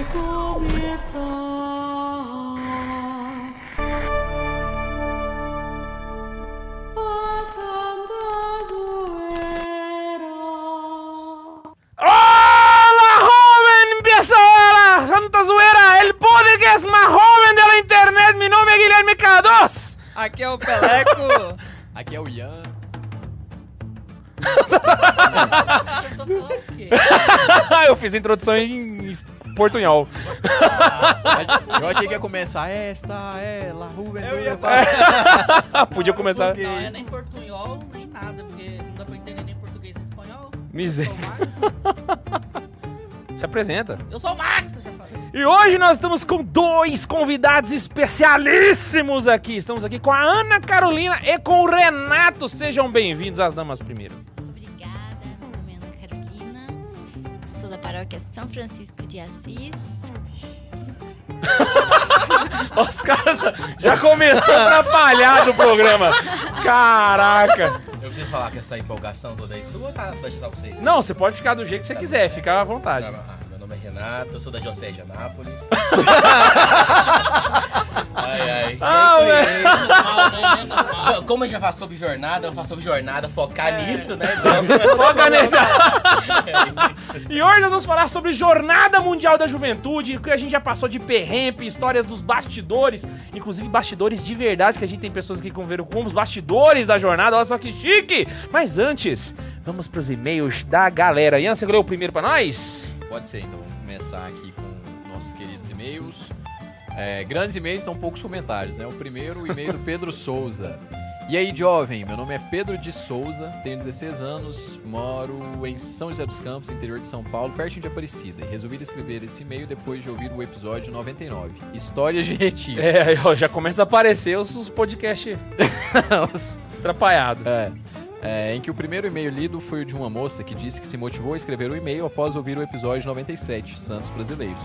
vai começar. A Santa Zoeira. Hola, joven pessoa! Santa Zoeira, el podcast más joven de la internet. Mi nome é Guilherme Cardoso. Aqui é o Peleco. Aqui é o Ian. Eu fiz a introdução em portunhol. Eu achei que ia começar esta é La Juventude. Eu ia Podia começar. Não é nem portunhol, nem nada, porque não dá pra entender nem português nem espanhol. Miséria. Eu sou o Max. Se apresenta. Eu sou o Max, eu já falei. E hoje nós estamos com dois convidados especialíssimos aqui. Estamos aqui com a Ana Carolina e com o Renato. Sejam bem-vindos às damas primeiro. Da paróquia São Francisco de Assis. Os caras já começou atrapalhado o programa. Caraca. Eu preciso falar que essa empolgação toda aí sua ou tá deixa só pra vocês? Não, você pode ficar do jeito que você quiser, fica à vontade. Tá, meu nome é Renato, eu sou da Diocese de Anápolis. ai, ai. Ah, é isso aí. É. Como a gente já fala sobre jornada, eu falo sobre jornada, focar É. nisso, né? Foca nesse. E hoje nós vamos falar sobre Jornada Mundial da Juventude, o que a gente já passou de perrempe, histórias dos bastidores, inclusive bastidores de verdade, que a gente tem pessoas aqui que converam com os bastidores da jornada, olha só que chique! Mas antes, vamos pros e-mails da galera. Ian, você leu o primeiro pra nós? Pode ser, então vamos começar aqui com nossos queridos e-mails. É, grandes e-mails estão poucos comentários, né? O primeiro, o e-mail do Pedro Souza. E aí, jovem, meu nome é Pedro de Souza, tenho 16 anos, moro em São José dos Campos, interior de São Paulo, pertinho de Aparecida. E resolvi escrever esse e-mail depois de ouvir o episódio 99, Histórias de Retiros. É, já começa a aparecer os, os podcasts atrapalhados. É. É, em que o primeiro e-mail lido foi o de uma moça que disse que se motivou a escrever o e-mail após ouvir o episódio 97, Santos Brasileiros.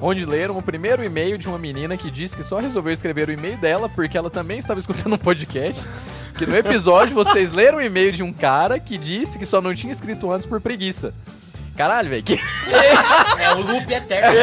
Onde leram o primeiro e-mail de uma menina que disse que só resolveu escrever o e-mail dela porque ela também estava escutando um podcast. Que no episódio vocês leram o e-mail de um cara que disse que só não tinha escrito antes por preguiça. Caralho, velho, que É o loop eterno.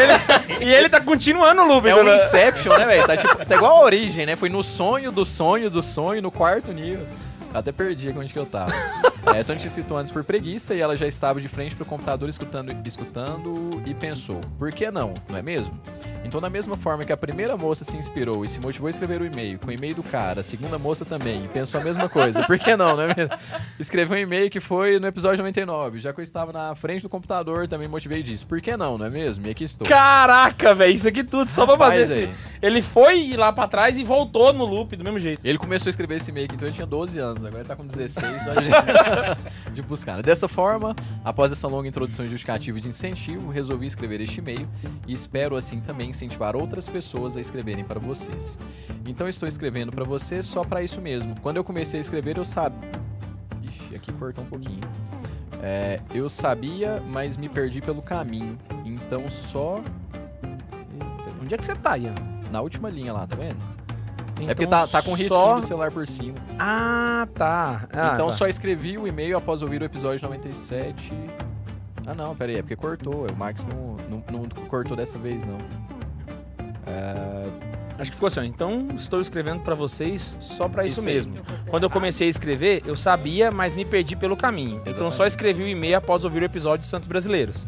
E ele tá continuando o loop. é um né? Inception, né, velho? Tá, tipo, tá igual a origem, né? Foi no sonho do sonho do sonho, no quarto nível. Até perdi onde que eu tava. É, só não tinha escrito antes por preguiça e ela já estava de frente pro computador escutando, escutando e pensou, por que não, não é mesmo? Então, da mesma forma que a primeira moça se inspirou e se motivou a escrever o e-mail com o e-mail do cara, a segunda moça também, e pensou a mesma coisa, por que não, não é mesmo? Escreveu um e-mail que foi no episódio 99, já que eu estava na frente do computador, também motivei e disse, por que não, não é mesmo? E aqui estou. Caraca, velho, isso aqui tudo só pra fazer esse. Ele foi lá pra trás e voltou no loop do mesmo jeito. Ele começou a escrever esse e-mail, então ele tinha 12 anos, agora ele tá com 16, só de, de buscar. Dessa forma, após essa longa introdução justificativa de incentivo, resolvi escrever este e-mail e espero assim também incentivar outras pessoas a escreverem para vocês. Então estou escrevendo para você só para isso mesmo. Quando eu comecei a escrever, eu sabia. Ixi, aqui cortou um pouquinho. É, eu sabia, mas me perdi pelo caminho. Então só. Onde é que você tá, Ian? Na última linha lá, tá vendo? É Então porque tá, tá com risquinho só... do celular por cima. Ah, tá. Ah, então tá. só escrevi o e-mail após ouvir o episódio 97. Ah não, pera aí, é porque cortou. O Max não, não, não cortou dessa vez, não. É, Acho que ficou assim, ó. Então estou escrevendo pra vocês só pra isso, Isso mesmo. Quando eu comecei a escrever, eu sabia, mas me perdi pelo caminho. Então Exatamente. só escrevi o e-mail após ouvir o episódio de Santos Brasileiros.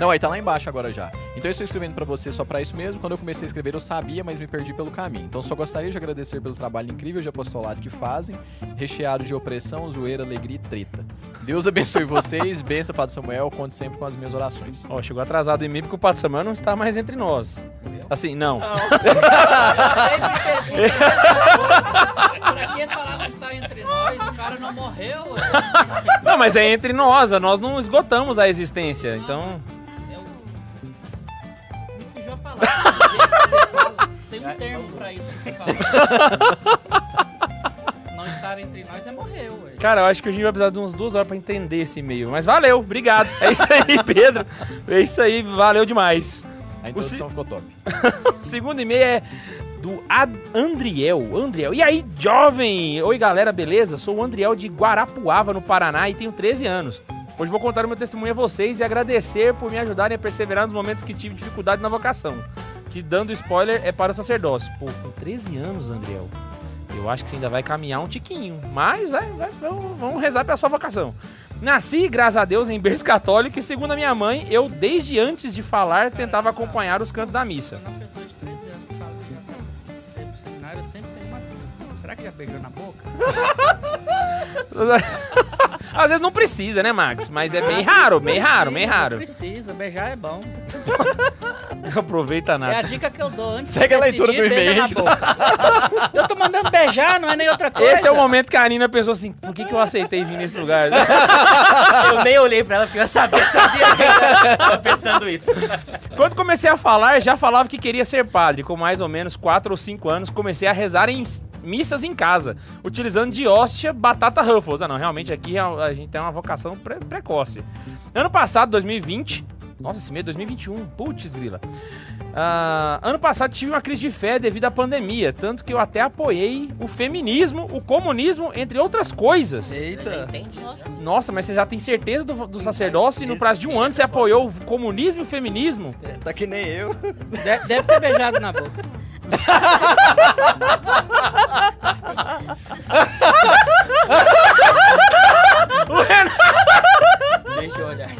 Não, aí tá lá embaixo agora já. Então eu estou escrevendo pra você só pra isso mesmo. Quando eu comecei a escrever, eu sabia, mas me perdi pelo caminho. Então só gostaria de agradecer pelo trabalho incrível de apostolado que fazem, recheado de opressão, zoeira, alegria e treta. Deus abençoe vocês, benção Padre Samuel, conte sempre com as minhas orações. Ó, chegou atrasado o e-mail porque o Pato Samuel não está mais entre nós. Assim, não. Eu sempre. Por que falar não está entre nós? O cara não morreu. Não, mas é entre nós, nós não esgotamos a existência. Então, Do jeito que você fala, Tem um termo pra isso que tu fala. Não estar entre nós é morreu, ué. cara, eu acho que a gente vai precisar de umas duas horas pra entender esse e-mail. Mas valeu, obrigado. É isso aí, Pedro. É isso aí, valeu demais. A introdução ficou top. O segundo e-mail é do Ad Andriel. Andriel. E aí, jovem? Oi, galera, beleza? Sou o Andriel de Guarapuava, no Paraná, e tenho 13 anos. Hoje vou contar o meu testemunho a vocês e agradecer por me ajudarem a perseverar nos momentos que tive dificuldade na vocação. Que, dando spoiler, é para o sacerdócio. Pô, com 13 anos, Andriel, eu acho que você ainda vai caminhar um tiquinho. Mas, vai, vai, vamos, rezar pela sua vocação. Nasci, graças a Deus, em berço católico e, segundo a minha mãe, eu, desde antes de falar, tentava acompanhar os cantos da missa. Uma pessoa de 13 Será que já beijou na boca? Às vezes não precisa, né, Max? Mas é bem raro, bem raro, bem Não raro. precisa, beijar é bom. Aproveita É a nada. dica que eu dou antes Segue de a leitura do e-mail boca. Eu tô mandando beijar, não é nem outra coisa. Esse é o momento que a Nina pensou assim: por que, que eu aceitei vir nesse lugar? Eu nem olhei pra ela porque eu sabia que sabia tava pensando isso. Quando comecei a falar, já falava que queria ser padre. Com mais ou menos 4 ou 5 anos, comecei a rezar em missas em casa, utilizando de hóstia batata Ruffles. Ah, não, realmente aqui a a gente tem uma vocação pre- precoce. Ano passado, 2020. Nossa, esse mês é 2021. Putz, grila. Ah, ano passado tive uma crise de fé devido à pandemia, tanto que eu até apoiei o feminismo, o comunismo, entre outras coisas. Eita. Nossa, mas você já tem certeza do, do sacerdócio e no prazo de um ano você apoiou o comunismo e o feminismo? Tá que nem eu. De- Deve ter beijado na boca. O Renan- Deixa eu olhar.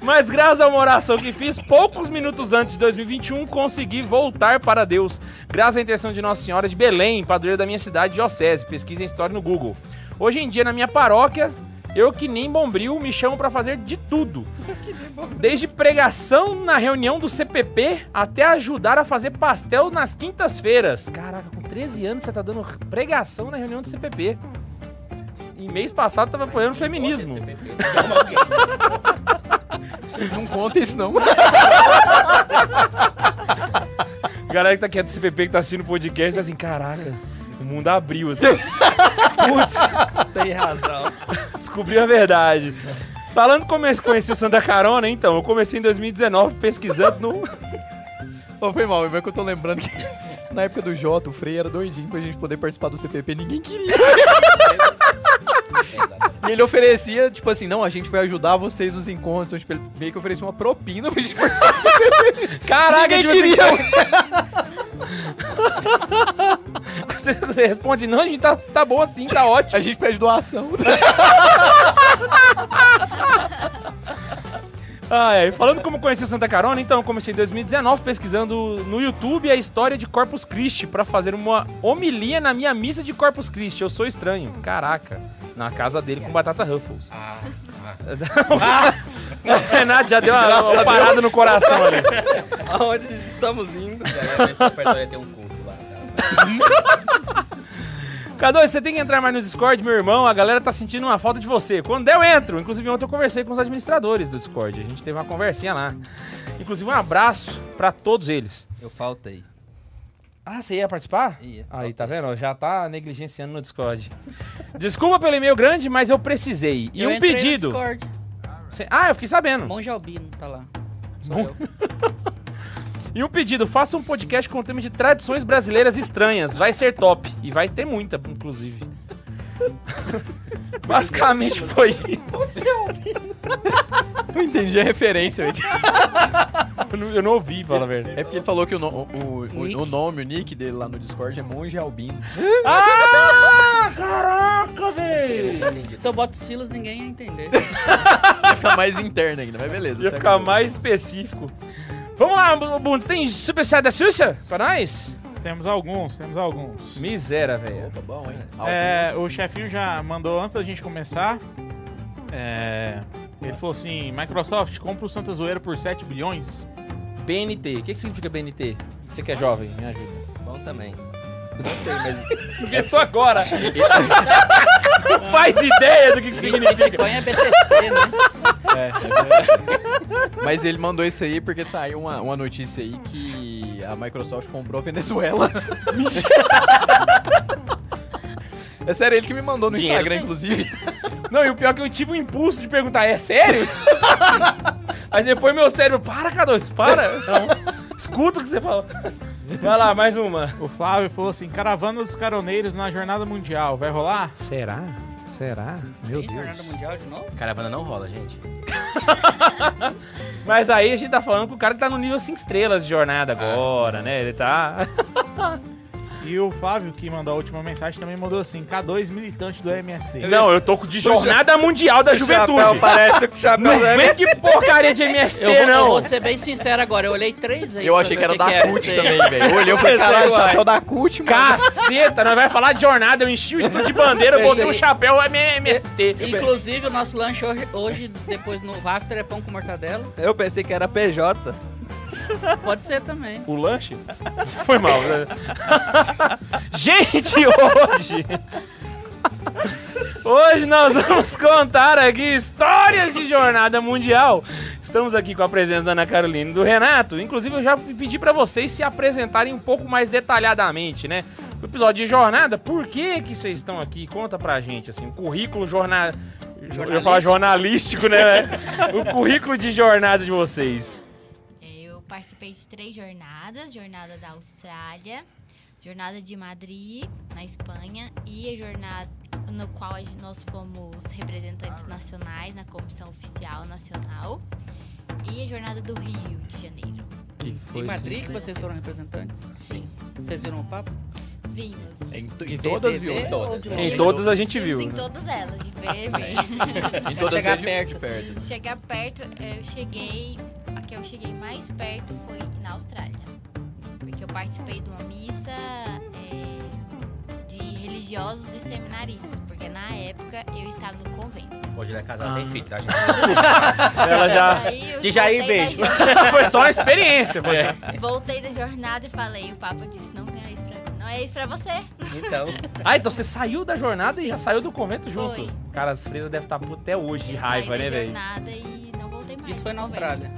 Mas graças a uma oração que fiz poucos minutos antes de 2021, consegui voltar para Deus. Graças à intenção de Nossa Senhora de Belém, padroeira da minha cidade, Diocese. Pesquisa em história no Google. Hoje em dia, na minha paróquia, eu que nem bombril me chamo para fazer de tudo. Desde pregação na reunião do CPP até ajudar a fazer pastel nas quintas-feiras. Caraca, com 13 anos você tá dando pregação na reunião do CPP. E mês passado tava apoiando o feminismo. Não conta isso, não. Galera que tá aqui do CPP que tá assistindo o podcast tá assim, caraca, mundo abriu assim. Putz, Tem razão. descobriu a verdade. Falando como eu conheci o Santa Carona, então, eu comecei em 2019 pesquisando no. Ô, foi mal, mas que eu tô lembrando que na época do Jota, o Frei era doidinho pra gente poder participar do CPP, ninguém queria. E ele oferecia, tipo assim, não, a gente vai ajudar vocês nos encontros. Então, tipo, ele meio que oferecia uma propina pra gente participar do CPP. Caraca, ninguém tipo assim, queria. Você responde, não, a gente tá, tá bom assim, tá ótimo. A gente pede doação. Ah, é. Falando como conheci o Santa Carona, então eu comecei em 2019 pesquisando no YouTube a história de Corpus Christi pra fazer uma homilia na minha missa de Corpus Christi. Eu sou estranho. Caraca. Na casa dele com batata Ruffles. Ah, ah. O Renato já deu uma, uma parada Deus. no coração ali. Aonde estamos indo? Ter um culto lá. tá? K2, você tem que entrar mais no Discord, meu irmão. A galera tá sentindo uma falta de você. Quando der, eu entro. Inclusive, ontem eu conversei com os administradores do Discord. A gente teve uma conversinha lá. Inclusive, um abraço pra todos eles. Eu faltei. Ah, você ia participar? Ia. Aí, tá vendo? Já tá negligenciando no Discord. Desculpa pelo e-mail grande, mas eu precisei. E Eu um entrei no pedido. Discord. Cê- Ah, eu fiquei sabendo. Monge Albino tá lá. Eu. E um pedido, faça um podcast com o tema de tradições brasileiras estranhas. Vai ser top. E vai ter muita, inclusive. Basicamente foi isso. Eu entendi a referência, velho. Eu não, eu não ouvi, fala a verdade. É porque ele falou que o, no- o, o- o nome, o nick dele lá no Discord é Monge Albino. Ah, caraca, velho! Se eu boto Silas, ninguém ia entender. Ia ficar mais interno ainda, mas beleza. Ia segue ficar o- mais específico. Vamos lá, Bundes, tem superchat da Xuxa pra nós? Temos alguns, temos alguns. Miséria, velho. Opa, bom, hein? É, o chefinho já mandou antes da gente começar. É, ele falou assim: Microsoft compra o Santa Zoeira por 7 bilhões. BNT. O que, que significa BNT? Você que é jovem, me ajuda. Bom também. Não sei, mas Inventou agora. Não faz ideia do que, que significa. Bitcoin é BTC, né? É, é. Mas ele mandou isso aí porque saiu uma, uma notícia aí que a Microsoft comprou a Venezuela. é sério, ele que me mandou no Dinheiro Instagram, tem. inclusive. Não, e o pior é que eu tive um impulso de perguntar, é sério? Aí depois meu cérebro, para, K2, para. Não, escuta o que você fala. Vai lá, mais uma. O Flávio falou assim: Caravana dos Caroneiros na Jornada Mundial. Vai rolar? Será? Será? Meu Tem jornada mundial de novo? Caravana não rola, gente. Mas aí a gente tá falando com o cara que tá no nível 5 estrelas de jornada agora, né? Ele tá. E o Flávio, que mandou a última mensagem, também mandou assim: K2 militante do MST. Não, eu tô com de jornada mundial da O chapéu juventude. parece o chapéu Não da vem que porcaria de MST, Eu vou, eu não. vou ser bem sincero agora, eu olhei três vezes. Eu pra achei que era da era. CUT também, velho. Eu olhei Pensei caralho, chapéu da CUT, mano. Caceta, nós vai falar de jornada. Eu enchi o estudo de bandeira, botei o chapéu MST. Inclusive, o nosso lanche hoje, hoje, depois no after, é pão com mortadela. Eu pensei que era PJ. Pode ser também. O lanche? Foi mal. né? Gente, hoje. Hoje nós vamos contar aqui histórias de jornada mundial. Estamos aqui com a presença da Ana Carolina e do Renato. Inclusive, eu já pedi pra vocês se apresentarem um pouco mais detalhadamente, né? O episódio de jornada, por que que vocês estão aqui? Conta pra gente, assim, o currículo jornada... Eu ia falar jornalístico, né? o currículo de jornada de vocês. Participei de três jornadas: jornada da Austrália, jornada de Madrid, na Espanha, e a jornada no qual nós fomos representantes nacionais na comissão oficial nacional, e a jornada do Rio de Janeiro. Que Em Madrid que vocês foram representantes? Sim. Vocês viram o papo? Vimos. Em, em todas, viu? né? Todas. de Em Em todas a gente Vimos viu. em né? todas elas, de ver, Em todas Chegar de- perto, assim. perto. Chegar perto, eu cheguei. A que eu cheguei mais perto foi na Austrália. Porque eu participei de uma missa é, de religiosos e seminaristas. Porque na época eu estava no convento. Hoje ele é casado, tem Ah. filho, tá, gente? Ela já. De Jair, beijo. Foi só uma experiência. Foi só- Voltei da jornada e falei, o Papa disse, não é isso pra mim. Não é isso pra você. Então, Ah, então você saiu da jornada e já saiu do convento junto. Foi. Cara, as freiras devem estar até hoje de Eu raiva, saí né, da velho? jornada e não voltei mais. Isso foi na. Austrália.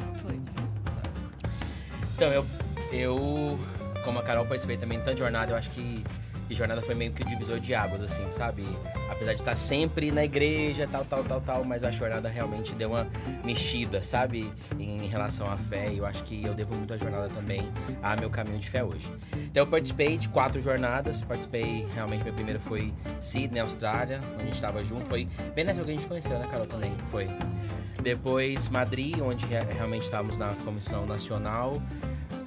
Então eu, eu, como a Carol participei também de tanta jornada, eu acho que, que jornada foi meio que o divisor de águas, assim, sabe? Apesar de estar sempre na igreja, tal, tal, tal, tal, mas a jornada realmente deu uma mexida, sabe? Em relação à fé, e eu acho que eu devo muito a jornada também a meu caminho de fé hoje. Então eu participei de quatro jornadas, participei, realmente, meu primeiro foi Sydney, Austrália, onde a gente estava junto, foi bem nessa que a gente conheceu, né, Carol, também? Foi. Depois Madrid, onde re- realmente estávamos na Comissão Nacional.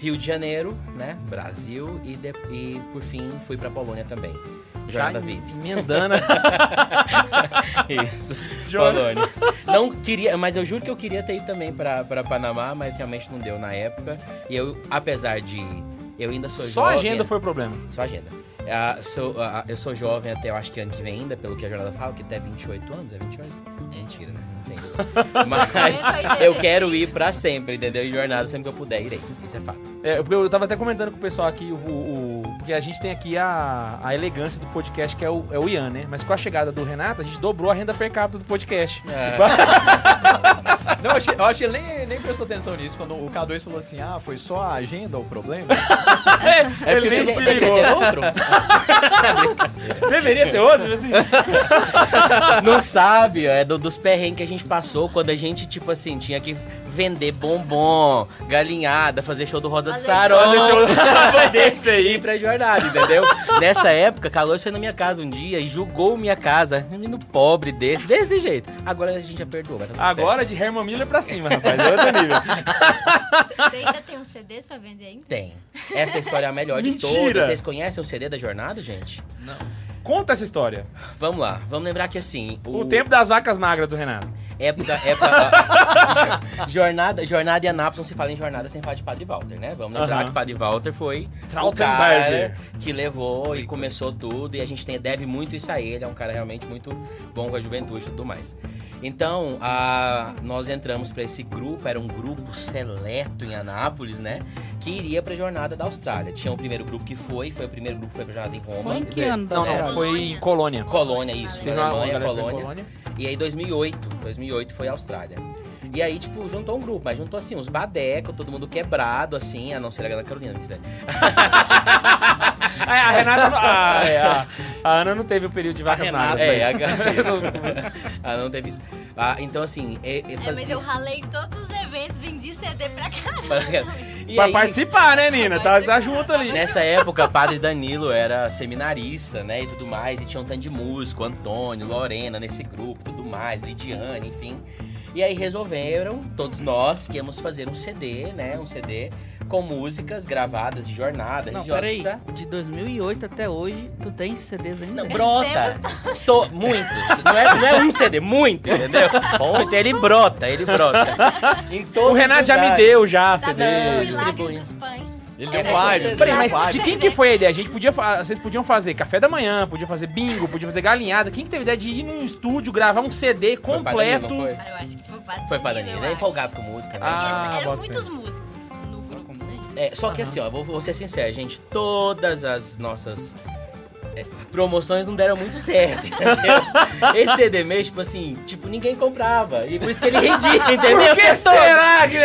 Rio de Janeiro, né? Brasil. E, de- e por fim, fui pra Polônia também. Jornada VIP. Emendando. Isso. Polônia. Não queria, mas eu juro que eu queria ter ido também pra, pra Panamá, mas realmente não deu na época. E eu, apesar de. Eu ainda sou Só a jovem. agenda foi o problema. Só agenda. Ah, sou, ah, eu sou jovem até eu acho que ano que vem ainda, pelo que a jornada fala, que até 28 anos, é 28? Mentira, né? Não tem isso. Mas eu quero ir pra sempre, entendeu? Em jornada, sempre que eu puder, irei. Isso é fato. É, porque eu tava até comentando com o pessoal aqui, o, o- porque a gente tem aqui a, a elegância do podcast, que é o, é o Ian, né? Mas com a chegada do Renato, a gente dobrou a renda per capita do podcast. Não, eu acho, que- eu acho que ele nem, nem prestou atenção nisso. Quando o K2 falou assim, ah, foi só a agenda o problema? É, ele nem se ligou. outro? Deveria ter outro, assim. Não sabe, é do- dos perrengues que a gente passou quando a gente, tipo assim, tinha que vender bombom, galinhada, fazer show do Rosa de Fazer Sarão. Fazer show- aí. ir pra jornada, entendeu? Nessa época, Carlos foi na minha casa um dia e julgou minha casa. Um menino pobre desse, desse jeito. Agora a gente já perdoou, vai tá Agora de Herman Miller pra cima, rapaz. É outro nível. Você ainda tem uns CDs pra vender ainda? Tem. Essa história é a melhor de Mentira. todas. Vocês conhecem o CD da jornada, gente? Conta essa história. Vamos lá. Vamos lembrar que assim. O, tempo das vacas magras do Renato. Época, época jornada, jornada e Anápolis não se fala em jornada sem falar de Padre Walter, né? Vamos lembrar que Padre Walter foi o cara que levou e começou tudo e a gente tem, deve muito isso a ele, é um cara realmente muito bom com a juventude e tudo mais. Então, a, nós entramos para esse grupo, era um grupo seleto em Anápolis, né? Que iria pra jornada da Austrália. Tinha o primeiro grupo que foi, foi o primeiro grupo que foi pra jornada em Roma. Foi em que ano Não, não, foi em Colônia. Colônia, isso, na Alemanha, em Colônia. E aí 2008, 2008 foi a Austrália. E aí, tipo, juntou um grupo, mas juntou assim, uns badecos, todo mundo quebrado, assim, a não ser a Carolina, né? É, a Renata. A, é, a, a Ana não teve o período de vacas magras. É, a ah, não teve isso. Ah, então, assim, é, é É, mas eu ralei todos os eventos, vendi CD pra caramba. E Pra aí, participar, né, Nina? Tá, tá junto ali. Nessa época, Padre Danilo era seminarista, né, e tudo mais, e tinha um tanto de músico, Antônio, Lorena nesse grupo, tudo mais, Lidiane, enfim. E aí resolveram, todos nós, que íamos fazer um CD, né, um CD com músicas gravadas de jornada, Não, religiosas peraí. pra- De 2008 até hoje, tu tem CDs ainda? Não, brota. Sou muitos. Não é, não é um CD, muito, entendeu? Muito, ele brota, ele brota. Em todos O Renato já me deu já, Tá CD. dando o milagre dos pães. Ele É, deu vários. ele Peraí, mas de quem que foi a ideia? A gente podia vocês podiam fazer café da manhã, podia fazer bingo, podia fazer galinhada. Quem que teve a ideia de ir num estúdio, gravar um CD Foi completo? Danilo, não foi? Ah, eu acho que foi pra Foi pra Danilo, ele é acho. empolgado com música, né? Porque Ah, eram muitos músicos no grupo, né? É, só que assim, ó, vou, vou ser sincero, gente, todas as nossas é, promoções não deram muito certo, entendeu? Esse CD mês, tipo assim, tipo, ninguém comprava. E por isso que ele rendia, entendeu? Por que será que...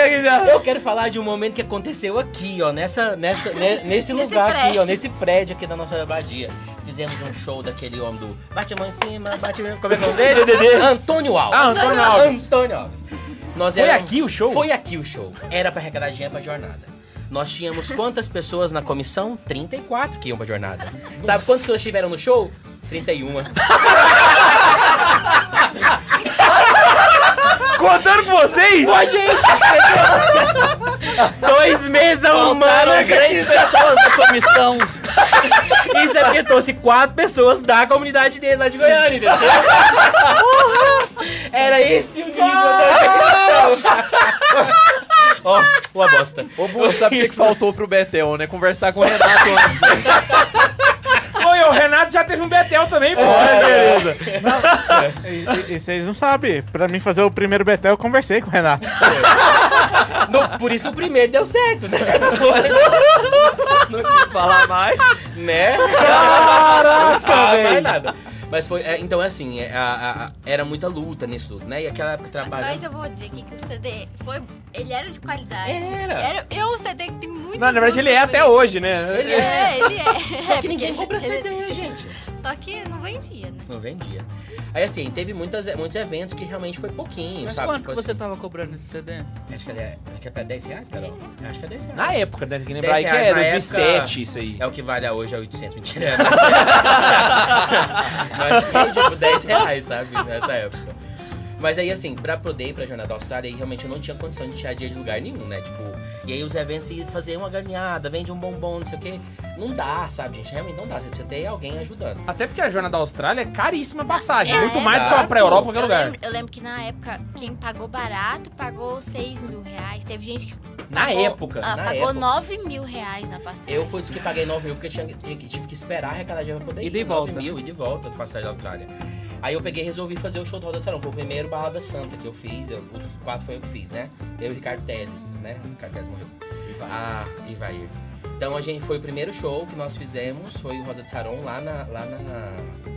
Eu quero falar de um momento que aconteceu aqui, ó, nessa, nessa, ne- nesse lugar aqui, ó, prédio. nesse prédio aqui da nossa abadia. Fizemos um show daquele homem do bate a mão em cima, bate a mão, como é que é o nome dele? Antônio Alves. Ah, Antônio Alves. Antônio Alves. Nós Foi éramos- aqui o show? Foi aqui o show. Era pra arrecadar dinheiro pra jornada. Nós tínhamos quantas pessoas na comissão? 34 que iam pra jornada. Sabe quantas pessoas tiveram no show? 31. Contando com vocês? Pô, gente! Dois meses arrumando a três pessoas da comissão. Isso é porque trouxe quatro pessoas da comunidade dele lá de Goiânia, entendeu? Era esse o nível da organização. Ó, uma bosta. Ô, Bu, sabe o que, que faltou pro Betel, né? Conversar com o Renato antes. né? Foi, o Renato já teve um Betel também, pô. beleza. E, e- e vocês não sabem, pra mim fazer o primeiro Betel, eu conversei com o Renato. No- por isso que o primeiro deu certo, né? Não quis falar mais. né? Caraca, Ah, mais velho. nada. Mas foi, é, então assim, é, a- a- era muita luta nisso tudo, né? E aquela época trabalhando. Mas eu vou dizer aqui que o CD foi. Ele era de qualidade. Era. É um CD que tem muito. Não, na verdade ele é até hoje, né? Ele É, ele é. Só É, que ninguém porque compra ele- CD, gente. Só que não vendia, né? Não vendia. Aí assim, teve muitas, muitos eventos que realmente foi pouquinho, Mas sabe? quanto Tipo que você assim, tava cobrando esse CD? Acho que é, acho que é pra 10 reais, Carol? Acho que é 10 reais. Na época, né? Tem que lembrar aí que 10 é reais na 2007 isso aí. É o que vale a hoje, é 800, mentira. Mas foi tipo 10 reais, sabe? Nessa época. Mas aí, assim, pra poder ir pra Jornada da Austrália, aí realmente eu não tinha condição de tirar dia de lugar nenhum, né? Tipo, e aí os eventos iam fazer uma galinhada, vende um bombom, não sei o quê. Não dá, sabe, gente? Realmente não dá. Você precisa ter alguém ajudando. Até porque a Jornada da Austrália é caríssima a passagem. É, muito mais do que pra Europa qualquer Eu lugar. lembro, eu lembro que na época, quem pagou barato pagou 6 mil reais. Teve gente que. Na pagou- época, ah, na pagou época. 9 mil reais na passagem. Eu fui dos que paguei 9 mil porque tinha, tinha, que- tive que esperar arrecadar dinheiro pra poder E ir. de 9 volta. mil e de volta de passagem da Austrália. Aí eu peguei e resolvi fazer o show do Roda Sarão. Foi o primeiro Balada Santa que eu fiz. eu- os quatro foi eu que fiz, né? Eu e o Ricardo Teles, né? O Ricardo Teles morreu. Ah, Ivair. Então a gente foi o primeiro show que nós fizemos, foi o Rosa de Saron lá na. lá na.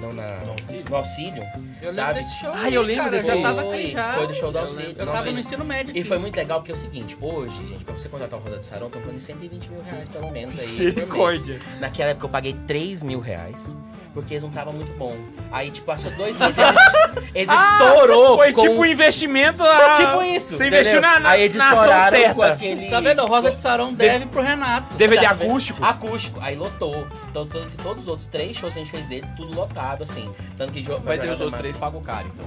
Não, na. No auxílio? No auxílio. Eu sabe? lembro show. Ah, eu lembro cara, desse eu já tava Foi, já. foi do show do auxílio. Eu do tava auxílio. no ensino médio E aqui. foi muito legal porque é o seguinte, hoje, gente, pra você contratar o Roda de Sarão, estão falando de 120 mil reais pelo menos aí. Misericórdia. Naquela época eu paguei 3 mil reais. Porque eles não estavam muito bom. Aí, tipo, passou dois meses. Eles, eles estourou. Foi com- tipo um investimento. ah, Tipo isso. Você entendeu? investiu na, na, Aí eles na ação estouraram com certa. aquele. Tá vendo? O Rosa de Sarão deve pro Renato. DVD Tá vendo? acústico. Acústico. Aí lotou. Então, todo- todos os outros três shows que a gente fez dele, tudo lotado, assim. Tanto que jo- Mas aí os outros três pagam caro, então.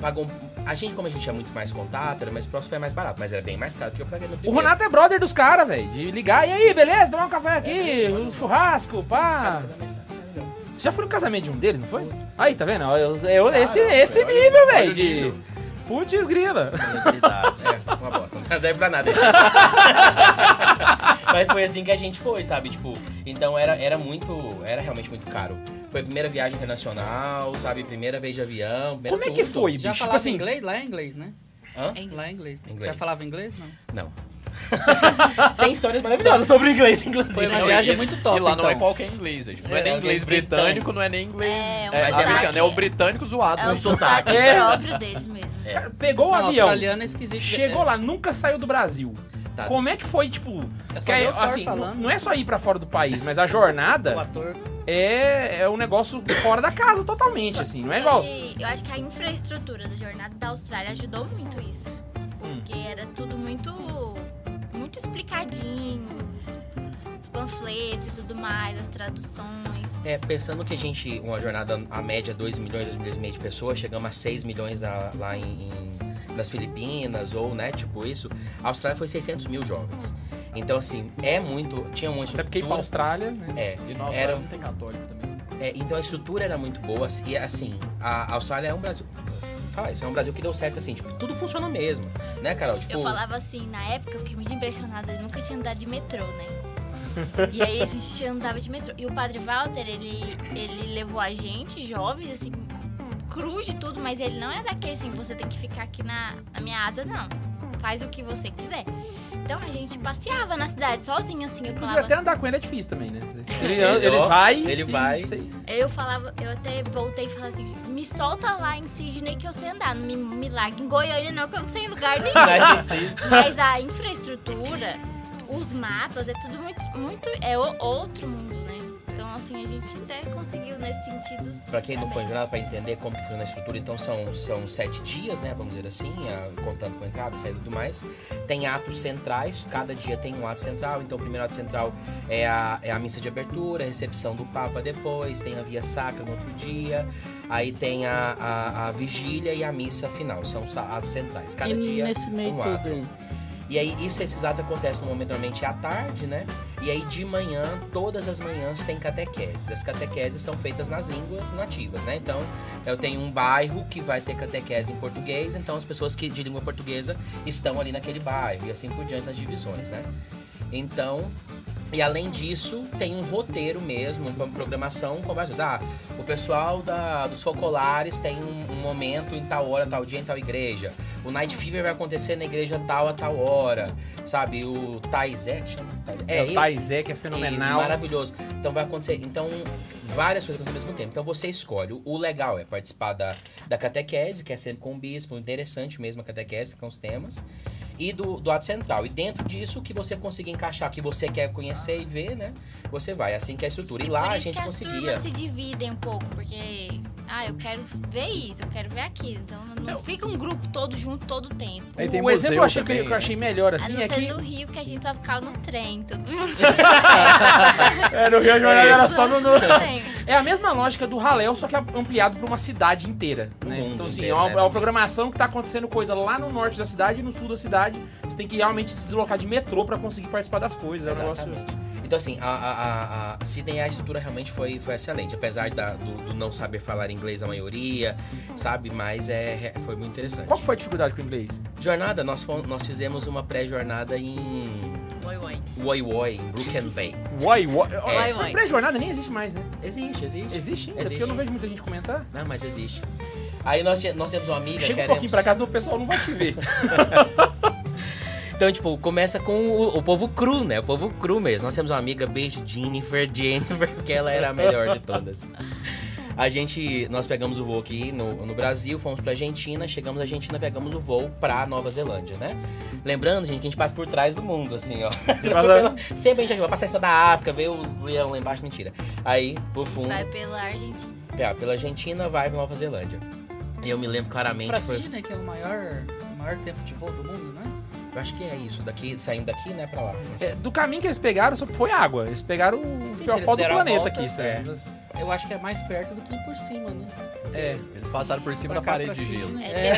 pagou. um- A gente, como a gente tinha muito mais contato, era mais próximo, foi mais barato. Mas era bem mais caro do que eu paguei no O primeiro. Renato é brother dos caras, velho. De ligar. E aí, beleza? Tomar um café aqui, um churrasco, pá. Você já foi no casamento de um deles, não foi? Aí, tá vendo? Eu, eu- esse esse nível, velho. De. Putz, grila. É, uma bosta. Não serve pra nada. Mas foi assim que a gente foi, sabe? Tipo, então era, era muito. Era realmente muito caro. Foi a primeira viagem internacional, sabe? Primeira vez de avião. Como é que tudo. foi, Já bicho? Tipo falava assim, inglês? Lá é inglês, né? Hã? Lá é inglês. Inglês. Já falava inglês? Não. Não. Tem histórias maravilhosas sobre o inglês, inclusive. Foi uma viagem muito top, E lá não é então. qualquer inglês, velho. Não é, É, nem é inglês inglês britânico, não é nem inglês É, um é, americano, é o britânico zoado. É o sotaque. sotaque É. próprio deles mesmo. É, pegou o Não, avião, australiano é esquisito. chegou lá, nunca saiu do Brasil. tá. Como é que foi, tipo. É que Thor assim, não é só ir pra fora do país, mas a O jornada ator. é, é um negócio fora da casa totalmente, assim. Não é igual. Eu acho que a infraestrutura da jornada da Austrália ajudou muito isso. Hum. Porque era tudo muito mais, as traduções. É, pensando que a gente, uma jornada, a média 2 milhões, 2 milhões e meio de pessoas, chegamos a 6 milhões a- lá em, em- nas Filipinas, ou, né, tipo isso, a Austrália foi 600 mil jovens. Então, assim, é muito, tinha uma Até porque ir pra. Austrália, né? É, E nossa, Era- não tem católico também. é, então a estrutura era muito boa, e assim, a Austrália é um Brasil... Fala isso, é um Brasil que deu certo, assim, tipo, tudo funciona mesmo, né, Carol? Tipo, Eu falava assim, na época eu fiquei muito impressionada, eu nunca tinha andado de metrô, né? E aí a gente andava de metrô. E o padre Walter, ele, ele levou a gente, jovens, assim, cru de tudo, mas ele não é daquele assim, você tem que ficar aqui na, na minha asa, não. Faz o que você quiser. Então a gente passeava na cidade sozinho, assim, eu Inclusive, falava. até andar com ele é difícil também, né? Ele, Ele, vai. ele vai. Eu falava, eu até voltei e falava assim, me solta lá em Sydney que eu sei andar, não me, me larga em Goiânia não, que eu não sei em lugar nenhum. mas assim, Mas a infraestrutura, os mapas, é tudo muito, muito é o- outro mundo, né? Então, assim, a gente até conseguiu nesse sentido. Pra quem não foi em jornada, pra entender como que funciona a estrutura, então são, são sete dias, né? Vamos dizer assim, a- contando com entrada, saída e tudo mais. Tem atos centrais, cada dia tem um ato central. Então o primeiro ato central é a, é a missa de abertura, a recepção do Papa depois, tem a via sacra no outro dia, aí tem a, a, a vigília e a missa final. São os atos centrais. Cada e dia nesse meio um tudo ato. E aí, isso, esses atos acontecem normalmente à tarde, né? E aí, de manhã, todas as manhãs tem catequeses. As catequeses são feitas nas línguas nativas, né? Então, eu tenho um bairro que vai ter catequese em português, então as pessoas que de língua portuguesa estão ali naquele bairro, e assim por diante nas divisões, né? Então, e além disso, tem um roteiro mesmo, uma programação com várias coisas. Ah, o pessoal da, dos focolares tem um, um momento em tal hora, tal dia, em tal igreja. O Night Fever vai acontecer na igreja tal a tal hora. Sabe? O Taizé, que chama? Taizé? É, o Taizé, que é isso, fenomenal. maravilhoso. Então vai acontecer. Então, várias coisas acontecem ao mesmo tempo. Então você escolhe. O legal é participar da, da catequese, que é sempre com o bispo, interessante mesmo a catequese, com os temas. E do, do ato central. E dentro disso, o que você conseguir encaixar, o que você quer conhecer e ver, né? Você vai. Assim que é a estrutura. E É lá por a gente que as conseguia. se dividem um pouco, porque. Ah, eu quero ver isso, eu quero ver aquilo. Então não fica um grupo todo junto todo o tempo. Aí tem o exemplo que eu museu achei, que também, eu- que eu né? achei melhor A assim não é ser que. no Rio, que a gente só ficava no trem, todo mundo. É, no Rio a jornada era só no. no- trem. É a mesma lógica do Raléu, só que ampliado pra uma cidade inteira. Né? Então, assim, inteiro, é, uma, né? é uma programação que tá acontecendo coisa lá no norte da cidade e no sul da cidade. Você tem que realmente se deslocar de metrô pra conseguir participar das coisas. É um negócio. Então, assim, a, a, a, a Sydney, a estrutura realmente foi, foi excelente. Apesar da- do, do não saber falar inglês a maioria, sabe? Mas é, é- foi muito interessante. Qual foi a dificuldade com o inglês? Jornada, nós, nós fizemos uma pré-jornada em Oi, oi. Woi Woi, em Broken Bay. Uai. Uai, uai. Pré-jornada nem existe mais, né? Existe, existe. Existe ainda? Existe. Porque eu não vejo muita gente comentar. Não, mas existe. Aí nós, nós temos uma amiga Chega um que pouquinho pra casa, senão o pessoal não vai te ver. Então, tipo, começa com o, o povo cru, né? O povo cru mesmo. Nós temos uma amiga, beijo, Jennifer, Jennifer, porque ela era a melhor de todas. A gente, nós pegamos o voo aqui no, no Brasil, fomos pra Argentina, chegamos na Argentina, pegamos o voo pra Nova Zelândia, né? Lembrando, gente, que a gente passa por trás do mundo, assim, ó. Sempre a gente vai passar em cima da África, ver os leões lá embaixo, mentira. Aí, por A gente fundo, vai pela Argentina. pela pela Argentina, vai pra Nova Zelândia. E eu me lembro claramente. Pra foi- Sydney, que é o maior, o maior tempo de voo do mundo, né? eu acho que é isso, daqui, saindo daqui, né, pra lá. Sei. É, do caminho que eles pegaram, só foi água. Eles pegaram o fiofó eles do planeta volta, aqui, sabe? Eu acho que é mais perto do que por cima, né? É. Eles passaram por cima Pra da parede pra de gelo. É,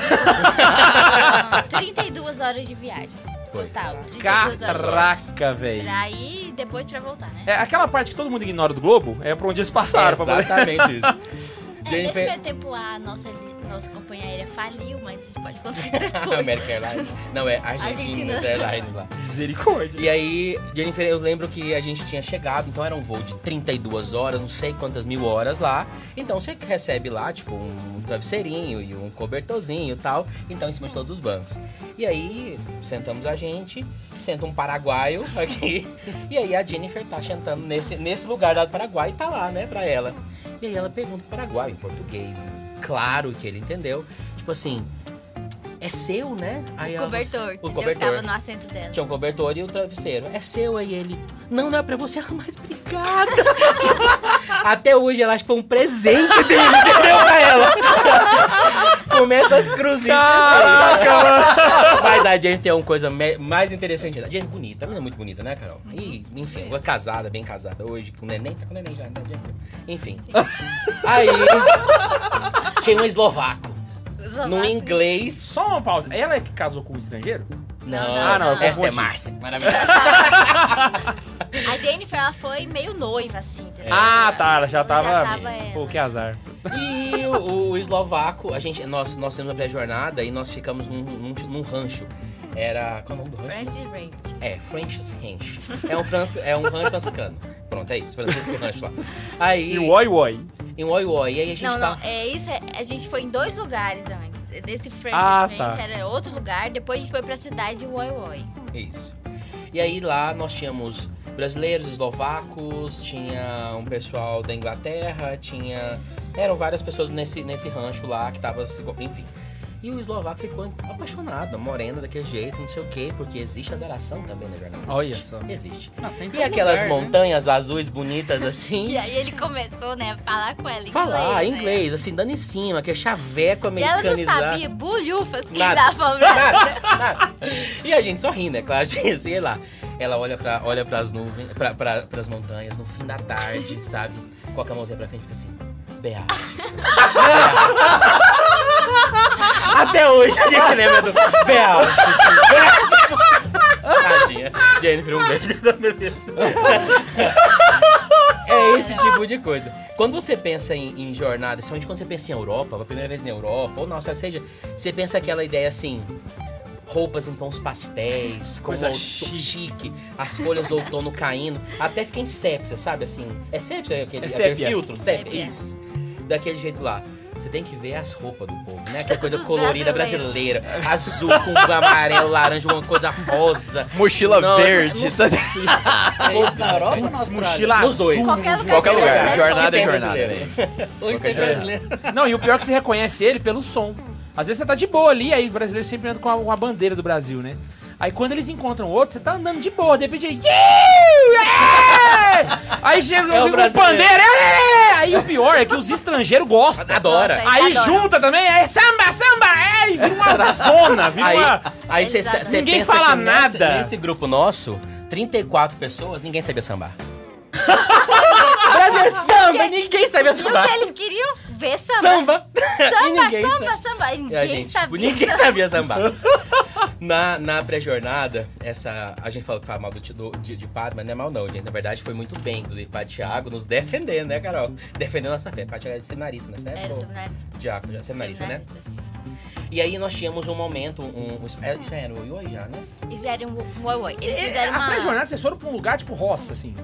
deu 32 horas de viagem. Foi. Total. 32 horas. Caraca, velho. Pra ir e depois pra voltar, né? É, aquela parte que todo mundo ignora do Globo é pra onde eles passaram. pra poder- Exatamente isso. É, nesse meio tempo a nossa, nossa companhia aérea faliu, mas a gente pode contar depois. American Airlines. Não, é Argentina Argentina. Airlines lá. Misericórdia. E aí, Jennifer, eu lembro que a gente tinha chegado, então era um voo de 32 horas, não sei quantas mil horas lá. Então você recebe lá, tipo, um travesseirinho e um cobertorzinho e tal. Então, em cima de todos os bancos. E aí, sentamos a gente, senta um paraguaio aqui. E aí a Jennifer tá sentando nesse, nesse lugar lá do Paraguai e tá lá, né, pra ela. E aí ela pergunta paraguaio em português. Claro que ele entendeu. Tipo assim, é seu, né? Aí O ela- cobertor, O? Que cobertor. tava no assento dela. Tinha um cobertor e o travesseiro. É seu aí ele. Não, não é pra você. Ela, mas obrigada. Até hoje ela acha que foi um presente dele, entendeu? Pra ela. Começa as cruzinhas. Caraca, mano. Mas a Jane tem uma coisa mais interessante. A Jane é bonita, a menina é muito bonita, né, Carol? E, enfim, ela é casada, bem casada hoje, com neném, tá com neném já, né, Jane? Enfim. Aí, tinha um eslovaco. No inglês. Só uma pausa. Ela é que casou com um estrangeiro? Não, Ah, não, eu essa é. Márcia. Maravilhosa. A Jennifer, ela foi meio noiva, assim, entendeu? Ah, tá. Ela já tava. tava, Pô, é. que azar. E o, o eslovaco, a gente, nós, nós temos a pré-jornada e nós ficamos num, num, num rancho. Era. Qual é o nome do rancho? Francis Range. É, French's Ranch. É um, franci, é um rancho franciscano. Pronto, é isso. Francisco Rancho lá. Aí. E o Oi Oi. Em Oi Oi. E aí a gente Não, tá. não, é isso. é- a gente foi em dois lugares antes. Desse Francis Ah, Range tá. era outro lugar. Depois a gente foi pra cidade Oi Oi. Isso. E aí lá nós tínhamos brasileiros, eslovacos, tinha um pessoal da Inglaterra, tinha. Eram várias pessoas nesse, nesse rancho lá que tava. se- Enfim. E o eslovaco ficou apaixonado, morena daquele jeito, não sei o quê, porque existe azaração também na jornada. Olha só. Existe. Não, tem E todo aquelas lugar, né? montanhas azuis bonitas assim. E aí ele começou, né, a falar com ela em Falar inglês. né? inglês, assim, dando em cima, que é chaveco E ela não americanizado. sabia bolhufas que Nada. dava pra Nada, nada. E a gente só ri, né? Claro, sei lá. Ela olha, pra, olha pras nuvens, pra, pra, pras montanhas no fim da tarde, sabe? Coloca a mãozinha pra frente e fica assim. Beato. Até hoje a gente lembra do Beato. Tadinha. Jennifer, um beijo da beleza. É esse tipo de coisa. Quando você pensa em, em jornada, principalmente quando você pensa em Europa, a primeira vez na Europa, ou que seja, você pensa aquela ideia assim, roupas em tons pastéis, com Coisa o- chique. chique, as folhas do outono caindo, até fica em sépia, sabe assim? É sépia aquele, É aquele sépia. filtro? Sépia, Sépia. isso. Daquele jeito lá. Você tem que ver as roupas do povo, né? Aquela coisa colorida brasileira. Azul com amarelo, laranja, uma coisa rosa. Mochila Nossa, verde. É isso na Europa ou na? Mochila Nos dois. Qualquer lugar. Qualquer que lugar. Jornada é Tem jornada. velho. Hoje tem brasileiro. Não, e o pior é que você reconhece ele pelo som. Às vezes você tá de boa ali, aí o brasileiro sempre anda com a, com a bandeira do Brasil, né? Aí quando eles encontram outro, você tá andando de boa, de repente ele. "Iu, é!" Aí chega É o um brasileiro. bandeira. "É!" Aí o pior é que os estrangeiros gostam. Adora. Nossa, Aí Eles adoram. junta também, é samba, samba, é, e vira uma zona, vira Aí, uma. aí cê, cê Ninguém pensa fala nada. Nesse grupo nosso, 34 pessoas, ninguém sabia sambar. Brasileiro samba, ninguém sabia E o que sambar. eles queriam? Samba. Samba. Samba, ninguém samba, sa- samba. É, Ninguém gente, tipo, sabia. ninguém sabia sambar. Na, na pré-jornada, essa. A gente falou que fala mal do, do- de, de padre, mas não é mal não, gente. Na verdade, foi muito bem. Inclusive, Padre Thiago nos defendendo, né, Carol? Defendendo nossa fé. Padre Thiago era seminarista nessa Era época? seminarista. Diácono, já- seminarista, né? seminarista. E aí nós tínhamos um momento, um, um, é, já era o Ioi já, né? Isso já era um um oi oi. Eles É, fizeram A uma... pré-jornada, vocês foram pra um lugar tipo roça, assim.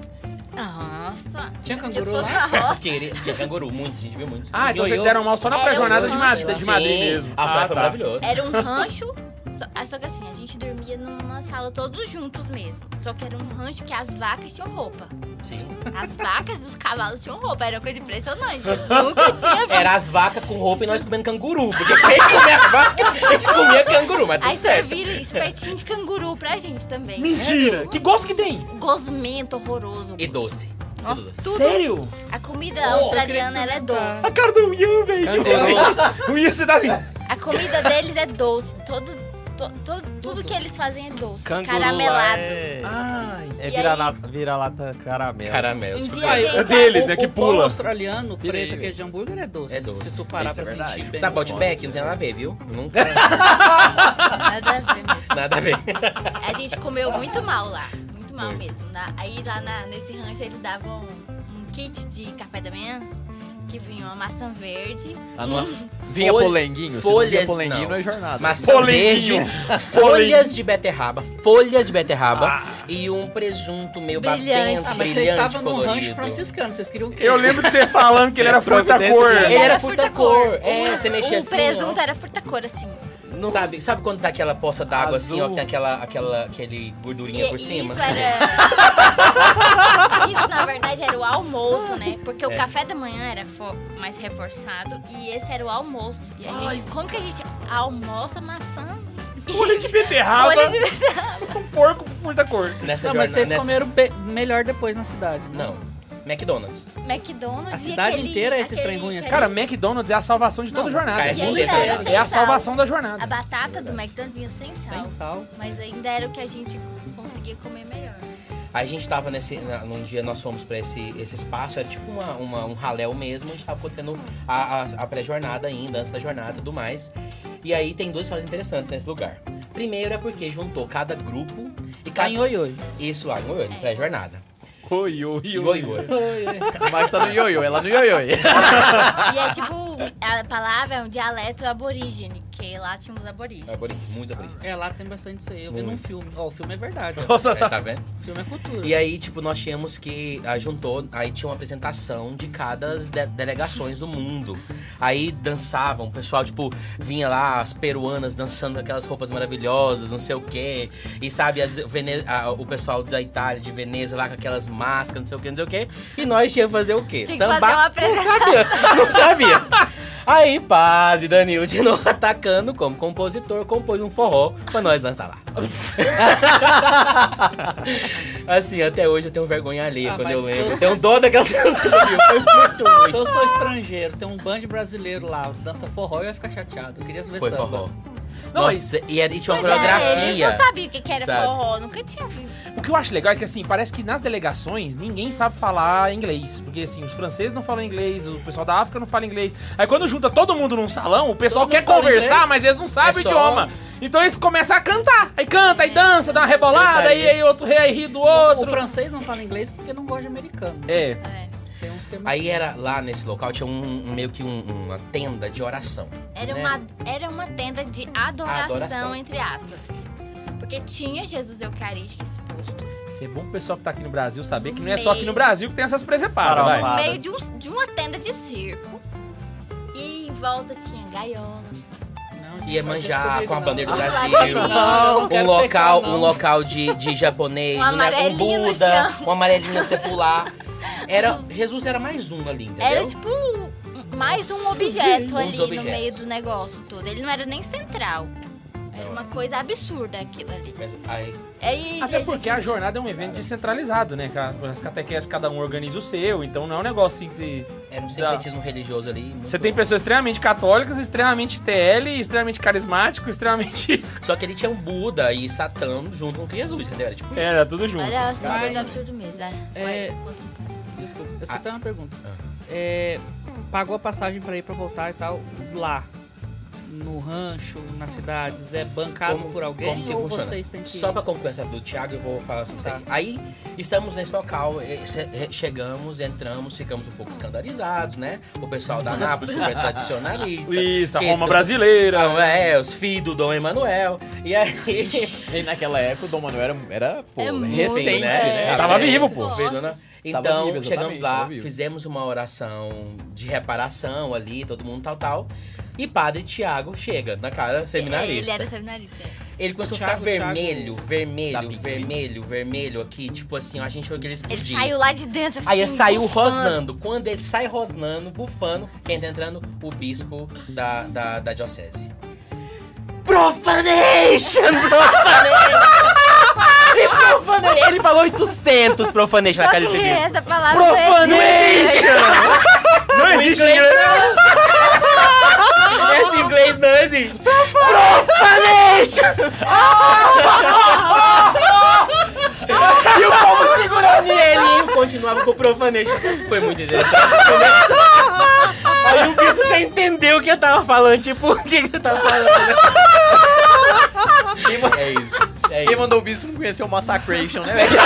Nossa. Tinha canguru lá? Queria, tinha canguru, muito, a gente viu muito. Ah, então vocês deram mal só na Era pré-jornada um de, rancho. Mad- de Madrid mesmo. A praia Ah, foi tá. maravilhoso. Era um rancho, só, ah, só que assim, a gente dormia numa sala todos juntos mesmo. Só que era um rancho que as vacas tinham roupa. Sim. As vacas e os cavalos tinham roupa. Era uma coisa impressionante. Nunca tinha visto. Era as vacas com roupa e nós comendo canguru. Porque quem comia vaca, a gente comia canguru, mas Aí serviram espetinho de canguru pra gente também. Mentira! Que gosto que tem? Gosmento horroroso. E doce. Nossa, Tudo. Sério? A comida Oh, australiana, ela é doce. A cara do Ian, velho. O Ian, você tá assim. A comida deles é doce. Todo, to- to- tudo que eles fazem é doce. Canguru caramelado. é, Ai. é vira-lata vira-lata caramelo. Caramelo. Um tipo, dia gente, é deles, o- né, que o pula. australiano, Virei, preto, que é de hambúrguer, é doce. É doce. Se tu parar Isso é pra verdade. sentir bem. Sabe Outback? Não tem nada a ver, viu? Nunca. Nada a ver mesmo. nada a ver. A gente comeu muito mal lá. Mesmo. Na- aí lá na- nesse rancho eles davam um kit de café da manhã que vinha uma maçã verde. Ah, numa- Vinha Folha- polenguinho? Se não folhas, vinha polenguinho, não. não é jornada. Maçã Polenguinho. verde, folhas de beterraba, folhas de beterraba e um presunto meio Brilhante. brilhante, Ah, mas vocês brilhante, estavam num rancho franciscano, vocês queriam o quê? Eu lembro de você falando que ele era fruta cor. Ele era fruta-cor. É, você mexia o assim, presunto ó. era fruta-cor, assim. Sabe, sabe quando tá aquela poça d'água assim, ó, Azul. que tem aquela, aquela aquele gordurinha E, por cima? Isso era. isso, na verdade, era o almoço, né? Porque o É. café da manhã era fo- mais reforçado e esse era o almoço. E a gente, como que a gente almoça maçã? Folha de beterraba, Folha de beterraba. um porco com fruta cor. Nessa Não, mas jornada- vocês nessa- comeram melhor depois na cidade, né? Não. McDonald's. McDonald's A cidade aquele- inteira é esse aquele- trem ruim assim. Cara, McDonald's é a salvação de toda Não, jornada. cara, E é ainda você, era cara. sem É a sal. salvação da jornada. A batata do McDonald's vinha sem sal. Sem sal. Mas ainda era o que a gente conseguia comer melhor. Aí a gente tava nesse. na- Num dia nós fomos pra esse, esse espaço, era tipo uma, uma- um raléu mesmo, onde tava acontecendo a, a, a pré-jornada ainda, antes da jornada e tudo mais. E aí tem duas histórias interessantes nesse lugar. Primeiro é porque juntou cada grupo e Tá cada. em oi-oi. Isso lá, em Oiôi, pré-jornada. Oi, oi, E Oiôi. Mas tá no ioiô, ela no ioiô. E é tipo, a palavra é um dialeto aborígene, que lá tinha os aborígenes. Aborígenes, muitos aborígenes. É, lá tem bastante isso aí. Eu vi num Muito. filme. Ó, o filme é verdade. ó. Nossa, É, tá vendo? O filme é cultura. E aí, tipo, nós tínhamos que. ah, juntou, aí tinha uma apresentação de cada das de- delegações do mundo. Aí dançavam, o pessoal, tipo, vinha lá, as peruanas dançando com aquelas roupas maravilhosas, não sei o quê. E sabe, as Vene- ah, o pessoal da Itália, de Veneza, lá com aquelas máscaras, não sei o quê, não sei o quê. E nós tínhamos que fazer o quê? Tinha que fazer uma Não sabia, não sabia. Aí, padre Danilo de novo atacando como compositor, compôs um forró pra nós dançar lá. assim, até hoje eu tenho vergonha alheia Ah, quando eu lembro. eu- Tenho dó daquelas pessoas que. Foi muito ruim. Se eu sou estrangeiro, tem um band brasileiro lá, dança forró, eu ia ficar chateado. Eu queria ver Foi samba. forró. Não, Nossa, e, era, e tinha uma é, coreografia. não sabiam o que, que era sabe? forró, nunca tinha visto. O que eu acho legal é que, assim, parece que nas delegações ninguém sabe falar inglês. Porque, assim, os franceses não falam inglês, o pessoal da África não fala inglês. Aí quando junta todo mundo num salão, o pessoal Todo quer conversar, inglês. mas eles não sabem É o idioma. Então eles começam a cantar. Aí canta, aí dança, dá uma rebolada, aí, aí outro ri, aí ri do O outro. francês não fala inglês porque não gosta de americano. É. É. Tem uns é Aí era lá nesse local, tinha um, um- meio que um- uma tenda de oração. Era, né? uma, era uma tenda de adoração, Adoração. entre aspas. Porque tinha Jesus Eucarístico exposto. Isso é bom pro pessoal que tá aqui no Brasil saber que não é só aqui no Brasil que tem essas presepadas, vai. No meio de, um- de uma tenda de circo. E em volta tinha gaiolas. Não, Ia não manjar com a bandeira do. Brasil. Não, não um local, um local de, de japonês, Um um, né, um no Buda, um amarelinho pra você pular. Era, Jesus era mais um ali, entendeu? Era tipo um- mais um objeto ali no meio do negócio todo. Ele não era nem central. Era uma coisa absurda aquilo ali. Aí, Aí, Até gente, porque a jornada é um evento descentralizado, né? As catequeses, cada um organiza o seu, então não é um negócio assim que... era um sincretismo religioso ali. Você tem pessoas extremamente católicas, extremamente TL, extremamente carismático, extremamente... Só que ele tinha um Buda e Satã junto com Jesus, entendeu? Era tipo isso. Era tudo junto. Era assim, uma coisa absurda mesmo. É. É- Desculpa, eu só Ah. tenho uma pergunta. Ah. É, pagou a passagem pra ir pra voltar e tal, lá, no rancho, nas cidades, é bancado Como- por alguém como que ou funciona? vocês têm que... Só pra concluir essa do Thiago, eu vou falar sobre isso aí. Aí, estamos nesse local, che- eh, chegamos, entramos, ficamos um pouco escandalizados, né? O pessoal da Nápoles, super tradicionalista. Isso, a Roma do- brasileira. Não, é, os filhos do Dom Emanuel. E aí, E naquela época o Dom Manuel era, era pô, É recente, né? né? é. Tava É, vivo, pô. Forte. Né? Então, chegamos lá, fizemos uma oração de reparação ali, todo mundo tal, tal. E Padre Tiago chega na casa seminarista. Ele era seminarista. é. Ele começou Thiago, a ficar vermelho, Thiago vermelho, vermelho, vermelho aqui. Tipo assim, a gente achou que ele Ele explodia. saiu lá de dentro assim. Aí ele saiu bufando. rosnando. Quando ele sai rosnando, bufando, quem tá entrando? O bispo da, da, da diocese. Profanation! Profanation! Profanation! Ele falou 800 profanation na Só casa que desse bispo. essa palavra não existe. Profanation! Não existe inglês. Esse inglês não existe. Profanation! e o povo segurando e ele continuava com o profanation. Foi muito interessante. Aí o bispo você entendeu o que eu tava falando. Tipo, o que, que você tava falando? Quem, ma- É isso. É quem isso. mandou o bispo não conheceu o Massacration, né, velho?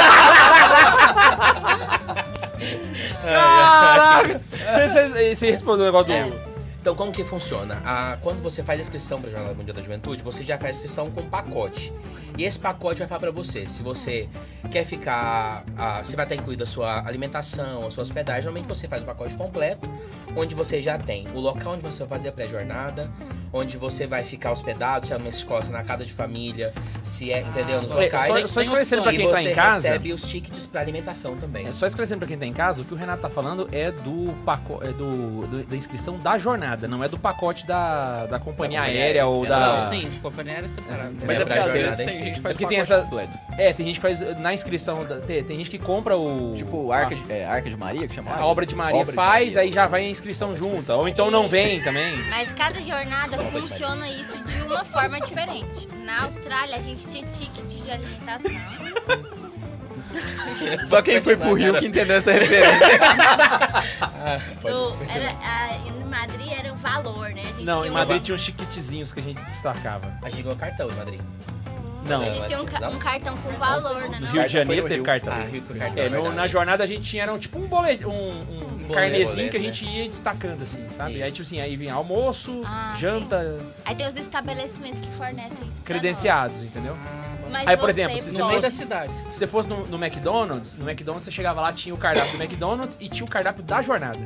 Caraca! Você, você, você respondeu o negócio do... Então, como que funciona? Ah, quando você faz a inscrição para a Jornada Mundial da Juventude, você já faz a inscrição com pacote. E esse pacote vai falar para você se você quer ficar, ah, se vai estar incluída a sua alimentação, a sua hospedagem. Normalmente você faz o pacote completo, onde você já tem o local onde você vai fazer a pré-jornada, onde você vai ficar hospedado, se é numa escola, se é na casa de família, se é, entendeu, nos Olha, locais. só, só esclarecendo pra quem tá em casa... recebe os tickets para alimentação também. É, só esclarecendo pra quem tá em casa, o que o Renato tá falando é do pacote, é do, do- da inscrição da jornada. não é do pacote da, da companhia Da aérea ou aérea. da. Não, sim, companhia era separada. Mas é porque Lembrar às de vezes jornada em tem gente que faz É porque tem pacote essa- completo. É, tem gente que faz na inscrição. da- Tem, tem gente que compra o. Tipo, Arca de, é, Arca de Maria, que chama? A obra de Maria Obra de faz, Maria. aí já vai a inscrição junta. Ou então não vem também. Mas cada jornada funciona isso de uma forma diferente. Na Austrália, a gente tinha ticket de alimentação. Só quem foi pro Rio que entendeu essa referência. No, era, a, em Madrid era o valor, né? A gente Não, tinha em um- Madrid tinha uns chiquitezinhos que a gente destacava. A gente ganhou cartão em Madrid. Não, gente tinha um, ca- um cartão com valor, né? no não? Rio de Janeiro teve cartão. Ah, Rio com cartão. É, no- verdade. na jornada a gente tinha era um, tipo um boleto, um, um boleto, carnezinho que a gente ia destacando assim, sabe? Aí Isso. tipo assim, aí vinha almoço, Ah, janta, Aí tem os estabelecimentos que fornecem isso. pra credenciados, entendeu? nós. Mas Aí, por exemplo, se você pode- da cidade. Se você fosse no, no McDonald's, no McDonald's você chegava lá, tinha o cardápio do McDonald's e tinha o cardápio da jornada.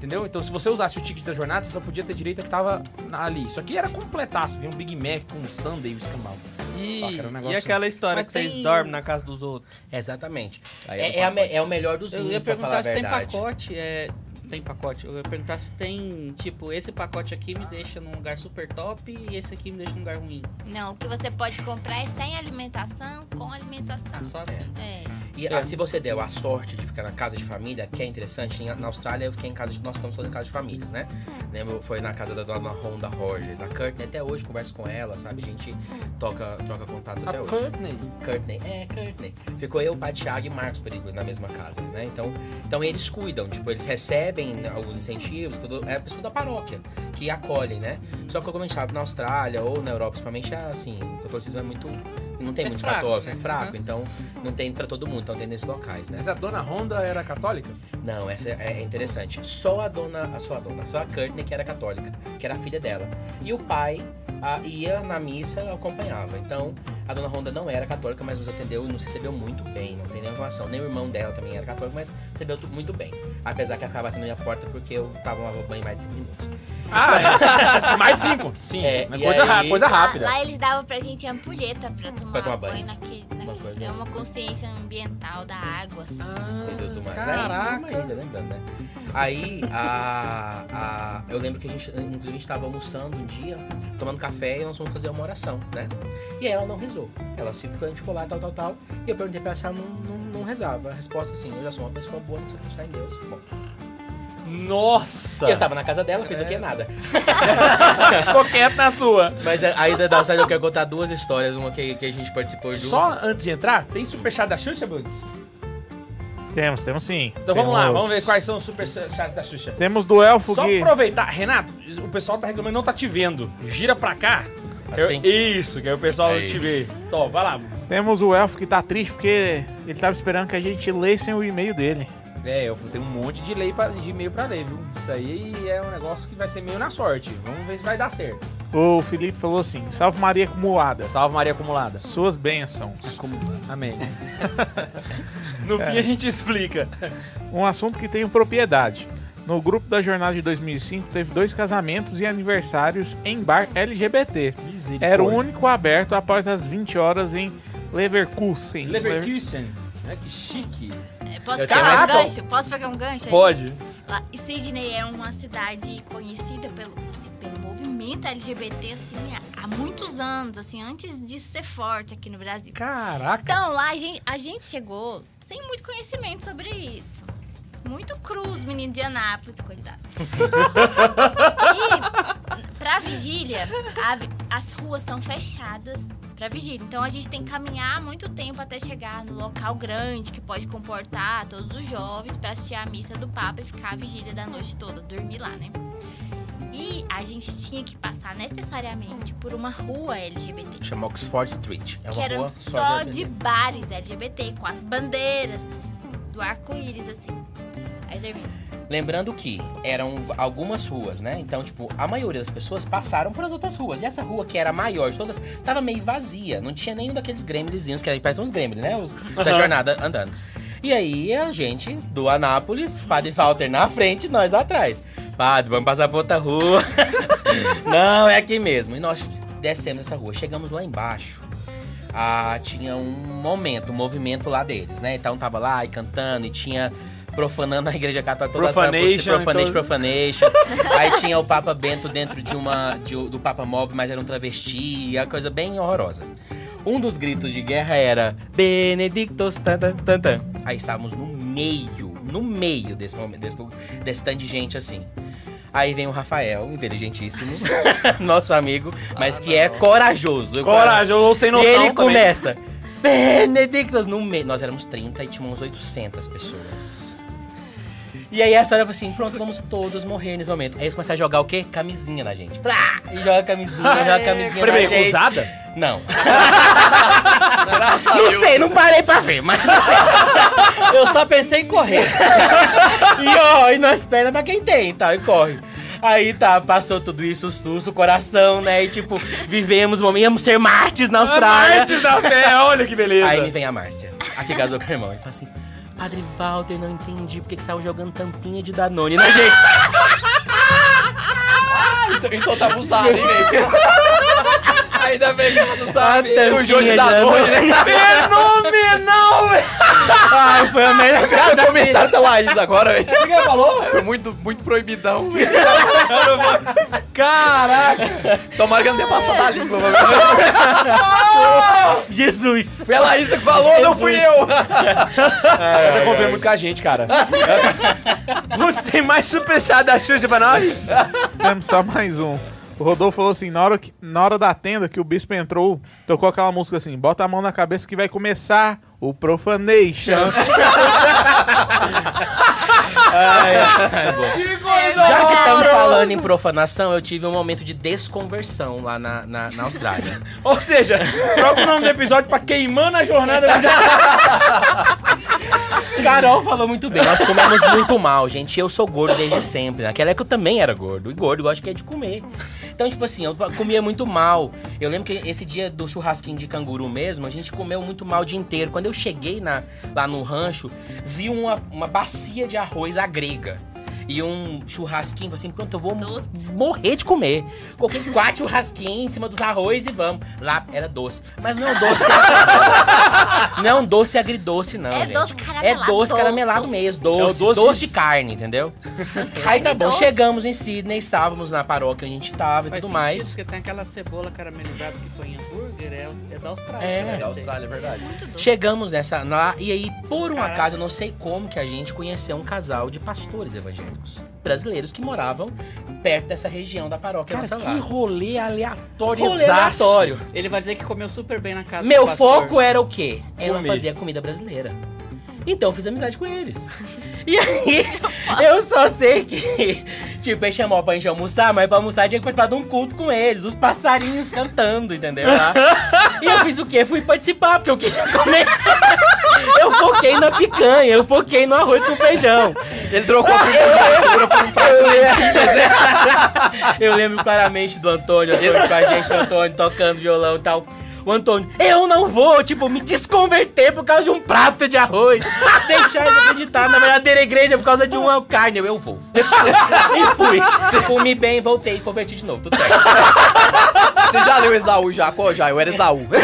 Entendeu? Então se você usasse o ticket da jornada, você só podia ter direito a que tava na- ali. Isso aqui era completaço, vinha um Big Mac com um Sunday e o escambau. E, Só que era um negócio- e aquela história que vocês tem- dormem na casa dos outros? Exatamente. Aí É, é a é o melhor dos Eu mundos, ia pra falar a perguntar se tem pacote, é. Tem pacote. Eu ia perguntar se tem, tipo, esse pacote aqui me deixa num lugar super top e esse aqui me deixa num lugar ruim. Não, o que você pode comprar é sem alimentação, com É alimentação. só assim. É. E ah, se você deu a sorte de ficar na casa de família, que é interessante, em- na Austrália eu fiquei em casa de. Nós ficamos todos em casa de famílias, né? Lembro, foi na casa da dona Honda Rogers. A Courtney até hoje converso com ela, sabe? A gente toca, troca contatos A até hoje. Courtney. Courtney, é, Courtney. Ficou eu, o pai Thiago e Marcos Perigo na mesma casa, né? Então, então eles cuidam, tipo, eles recebem né, alguns incentivos, tudo, é pessoas da paróquia que acolhem, né? Só que como a gente sabe, na Austrália ou na Europa, principalmente, é assim, o catolicismo é muito. Não tem É muitos fraco, católicos, né? é fraco, Uhum. então não tem pra todo mundo, então tem nesses locais, né? Mas a dona Honda era católica? Não, essa é, é interessante. Só a dona, a sua dona, só a Courtney que era católica, que era a filha dela. E o pai ah, ia na missa, acompanhava. Então, a dona Honda não era católica, mas nos atendeu e nos recebeu muito bem. Não tem nenhuma informação. Nem o irmão dela também era católico, mas recebeu muito bem. Apesar que acaba batendo na minha porta porque eu tava lavando banho em mais de 5 minutos. Ah, mais de cinco. Sim, É, e coisa, aí- coisa Lá, rápida. lá eles davam pra gente ampulheta pra tomar, Pra tomar banho. banho naquele, Uma naquele- coisa- É uma consciência ambiental da água, assim. Coisa do mais. caraca. É, uma ilha, lembrando, né? Aí, a, a, eu lembro que a gente, inclusive, a gente tava almoçando um dia, tomando café e nós fomos fazer uma oração, né? E ela não rezou. Ela simplesmente ficou lá, tal, tal, tal. E eu perguntei pra ela se ela não, não, não rezava. A resposta assim, eu já sou uma pessoa boa, não precisa acreditar em Deus. Bom. Nossa! E eu estava na casa dela, fez o que? Nada. Ficou quieto na sua. Mas é, aí da Austrália eu quero contar duas histórias, uma que, que a gente participou junto. Só antes de entrar, tem superchat da Xuxa, Buds? Temos, temos sim. Então vamos lá, Temos- vamos ver quais são os superchats da Xuxa. Temos do Elfo Só que... aproveitar, Renato, o pessoal tá reclamando não tá te vendo. Gira pra cá. que eu- Assim? isso, que aí o pessoal Aí. te vê. Então, vai lá. Temos o Elfo que tá triste porque ele tava esperando que a gente lessem o e-mail dele. É, eu tenho um monte de, lei pra, de e-mail pra ler, viu? Isso aí é um negócio que vai ser meio na sorte. Vamos ver se vai dar certo. O Felipe falou assim: Salve Maria acumulada. Salve Maria Acumulada. Suas bênçãos. Amém. no fim a gente explica. Um assunto que tenho propriedade. No grupo da jornada de 2005 teve dois casamentos e aniversários em bar LGBT. Era o único aberto após as 20 horas em Leverkusen. Leverkusen. É que chique. É, Posso pegar um gancho? Posso pegar um gancho aí? Pode. Lá, e Sydney é uma cidade conhecida pelo, assim, pelo movimento LGBT assim, há, há muitos anos, assim, antes de ser forte aqui no Brasil. Caraca. Então, lá a gente, a gente chegou sem muito conhecimento sobre isso. Muito cruz, menino de Anápolis, coitado. e pra vigília, a as ruas são fechadas pra vigília. Então a gente tem que caminhar muito tempo até chegar no local grande que pode comportar todos os jovens pra assistir a missa do Papa e ficar a vigília da noite toda, dormir lá, né? E a gente tinha que passar necessariamente por uma rua LGBT Chama Oxford Street. É uma que eram só LGBT. de bares LGBT, com as bandeiras do arco-íris, assim. Aí termina. Lembrando que eram algumas ruas, né? Então, tipo, a maioria das pessoas passaram por as outras ruas. E essa rua, que era a maior de todas, tava meio vazia. Não tinha nenhum daqueles gremlinzinhos, que parecem uns gremlins, né? Os da jornada andando. E aí, a gente, do Anápolis, Padre Walter na frente, nós atrás. Vamos passar por outra rua. Não, é aqui mesmo. E nós descemos essa rua. Chegamos lá embaixo. Ah, tinha um momento, um movimento lá deles, né? Então tava lá e cantando e tinha profanando a igreja católica todas as Profanation, profanation, então- profanation. Aí tinha o Papa Bento dentro de uma de- do Papa Móvel, mas era um travesti, a coisa bem horrorosa. Um dos gritos de guerra era Benedictus tan, tan, tan, tan. Aí estávamos no meio, no meio desse momento, desse, desse tanto de gente assim. Aí vem o Rafael, inteligentíssimo, nosso amigo, mas que é corajoso. Corajoso sem E noção ele também. começa. Benedictus no meio. Nós éramos 30 e tínhamos 800 pessoas. E aí a história foi assim, pronto, vamos todos morrer nesse momento. Aí eles começaram a jogar o quê? Camisinha na gente. Plá! E joga camisinha, joga camisinha na gente. usada? Não. não sei, não parei pra ver, mas Eu só pensei em correr. e ó, e nós espera da quem tem, tá? E corre. Aí tá, passou tudo isso, o susto, o coração, né? E tipo, vivemos, íamos ser mártires na Austrália. Antes da fé, olha que beleza. Aí me vem a Márcia, a que casou com o irmão, e fala assim: Padre Walter, não entendi porque que tava jogando tampinha de Danone na gente. Então, então tá abusado, hein, velho? Ainda bem que ela não sabe. Sujou de de Danone, né? Fenomenal, velho. Ai, foi a melhor Cara, o comentário da Laís agora, velho. O que ela falou? Foi muito, muito proibidão. velho. Caraca. Tomara que eu não tenha passado a língua. Jesus. Foi a Laís que falou, não fui eu. Eu confio muito com a gente, cara. Você tem mais superchat da Xuxa pra nós? Temos só mais um. O Rodolfo falou assim, na hora, que, na hora da tenda que o bispo entrou, tocou aquela música assim, bota a mão na cabeça que vai começar o profanation. Que coisa Já que estamos falando em profanação, eu tive um momento de desconversão lá na, na, na Austrália. Ou seja, troca o nome do episódio pra queimando a jornada. Carol falou muito bem. Nós comemos muito mal, gente. Eu sou gordo desde sempre. Naquela época eu também era gordo. E gordo gosta que é de comer. Então, tipo assim, eu comia muito mal. Eu lembro que esse dia do churrasquinho de canguru mesmo, a gente comeu muito mal o dia inteiro. Quando eu cheguei na- lá no rancho, vi uma, uma bacia de arroz à grega. E um churrasquinho, assim, pronto, eu vou Doce. morrer de comer. Coloquei quatro churrasquinhos em cima dos arroz e vamos. Lá era doce. Mas não é um doce agridoce. Não é um doce agridoce, não, É gente. doce É caramelado, doce doce, caramelado doce. mesmo. É Doce, doce doce, de- carne, entendeu? Aí tá bom, doce. chegamos em Sydney, estávamos na paróquia onde a gente tava e Faz tudo sentido, mais. porque tem aquela cebola caramelizada que põe em hambúrguer, é, é da Austrália. É. que É da. Austrália, é verdade. Chegamos nessa lá e aí, por um Caraca. acaso, eu não sei como que a gente conheceu um casal de pastores evangélicos brasileiros que moravam perto dessa região da paróquia Cara, nossa que lá. rolê aleatório. Rolê aleatório. Ele vai dizer que comeu super bem na casa Meu do foco era o quê? Ela Comer. fazia comida brasileira. Então eu fiz amizade com eles. E aí, eu só sei que, tipo, ele chamou pra gente almoçar, mas pra almoçar tinha que participar de um culto com eles, os passarinhos cantando, entendeu? E eu fiz o quê? Fui participar, porque eu queria comer. Eu foquei na picanha, eu foquei no arroz com feijão. Ele trocou por temperatura por um prato Eu lembro claramente do Antônio, Antônio com a gente, Antônio tocando violão e tal. O Antônio, eu não vou, tipo, me desconverter por causa de um prato de arroz. Deixar de acreditar na verdadeira igreja por causa de uma carne. Eu, eu vou. e fui. Se comi bem, voltei e converti de novo. Tudo certo. Você já leu Esaú já? Qual já? Eu era Esaú.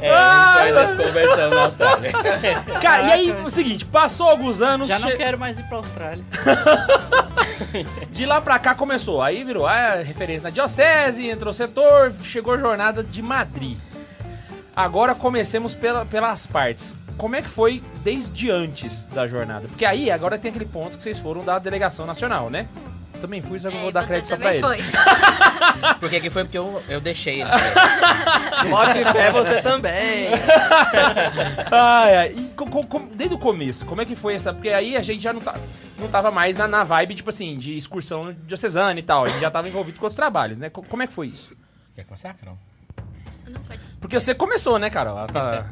É, a gente faz desconversão na Austrália. Cara, e aí, o seguinte, passou alguns anos, Já não che- quero mais ir pra Austrália. de lá pra cá começou. Aí virou a referência na diocese, entrou o setor, chegou a jornada de Madrid. Agora comecemos pela- pelas partes. Como é que foi desde antes da jornada? Porque aí, agora tem aquele ponto que vocês foram da delegação nacional, né? Também fui, só que eu É, vou dar você crédito só pra eles. foi. Porque que foi porque eu, eu deixei eles. Bote fé você também. Ai, ai. E co- co- com- desde o começo, como é que foi essa? Porque aí a gente já não, tá, não tava mais na, na vibe, tipo assim, de excursão diocesana e tal. A gente já tava envolvido com outros trabalhos, né? Co- como é que foi isso? Quer começar, Carol? Não pode. Porque você começou, né, Carol? Ela tá-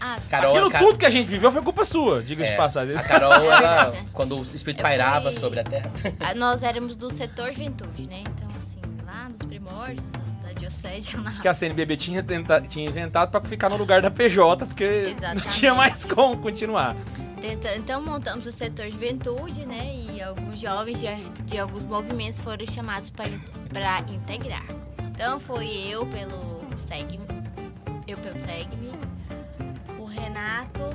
Ah, Carol, Aquilo Ca- tudo que a gente viveu foi culpa sua, diga-se de É, passagem. A Carol, É ela, quando o espírito Eu pairava fui- sobre a terra. ah, nós éramos do setor juventude, né? Então, assim, lá nos primórdios Que a CNBB tinha, tenta- tinha inventado pra ficar no lugar da PJ, porque não Exatamente. tinha mais como continuar. Então montamos o setor juventude, né? E alguns jovens de, de alguns movimentos foram chamados para integrar. Então foi eu pelo SEGME, eu pelo SEGME, Renato,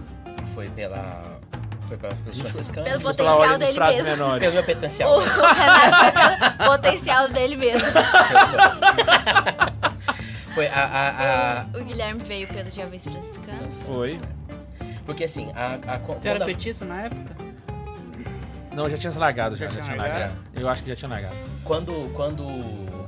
foi pela. Foi pela, pelos franciscanos. Pelo potencial dele mesmo. menores. Pelo meu O potencial. Renato foi pelo potencial dele mesmo. Foi a. a, a- O Guilherme veio pelos jovens franciscanos. Foi. Porque assim, a, a, Você era a- petista na época? Não, já tinha se largado, já, Já já tinha tinha largado. Eu acho que já tinha largado. Quando, quando,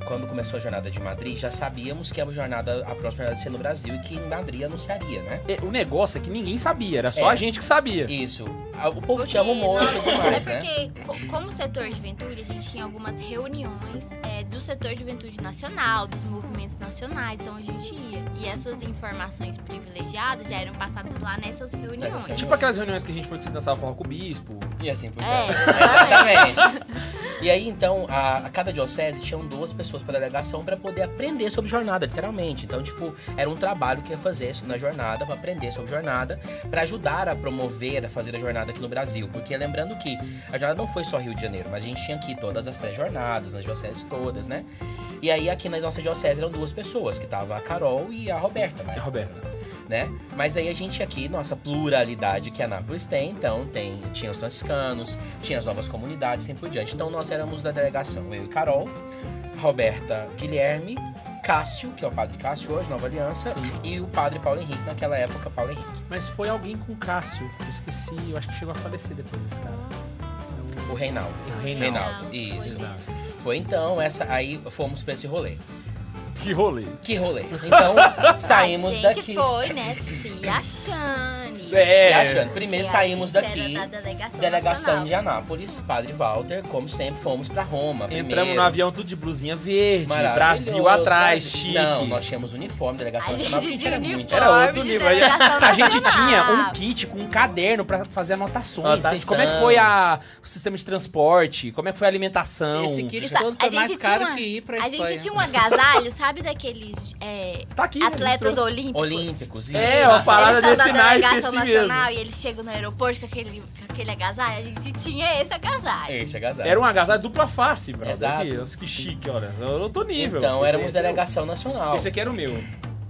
quando começou a jornada de Madrid, já sabíamos que a jornada, a próxima jornada ia ser no Brasil e que em Madrid anunciaria, né? E O negócio é que ninguém sabia, era só É. a gente que sabia. Isso. O povo Porque tinha rumor e nós- tudo mais, é né? porque, co- como setor de juventude, a gente tinha algumas reuniões é, do setor de juventude nacional, dos movimentos nacionais, então a gente ia. E essas informações privilegiadas já eram passadas lá nessas reuniões. Reuniões. Tipo aquelas reuniões que a gente foi que se dançava forró com o bispo. E assim por É. Exatamente. E aí, então, a, a cada diocese tinham duas pessoas para delegação para poder aprender sobre jornada, literalmente. Então, tipo, era um trabalho que ia fazer isso na jornada, para aprender sobre jornada, para ajudar a promover, a fazer a jornada aqui no Brasil. Porque lembrando que a jornada não foi só Rio de Janeiro, mas a gente tinha aqui todas as pré-jornadas, nas dioceses todas, né? E aí, aqui na nossa diocese eram duas pessoas, que tava a Carol e a Roberta, né? É, Roberto. né? Mas aí a gente aqui, nossa pluralidade que Anápolis tem, então tem, tinha os franciscanos, tinha as novas comunidades, assim por diante. Então nós éramos da delegação, eu e Carol, Roberta Guilherme, Cássio, que é o padre Cássio hoje, Nova Aliança, Sim. e o padre Paulo Henrique, naquela época, Paulo Henrique. Mas foi alguém com Cássio. Eu esqueci, eu acho que chegou a falecer depois desse cara. O Reinaldo. O Reinaldo. foi isso. Foi então, essa aí fomos pra esse rolê. Que rolê. Que rolê? Então, saímos a gente daqui. foi, né, se achando. É. Se achando. Primeiro Que a saímos daqui. da delegação, Delegação de Anápolis, Padre Walter, como sempre, fomos pra Roma. Entramos primeiro. no avião tudo de blusinha verde, Maravilhoso. Brasil atrás, Brasil- chique. Não, nós tínhamos uniforme, delegação A nacional, gente era muito. uniforme. Era outro nível. A gente tinha um kit com um caderno pra fazer anotações. Anotação. Como é que foi a, o sistema de transporte? Como é que foi a alimentação? Esse kit todo a foi mais caro uma- que ir pra A Espanha. gente tinha um agasalho, sabe daqueles é, Tá aqui. atletas ele trouxe. olímpicos? Olímpicos, isso. É, uma parada Eles desse da delegação esse mesmo. nacional e eles chegam no aeroporto com aquele, com aquele agasalho. A gente tinha esse agasalho. Esse agasalho. Era um agasalho dupla face, brother. Exato. Aqui, nossa, que chique, olha. Eu não tô nível. Então, éramos é delegação nacional. Esse aqui era o meu.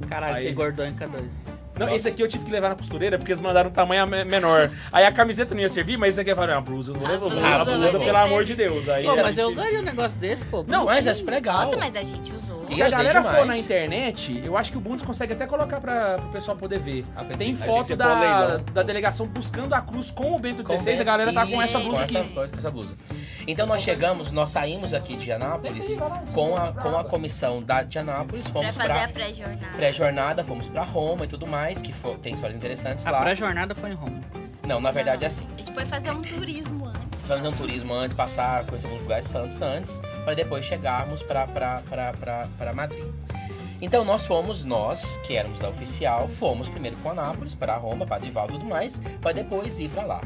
Caralho, Aí- você engordou em K2. Não, Nossa. esse aqui eu tive que levar na costureira porque eles mandaram um tamanho me- menor. Aí a camiseta não ia servir, mas isso aqui é para uma blusa. Eu vou A levar blusa a blusa, ter pelo amor de Deus. Aí, Pô, mas eu usaria um negócio desse, pô. Não, mas é super legal. Nossa, mas a gente usou. Se a galera demais. for na internet, eu acho que o Bundes consegue até colocar pra, pro pessoal poder ver. Ah, Tem foto da, da delegação buscando a cruz com o Bento Com 16, a galera tá com essa blusa com aqui. essa- com essa blusa. Então nós chegamos, nós saímos aqui de Anápolis com a, com a comissão da, de Anápolis, Pra fomos fazer pra a pré-jornada. pré-jornada, fomos pra Roma e tudo mais, que fo- tem histórias interessantes A lá. pré-jornada foi em Roma. Não, na verdade é assim. A gente foi fazer um turismo antes. fazer um turismo antes, passar, conhecer alguns lugares santos antes, para depois chegarmos para Madrid. Então nós fomos, nós, que éramos da oficial, fomos primeiro com Anápolis, para Roma, Padre Val e tudo mais, para depois ir para lá.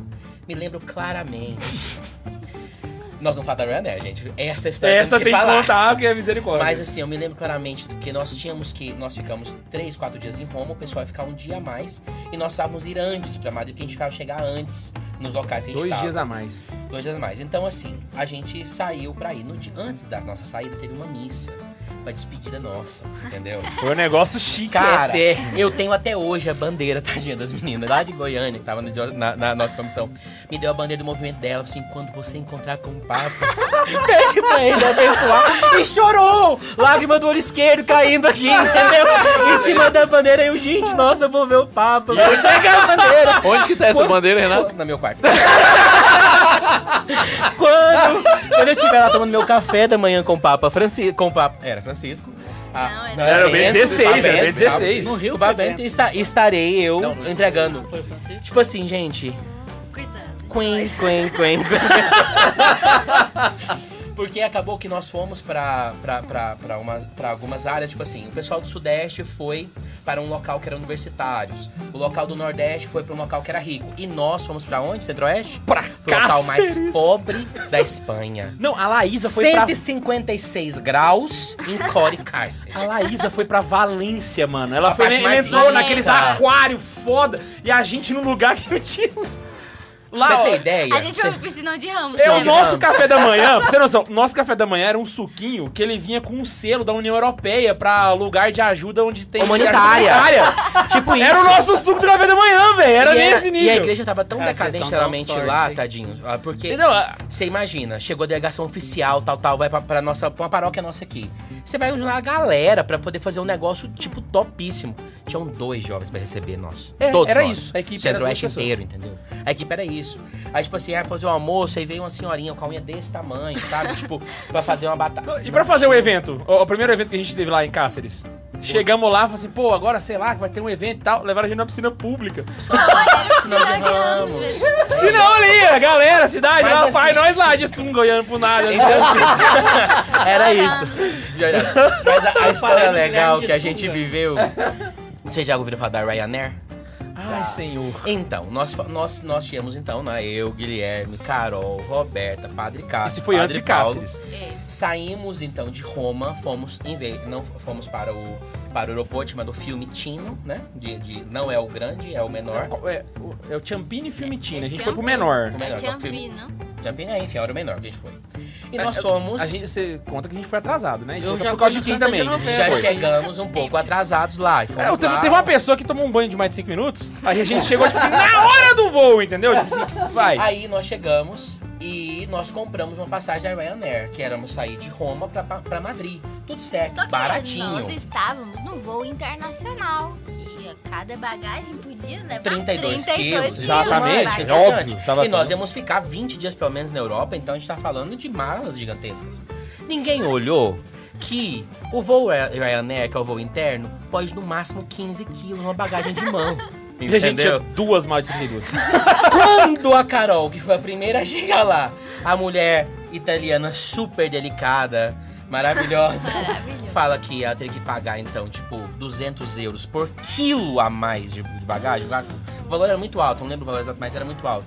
Me lembro claramente. Nós vamos falar da Ryanair, gente. Essa história Essa tem que falar. contar, porque é misericórdia. Mas assim, eu me lembro claramente que nós tínhamos que. Nós ficamos três, quatro dias em Roma, o pessoal ia ficar um dia a mais. E nós precisávamos ir antes pra Madrid, porque a gente precisava chegar antes nos locais que a gente Dois tava. dias a mais. Dois dias a mais. Então, assim, a gente saiu pra ir. No dia, antes da nossa saída, teve uma missa. Uma despedida nossa, entendeu? Foi um negócio chique, Cara, eterno. eu tenho até hoje a bandeira, tadinha das meninas, lá de Goiânia, que tava no na, na nossa comissão. Me deu a bandeira do movimento dela, assim, quando você encontrar com o Papa, pede pra ele abençoar. E chorou! Lágrima do olho esquerdo caindo aqui, entendeu? Em cima da bandeira. Eu, gente, nossa, eu vou ver o Papa, vou entregar a bandeira. Onde que tá essa Quando- bandeira, Renato? Na meu quarto. Quando, quando eu estiver lá tomando meu café da manhã com o Papa Francisco. Com o Papa. Era Francisco. Ah, Não, era Era o Ben 16, Papa era o Ben Bento, Papa 16. No Rio o estarei eu Não, não. entregando. Tipo assim, gente. Cuidado. Quen, quen, quen. Porque acabou que nós fomos pra, pra, pra, pra, pra algumas áreas, tipo assim, o pessoal do Sudeste foi para um local que era universitários, o local do Nordeste foi para um local que era rico, e nós fomos pra onde, Centro-Oeste? Pra Pro local mais pobre da Espanha. Não, a Laísa foi pra... 156 graus em Core Cárceres. A Laísa foi pra Valência, mano. Ela, A foi, ela entrou rica. naqueles aquários foda e a gente num lugar que não tinha. Lá, Você ó, tem ideia? A gente foi pro piscinão de Ramos, É, o nosso café da manhã, pra você ter noção, o nosso café da manhã era um suquinho que ele vinha com um selo da União Europeia pra lugar de ajuda onde tem Humanitária. humanitária. Tipo isso. Era o nosso suco do café da manhã, velho. Era e, nesse E a nível. igreja tava tão Cara, vocês decadente realmente lá, hein? tadinho. ah, Porque Entendeu? Ah, você imagina, chegou a delegação oficial, tal, tal, vai pra, pra, nossa, pra uma paróquia nossa aqui. Você vai ajudar a galera pra poder fazer um negócio, tipo, topíssimo. Tinham dois jovens pra receber nós. É, Todos era nós. isso. A equipe era Centro-Oeste inteiro, entendeu? A equipe era isso. Aí, tipo assim, ia fazer o almoço, aí veio uma senhorinha com a unha desse tamanho, sabe? tipo, pra fazer uma batata. E pra fazer o evento, o, o primeiro evento que a gente teve lá em Cáceres. Chegamos lá, falamos assim, pô, agora sei lá, que vai ter um evento e tal. Levaram a gente na piscina pública. Olha, Piscinão de Ramos. Piscinão ali, a galera, a cidade, Mas lá, assim- pai, nós lá de sunga olhando pro nada. Então, Era isso. Mas a, a história legal que a gente viveu. Vocês já ouviram falar da Ryanair? Ai, senhor. Então, nós, nós, nós tínhamos então, né? Eu, Guilherme, Carol, Roberta, Padre Cássio. Esse foi antes Padre de Paulo. Cáceres. É. Saímos então de Roma, fomos em vez, não fomos para o para o aeroporto chamado Fiumicino, né? De, de- não é o grande, é o menor. É, o- é o Champini Fiumitini, a gente É foi pro menor. Melhor, É que é o filme. Champino. Champini, é, enfim, era o menor que a gente foi. E É, nós é, fomos. A gente, você conta que a gente foi atrasado, né? Eu já por causa fui de quem também. Já Foi. chegamos um pouco atrasados lá. E fomos É, teve, lá. teve uma pessoa que tomou um banho de mais de 5 minutos, aí a gente chegou, tipo assim, na hora do voo, entendeu? Tipo assim, vai. Aí nós chegamos e nós compramos uma passagem da Ryanair, que éramos sair de Roma pra, pra, pra Madrid. Tudo certo, Só que baratinho. nós estávamos no voo internacional, que cada bagagem podia levar 32 32 quilos. quilos. Exatamente, é óbvio. Tava e nós íamos ficar 20 dias pelo menos na Europa, então a gente tá falando de malas gigantescas. Ninguém olhou que o voo Ry- Ryanair, que é o voo interno, pode no máximo 15 quilos uma bagagem de mão. E a gente tinha Entendeu? duas malas de 32. Quando a Carol, que foi a primeira a chegar lá, a mulher italiana super delicada, maravilhosa, fala que ela teve que pagar, então, tipo, 200 euros por quilo a mais de, de bagagem. O valor era muito alto, não lembro o valor exato, mas era muito alto.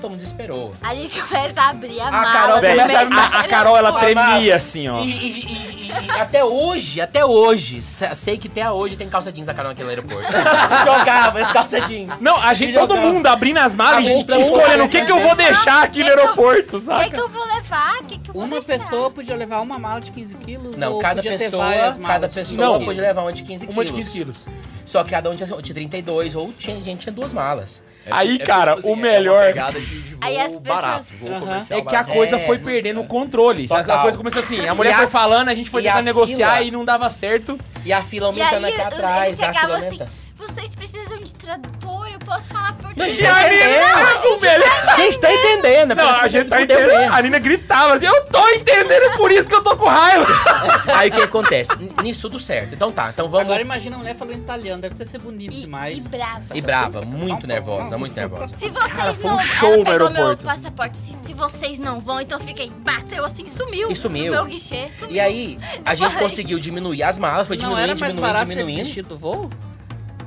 Todo mundo desesperou. A gente começa a abrir a, A mala. Carol Velho, meio- a, a Carol, ela tremia assim, ó. E, e- e- e- e até hoje, até hoje, se- sei que até hoje tem calça jeans da Carol naquele aeroporto. Jogava as calça jeans. Não, a gente, todo jogava. mundo abrindo as malas e a escolhendo o que, que eu vou deixar aqui no aeroporto, O que, que eu vou levar? O que, que eu vou Uma deixar? pessoa podia levar uma mala de 15 quilos Não, ou cada podia pessoa, cada de pessoa 15 Não. quilos. levar uma de 15 Uma quilos. de 15 quilos. Só que cada um tinha, tinha 32 ou tinha gente tinha duas malas. Aí, porque, cara, tipo o é uma melhor- pegada de, de voo Aí as pessoas- barato, comercial É que a coisa É, foi perdendo o controle. sabe? Total. A coisa começou assim, a mulher a- foi falando, a gente foi tentando negociar fila- e não dava certo. E a fila E aumentando aí, aqui atrás, eles a fila chegavam assim, vocês precisam de tradutor, eu posso falar Não, português. tinha a Nina, o melhor. A gente tá entendendo, Não, a gente tá entendendo. A Nina gritava assim, eu tô entendendo, por isso que eu tô com raiva. Aí o que acontece? Nisso tudo certo. Então tá, então vamos. Agora imagina a mulher falando italiano, deve ser bonito E, demais. e brava. E brava, muito nervosa, muito nervosa. Se vocês Cara, foi um não. show ela no aeroporto. meu passaporte. Se, se vocês não vão, então fiquem. Bateu assim, sumiu. E sumiu. Meu guichê, sumiu. E aí, a gente Ai. conseguiu diminuir as malas, foi não diminuindo, era mais diminuindo, barato ter diminuindo. desistido do voo?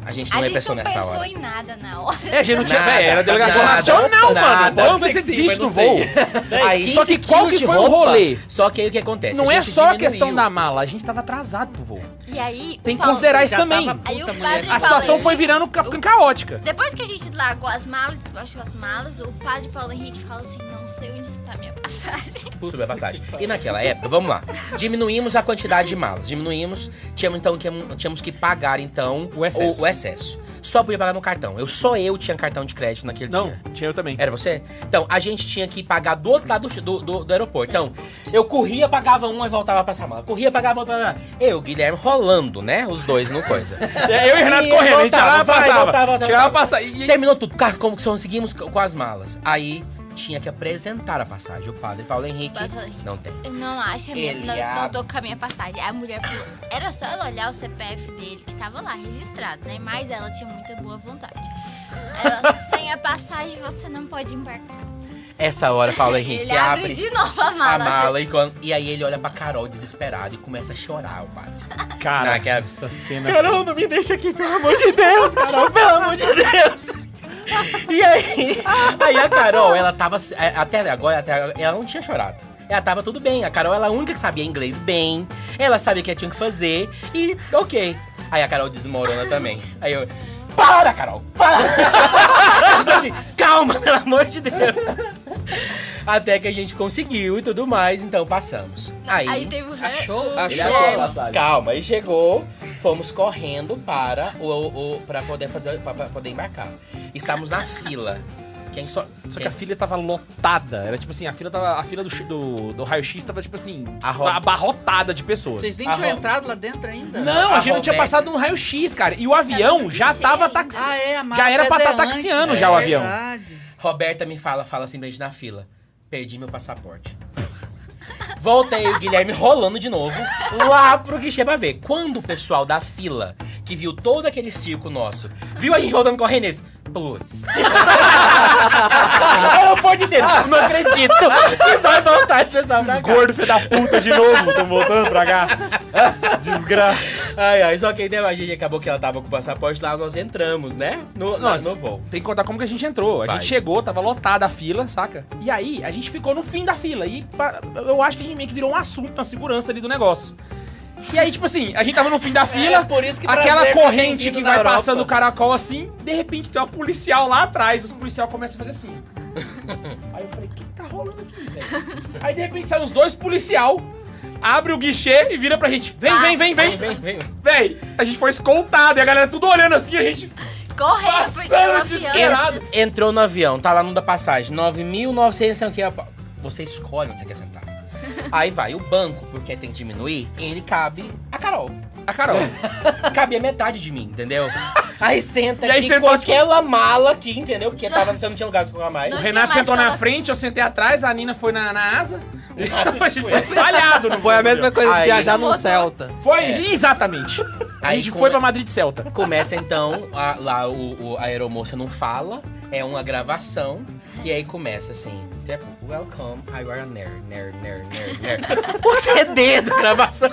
A gente a não gente pensou não nessa pensou hora. em nada na hora. É, a gente não tinha, Nada, era delegação nada, nacional, nada. mano. Vamos ver se Pode desiste mas do não voo. Aí, Só que 15 qual que foi o roupa. rolê? Só que aí o que acontece? Não A é gente só a questão da mala, a gente tava atrasado pro voo. E aí. Tem o que Paulo- considerar isso também. o. A situação Paulo foi virando, ficando caótica. Depois que a gente largou as malas, despachou as malas, o padre Paulo Henrique fala assim: não sei onde está minha passagem. Subiu a passagem. E naquela época, vamos lá. Diminuímos a quantidade de malas. Diminuímos, tínhamos então que, tínhamos que pagar então O excesso. O, excesso. Só podia pagar no cartão. Eu só eu tinha cartão de crédito naquele Não, dia. tinha eu também. Era você? Então, a gente tinha que pagar do outro lado do, do, do- aeroporto. Então, eu corria, pagava uma e voltava pra essa mala. Corria, pagava, voltava. Eu, Guilherme, rolando, né? Os dois no coisa. Eu e o Renato E correndo, a gente voltava, chegava e vai, passava. voltava, voltava, Chegava e voltava. passava. E, Terminou tudo. Cara, como que conseguimos com as malas? Aí tinha que apresentar a passagem. O padre Paulo Henrique Padre Paulo Henrique. não tem. Eu não acho a minha. Ele Não, ab- não tô com a minha passagem. A mulher falou: era só ela olhar o CPF dele, que tava lá registrado, né? Mas ela tinha muita boa vontade. Ela, sem a passagem você não pode embarcar. Essa hora, Paulo Henrique Ele abre, abre de novo a a mala. mala e, quando- e aí ele olha pra Carol desesperado e começa a chorar, o padre. Cara, Naquela- essa cena... Carol, não me deixa aqui, pelo amor de Deus, Carol, pelo amor de Deus. E aí, aí a Carol, ela tava, é, até agora, até, ela não tinha chorado. Ela tava tudo bem. A Carol, ela é a única que sabia inglês bem. Ela sabia o que ela tinha que fazer. E, ok. Aí a Carol desmorona também. Aí eu, para, Carol, para! Calma, pelo amor de Deus. Até que a gente conseguiu e tudo mais, então passamos. Aí, Aí teve o Achou? Ele Achou? achou a passagem. calma, aí chegou, fomos correndo para o, o para poder fazer para poder embarcar. Estávamos na fila. Quem Só, só que quem- a fila tava lotada. Era tipo assim, a fila tava. A fila do, do, do raio-x tava, tipo assim, Arro- abarrotada de pessoas. Vocês nem tinham ro- entrado lá dentro ainda? Não, a, A gente não tinha passado no raio-x, cara. E o avião já cheio tava taxi... Ah, é, a Já era pra tá Marcas é taxiando antes, já o é avião. verdade. Roberta me fala, fala assim pra gente na fila. Perdi meu passaporte. Voltei o Guilherme rolando de novo lá pro guichê pra ver. Quando o pessoal da fila, que viu todo aquele circo nosso, viu a gente voltando correndo nesse. Putz. Aeroporto inteiro. Não acredito que vai voltar de sessão pra Esses cá. gordos filho da puta de novo, tão voltando pra cá. Desgraça. Ai, ai, só que aí, né, a gente acabou que ela tava com o passaporte lá, nós entramos, né? No, Nossa. no voo. Tem que contar como que a gente entrou. A Vai. gente chegou, tava lotada a fila, saca? E aí, a gente ficou no fim da fila. E eu acho que a gente meio que virou um assunto na segurança ali do negócio. E aí, tipo assim, a gente tava no fim da fila, É, por isso que aquela corrente que vai Europa. passando o caracol assim, de repente tem uma policial lá atrás, os policiais começam a fazer assim. Aí eu falei, o que que tá rolando aqui, velho? Aí de repente saem os dois policial, abre o guichê e vira pra gente, vem, vem, vem, vem. Vem, vem, vem. Véi, a gente foi escoltado e a galera tudo olhando assim, a gente Correndo, passando desesperado. Entrou no avião, tá lá no da passagem, 9.900, sei o que. Você escolhe onde você quer sentar. Aí vai o banco, porque tem que diminuir, ele cabe a Carol. A Carol. Cabia metade de mim, entendeu? Aí senta E aí aqui sentou, com aquela mala aqui, entendeu? Porque tava, você não tinha lugar de colocar mais. O Não Renato tinha mais sentou na frente, eu sentei atrás, a Nina foi na, na asa. a gente foi espalhado no Foi a mesma coisa Aí- viajar num. Celta. Foi, exatamente. A Aí gente come- foi pra Madrid de Celta. Começa então, a- lá o, o- a aeromoça não fala, é uma gravação, e aí começa assim, tipo, welcome, I are ner, ner, ner, ner, ner. O CD da gravação.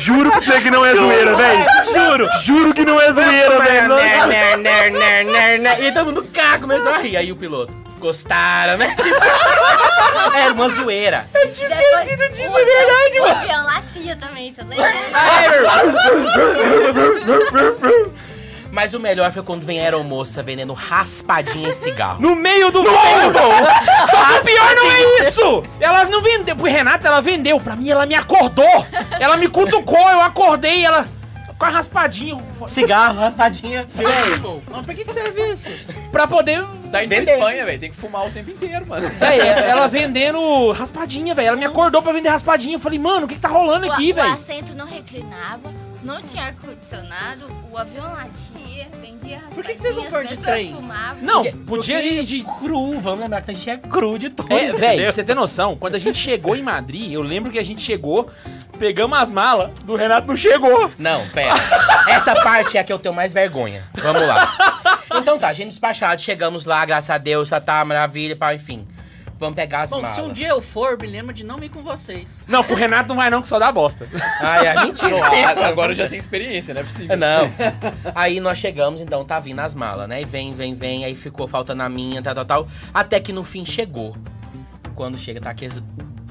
Juro pra você que não é zoeira, velho. Juro. Juro que não é zoeira, velho. Ner, ner, ner, ner, ner, ner. E todo mundo cá começou a rir. Aí o piloto, gostaram, né? Tipo, era uma zoeira. Depois, esquecido disso, é verdade, o mano. avião latia também, você lembra? Mas o melhor foi quando vem a aeromoça vendendo raspadinha em cigarro. No meio do voo, Só que o pior não é isso. Ela não vendeu. Pro Renato, ela vendeu. Pra mim, ela me acordou. Ela me cutucou, eu acordei, ela... Com a raspadinha. Cigarro, raspadinha. Pô, Mas pra que, que serve isso? Pra poder... Tá indo pra Vender. Espanha, velho. Tem que fumar o tempo inteiro, mano. Véi, ela vendendo raspadinha, velho. Ela me acordou pra vender raspadinha. Eu falei, mano, o que, que tá rolando O, aqui, o velho? assento não reclinava, não tinha ar-condicionado, o avião latia, vendia Por que que vocês não foram de trem? fumavam. Não, Porque- podia ir de... Cru, vamos lembrar que a gente é cru de tudo. É, velho, pra você ter noção, quando a gente chegou em Madrid, eu lembro que a gente chegou, pegamos as malas, do Renato não chegou. Não, pera. Essa parte é a que eu tenho mais vergonha. Vamos lá. Então tá, a gente despachado, chegamos lá, graças a Deus, tá, tá maravilha, pá, enfim. Vamos pegar as Bom, malas. se um dia eu for, me lembra de não ir com vocês. Não, com o Renato não vai não, que só dá bosta. Ai, é mentira. Não, a- agora já tem experiência, não é possível. Não. Aí nós chegamos, então tá vindo as malas, né? E vem, vem, vem, aí ficou faltando a minha, tal, tal, tal. Até que no fim chegou. Quando chega, tá aqueles.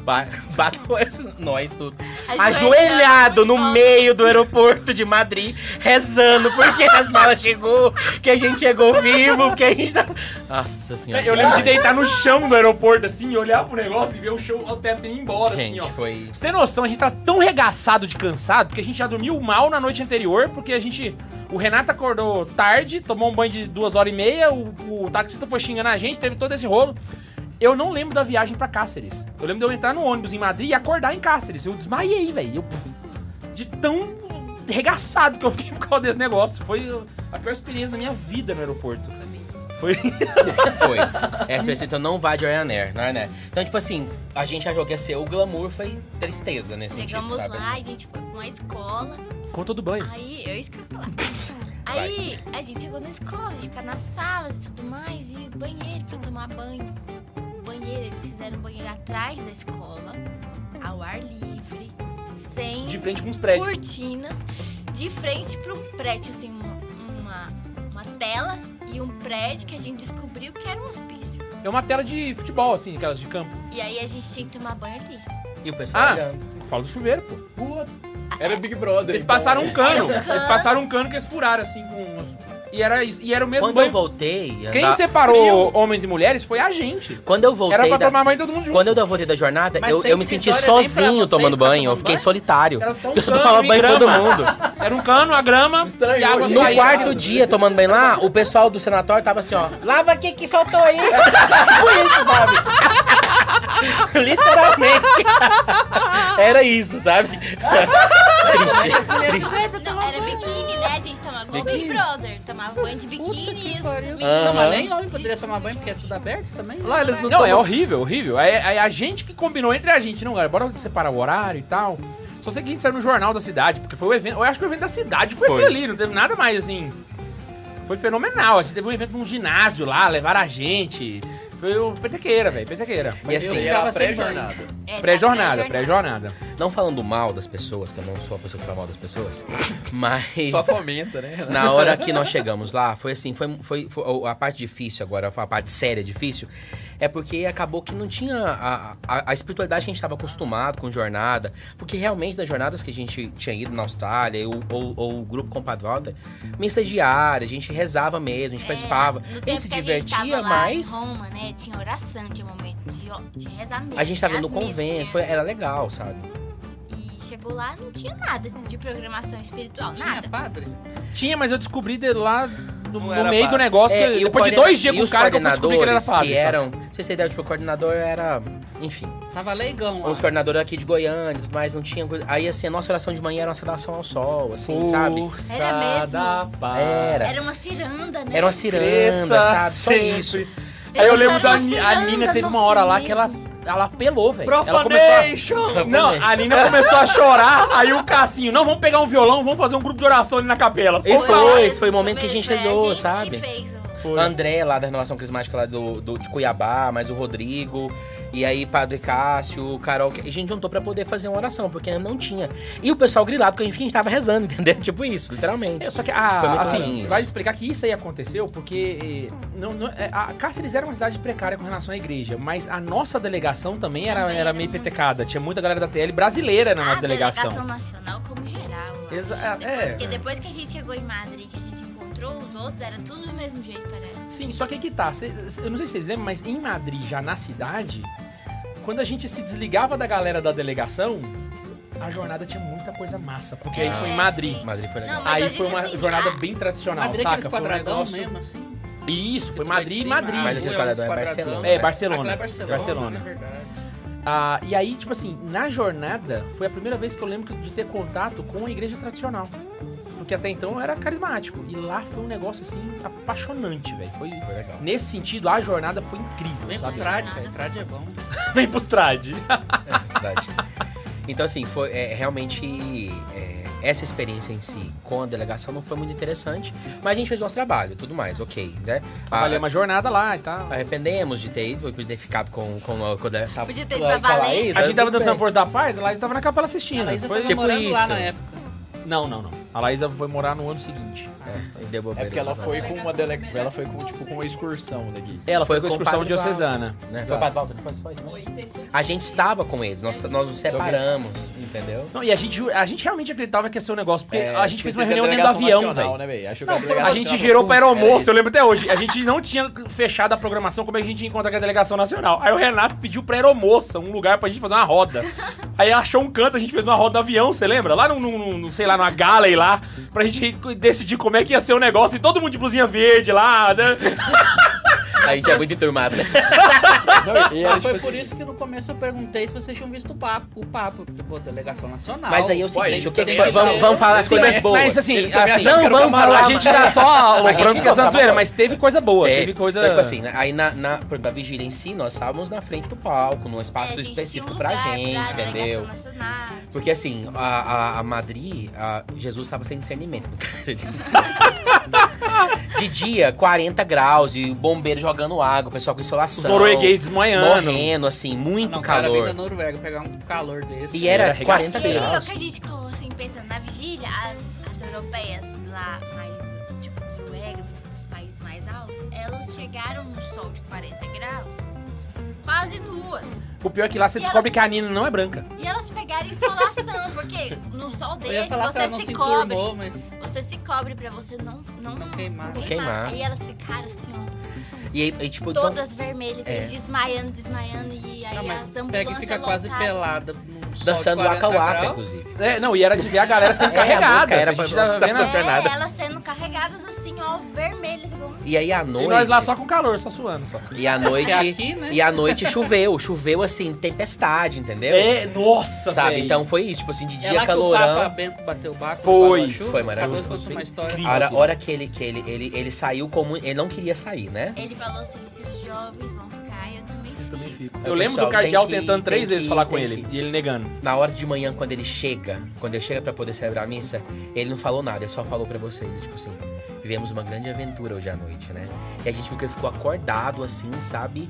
Ba batem nós tudo. Ajoelhado no meio do aeroporto de Madrid, rezando porque as malas chegou, que a gente chegou vivo, porque a gente tá. Nossa senhora. Eu lembro de deitar no chão do aeroporto, assim, olhar pro negócio e ver o show, o teto indo embora, Gente, assim, ó. foi. Você ter noção, a gente tá tão regaçado de cansado, porque a gente já dormiu mal na noite anterior, porque a gente... O Renato acordou tarde, tomou um banho de duas horas e meia, o, o taxista foi xingando a gente, teve todo esse rolo. Eu não lembro da viagem pra Cáceres. Eu lembro de eu entrar no ônibus em Madrid e acordar em Cáceres. Eu desmaiei, velho. Eu, de tão regaçado que eu fiquei por causa desse negócio. Foi a pior experiência da minha vida no aeroporto. Foi. Foi. Essa vez então não vai de Ryanair, não é, né? Então, tipo assim, a gente achou que ia ser o glamour, foi tristeza nesse Chegamos sentido, sabe? lá, assim. a gente foi pra uma escola. Conta do banho. Aí, eu isso que eu ia falar. Aí, a gente chegou na escola, de ficar nas salas e tudo mais, e banheiro pra tomar banho. Banheiro, eles fizeram um banheiro atrás da escola, ao ar livre, sem De frente com os prédios. cortinas, de frente para um prédio, assim, uma, uma, uma tela e um prédio que a gente descobriu que era um hospício. É uma tela de futebol, assim, aquelas de campo. E aí a gente tinha que tomar banho ali. E o pessoal Ah, olhando. fala do chuveiro, pô. Era Big Brother. Eles então. passaram um cano. Um cano. Eles passaram um cano que eles furaram, assim, com umas... E era, isso- e era o mesmo Quando eu banho. voltei... Quem andar- separou homens e mulheres foi a gente. Quando eu voltei Era pra da- tomar banho todo mundo junto. Quando eu voltei da jornada, eu, eu me senti sozinho vocês tomando banho. Eu tomando fiquei banho? solitário. Era só um eu cano tomava banho com todo grama. mundo. Era um cano, a grama e água No saía. quarto dia, tomando banho lá, o pessoal do sanatório tava assim, ó. Lava aqui que faltou aí. tipo isso, sabe? Literalmente. Era isso, sabe? Não, era biquíni, né? A gente tomava igual Big Brother. Tomava banho de biquíni. isso. Biquíni. Aham. Mas nem homem poderia tomar banho, porque é tudo aberto também. Lá eles não Não, é tomam- horrível, horrível. É, é a gente que combinou entre a gente. Não, galera, bora separar o horário e tal. Só sei que a gente saiu no jornal da cidade, porque foi o evento. Eu acho que o evento da cidade foi, Foi. aquilo ali, não teve nada mais assim. Foi fenomenal. A gente teve um evento num ginásio lá, levaram a gente. Foi o petequeira, velho, petequeira. E assim, eu era pré-jornada. É, Pré-jornada, tá, pré-jornada. não falando mal das pessoas, que eu não sou a pessoa que fala mal das pessoas, mas... Só comenta, né? Na hora que nós chegamos lá, foi assim, foi, foi, foi- a parte difícil agora, foi a parte séria difícil, é porque acabou que não tinha a, a, a espiritualidade que a gente estava acostumado com jornada, porque realmente nas jornadas que a gente tinha ido na Austrália, ou, ou, ou o grupo Compadre Walter, missa diária, a gente rezava mesmo, a gente participava, É, No a gente se que a gente divertia, lá em Roma, né? Tinha oração, tinha momento de, de rezar mesmo. a gente estava no missas, convento, foi, era legal, sabe? Chegou lá, não tinha nada de programação espiritual, Tinha nada. padre? Tinha, mas eu descobri de lá no, no meio do padre. negócio, É, que depois de dois dias com o os cara que eu fui descobrir que ele era coordenadores padre. que sabe? eram, pra vocês terem ideia, tipo, o coordenador era, enfim, Tava leigão lá. os coordenadores aqui de Goiânia e tudo mais, não tinha. Aí, assim, a nossa oração de manhã era uma saudação ao sol, assim, sabe? Força Era mesmo? da paz. Era. Era uma ciranda, né? Era uma ciranda, Cresça sabe? Só sempre. isso. Aí eu lembro da a Nina teve uma hora lá que ela. Ela apelou, velho. Ela começou a... Profanation! Não, a Nina começou a chorar, aí o Cassinho, não, vamos pegar um violão, vamos fazer um grupo de oração ali na capela. E foi, esse foi o momento que a gente Foi rezou, gente sabe? Que fez. Foi. André, lá da Renovação Crismática lá do, do- de Cuiabá, mais o Rodrigo, e aí Padre Cássio, Carol, a gente juntou pra poder fazer uma oração, porque não tinha. E o pessoal grilado, porque a gente tava rezando, entendeu? Tipo isso, literalmente. É, só que, Foi a, muito assim, vai explicar que isso aí aconteceu porque eh, não, não- é, a Cáceres era uma cidade precária com relação à igreja, mas a nossa delegação também era, Também era era meio petecada. Tinha muita galera da TL brasileira na nossa a delegação. nacional como geral. eu Exa- acho. Depois- é. Porque depois que a gente chegou em Madrid, que a gente encontrou os outros, era tudo do mesmo jeito, parece. Sim, só que aí que tá. cê- cê- eu não sei se vocês lembram, mas em Madrid, já na cidade, quando a gente se desligava da galera da delegação, a jornada tinha muita coisa massa. Porque aí É, foi em Madrid. sim. Madrid foi legal. Não, mas Aí eu foi digo uma assim, jornada bem tradicional, Madrid, saca? aqueles Foi um quadradão negócio... mesmo, assim. Isso, foi Madrid e Madrid. Mas aquele é quadradão é. Barcelona. É, Barcelona. Aquela é Barcelona, Barcelona. é verdade. Ah, e aí, tipo assim, na jornada, foi a primeira vez que eu lembro de ter contato com a igreja tradicional. Porque até então eu era carismático. E lá foi um negócio, assim, apaixonante, velho. Foi... Foi legal. Nesse sentido, a jornada foi incrível, Vem pro trad, velho. Trad é bom. Vem pros trad. É. Então, assim, foi é, realmente. é, essa experiência em si com a delegação não foi muito interessante, mas a gente fez nosso trabalho tudo mais, ok, né? Trabalhei Ah, uma jornada lá e tal. Arrependemos de ter ido, podia ter ficado com. com, com tava- Podia ter ido com a pra Valência. Laís, A gente tava dançando. Força da Paz, a Laís tava na capela assistindo. A Laísa Foi- tava tipo morando lá isso. na época. Não, não, não. A Laísa foi morar no ano seguinte. É, deu É bobeira, porque ela foi com uma dele... ela foi com tipo com uma excursão daqui. Ela foi, Foi com a excursão diocesana. Né? Foi pra Walter, depois foi. A gente estava com eles, nós, nós nos separamos, entendeu? Não, e a gente, a gente realmente acreditava que ia ser um negócio, porque É, a gente fez uma é reunião dentro do delegação avião, nacional, velho. né, que a gente girou foi para aeromoço, eu lembro até hoje. A gente não tinha fechado a programação como a gente ia encontrar com a delegação nacional. Aí o Renato pediu pra aeromoça um lugar pra gente fazer uma roda. Aí achou um canto, a gente fez uma roda do avião, você lembra? Lá no, no, no- sei lá, numa gala aí lá, pra gente decidir como é que ia ser o negócio. E todo mundo de blusinha verde lá, né? A gente é muito enturmado, né? Não, e era, foi tipo por assim, isso que no começo eu perguntei se vocês tinham visto o papo, o papo porque, pô, delegação nacional. Mas aí é o seguinte, eles o que, que foi? Vamos, vamos falar as Sim, coisas mas, boas. mas assim, Eles também assim, acharam não, era vamos falar, a gente tá só loucurando porque é mas teve coisa boa, É, teve coisa... Então, tipo assim, né, aí na, na, por exemplo, a vigília em si, nós estávamos na frente do palco, num É, espaço gente específico pra lugar gente, pra entendeu? delegação nacional. Porque assim, a, a, a Madrid, a- Jesus estava sem discernimento. De dia, 40 graus, e o bombeiro jogando água, o pessoal com Os insolação. noruegueses desmanhando. Morrendo, assim, muito Não, cara vem da calor. Noruega pegar um calor desse. E era Era 40 E aí, é o graus. que a gente ficou assim, pensando, na vigília, as, as europeias lá, mais do, tipo, Noruega, dos, dos países mais altos, elas chegaram no sol de 40 graus, quase nuas. O pior é que lá você E descobre elas- que a Nina não é branca. E elas pegaram insolação, porque no sol desse você não se se cobre. enturmou, mas... Você se cobre pra você não, não, Não queimar. não Queimar. Aí elas ficaram assim, ó, E aí, aí, tipo, então- todas vermelhas, É. eles desmaiando, desmaiando, e aí Não, as ambulâncias pega e fica quase lotadas. pelada. num sol de dançando 40 waka waka, inclusive. É, não, e era de ver a galera sendo É, a carregada. música era a gente pra- tava pra- vendo. pra- nada. É, elas sendo carregadas assim, ó, vermelhas, E aí à noite. E nós lá só com calor, só suando. Só. E à noite. É aqui, né? E à noite choveu. Choveu assim, tempestade, entendeu? É, nossa, Sabe? velho. Então foi isso, tipo assim, de É dia lá que o calorão. Papa Bento bateu o barco. Foi, Babachu. foi maravilhoso. Talvez fosse uma história. A hora, hora que ele, que ele, ele, ele saiu como. Ele não queria sair, né? Ele falou assim, se os jovens vão fico. Fico. É, Eu lembro do cardeal tentando três vezes falar com ele. E ele negando. Na hora de manhã, quando ele chega, quando ele chega pra poder celebrar a missa, ele não falou nada, ele só falou pra vocês. e, Tipo assim, vivemos uma grande aventura hoje à noite, né? E a gente viu que ele ficou acordado, assim, sabe?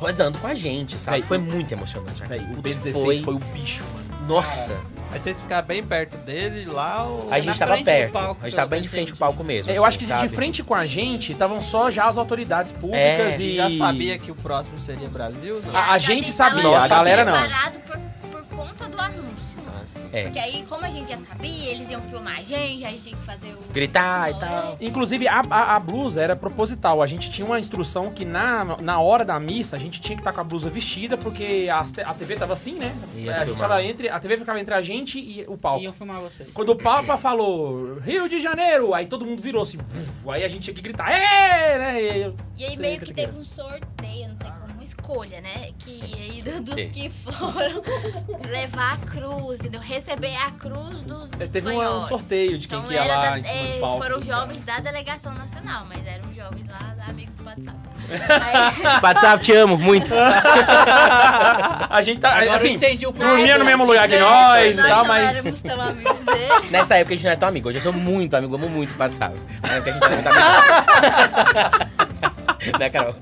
Rezando com a gente, sabe? Véi, foi muito emocionante. Véi, o Putz, B16 foi... o bicho, mano. Nossa! Mas vocês ficaram bem perto dele lá ou... A gente na tava perto. palco, a gente tava bem de frente ao palco mesmo. eu assim, acho que sabe? de frente com a gente estavam só já as autoridades públicas É, e. Já sabia que o próximo seria Brasil? Não? A- a gente sabia, a galera não. por, por conta do anúncio. Ah. É. Porque aí, como a gente já sabia, eles iam filmar a gente, a gente tinha que fazer o... Gritar e tal. Inclusive, a, a, a blusa era proposital. A gente tinha uma instrução que na, na hora da missa a gente tinha que estar com a blusa vestida, porque a, a TV tava assim, né? Ia a, gente tava entre, a TV ficava entre a gente e o palco. Iam filmar vocês. Quando o Papa falou Rio de Janeiro, aí todo mundo virou assim, aí a gente tinha que gritar, é, né? E aí- E meio que que que é. teve um sorteio, não sei como, escolha, né? Que aí do- dos que foram levar a cruz, entendeu? Receber a cruz dos É, teve um espanhóis. sorteio de quem então que ia era lá da- em cima do é, palco, Foram assim. jovens da delegação nacional, mas eram jovens lá, amigos do WhatsApp. Aí, WhatsApp, te amo muito. A gente tá, Agora assim, entendi o dormia no mesmo lugar que nós e tal, não mas... éramos tão amigos dele. Nessa época a gente não era tão amigo. Hoje eu sou muito amigo, amo muito o WhatsApp. Na época a gente não era muito amigo. né, Carol?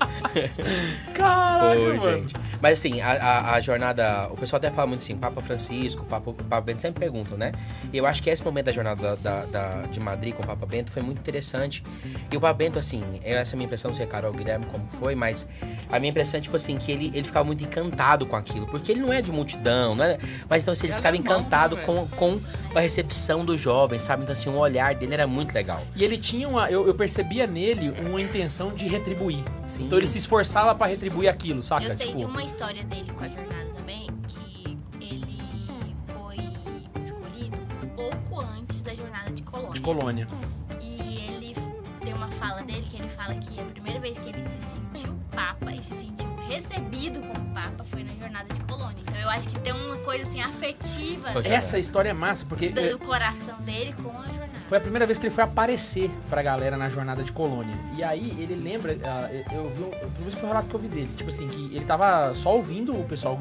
Caralho, Foi, mano. gente. Mas assim, a, a- a jornada. O pessoal até fala muito assim, Papa Francisco, Papa, Papa Bento sempre perguntam, né? E eu acho que esse momento da jornada da, da- de Madrid com o Papa Bento foi muito interessante. E o Papa Bento, assim, essa é a minha impressão, não sei, Carol Guilherme, como foi, mas a minha impressão é, tipo assim, que ele, ele ficava muito encantado com aquilo. Porque ele não é de multidão, não é? Mas então, assim, ele Ele é ficava alemão, encantado né, com, com a recepção dos jovens, sabe? Então, assim, o olhar dele era muito legal. E ele tinha uma. Eu, eu percebia nele uma intenção de retribuir. Sim. Então ele se esforçava pra retribuir aquilo, saca? Eu sei Tipo, de uma história dele com a jornada também, que ele foi escolhido um pouco antes da jornada de Colônia. de colônia. E ele tem uma fala dele que ele fala que a primeira vez que ele se sentiu papa e se sentiu recebido como papa foi na jornada de Colônia. Então eu acho que tem uma coisa assim afetiva Poxa. Essa história é massa, porque do, do coração dele com a jornada. Foi a primeira vez que ele foi aparecer pra galera na jornada de colônia. E aí ele lembra, ah, eu vi, pelo menos foi o relato que eu vi dele, tipo assim, que ele tava só ouvindo o pessoal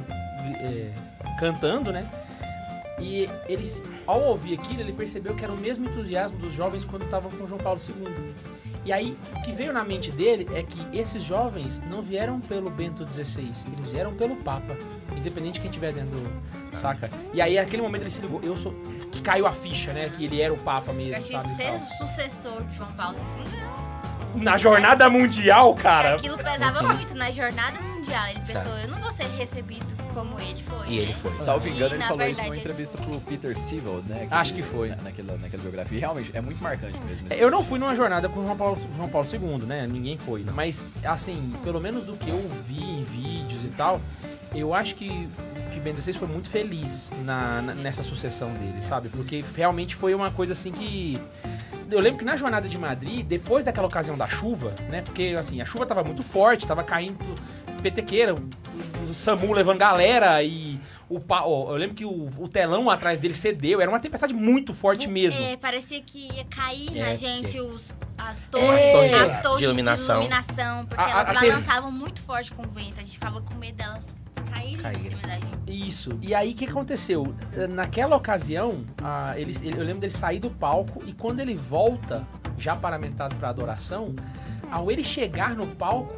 eh, cantando, né? E ele, ao ouvir aquilo, ele percebeu que era o mesmo entusiasmo dos jovens quando estavam com João Paulo II. E aí, o que veio na mente dele é que esses jovens não vieram pelo Bento XVI, eles vieram pelo Papa, independente de quem estiver dentro, do- saca? E aí, naquele momento, ele se ligou, eu sou... que caiu a ficha, né? Que ele era o Papa Eu mesmo, sabe? e ser o sucessor de João Paulo II, Na jornada mundial, cara... aquilo pesava muito na jornada mundial. Ele pensou, eu não vou ser recebido como ele foi. E ele né? foi. Salvo E, engano, ele na falou isso verdade, numa ele- entrevista pro Peter Sievald, né? Acho que foi. na- Naquela, naquela biografia. E realmente, é muito marcante mesmo. Eu não fui numa jornada com João Paulo, João Paulo II, né? Ninguém foi. Mas, assim, pelo menos do que eu vi em vídeos e tal, eu acho que, que Ben 16 foi muito feliz na, na- nessa sucessão dele, sabe? Porque realmente foi uma coisa assim que. Eu lembro que na jornada de Madrid, depois daquela ocasião da chuva, né? Porque, assim, a chuva tava muito forte, tava caindo petequeira, o, o Samu levando galera e o pa- ó, eu lembro que o, o telão atrás dele cedeu, era uma tempestade muito forte mesmo. É, parecia que ia cair É, na gente que- os, as torres, É. as torres De iluminação. de iluminação, porque A- a- elas a balançavam muito forte com o vento. A gente ficava com medo delas caírem Caírem. em cima da gente. Isso. E aí o que aconteceu? Naquela ocasião, ah, ele, ele- eu lembro dele sair do palco e quando ele volta, já paramentado pra adoração, ao ele chegar no palco,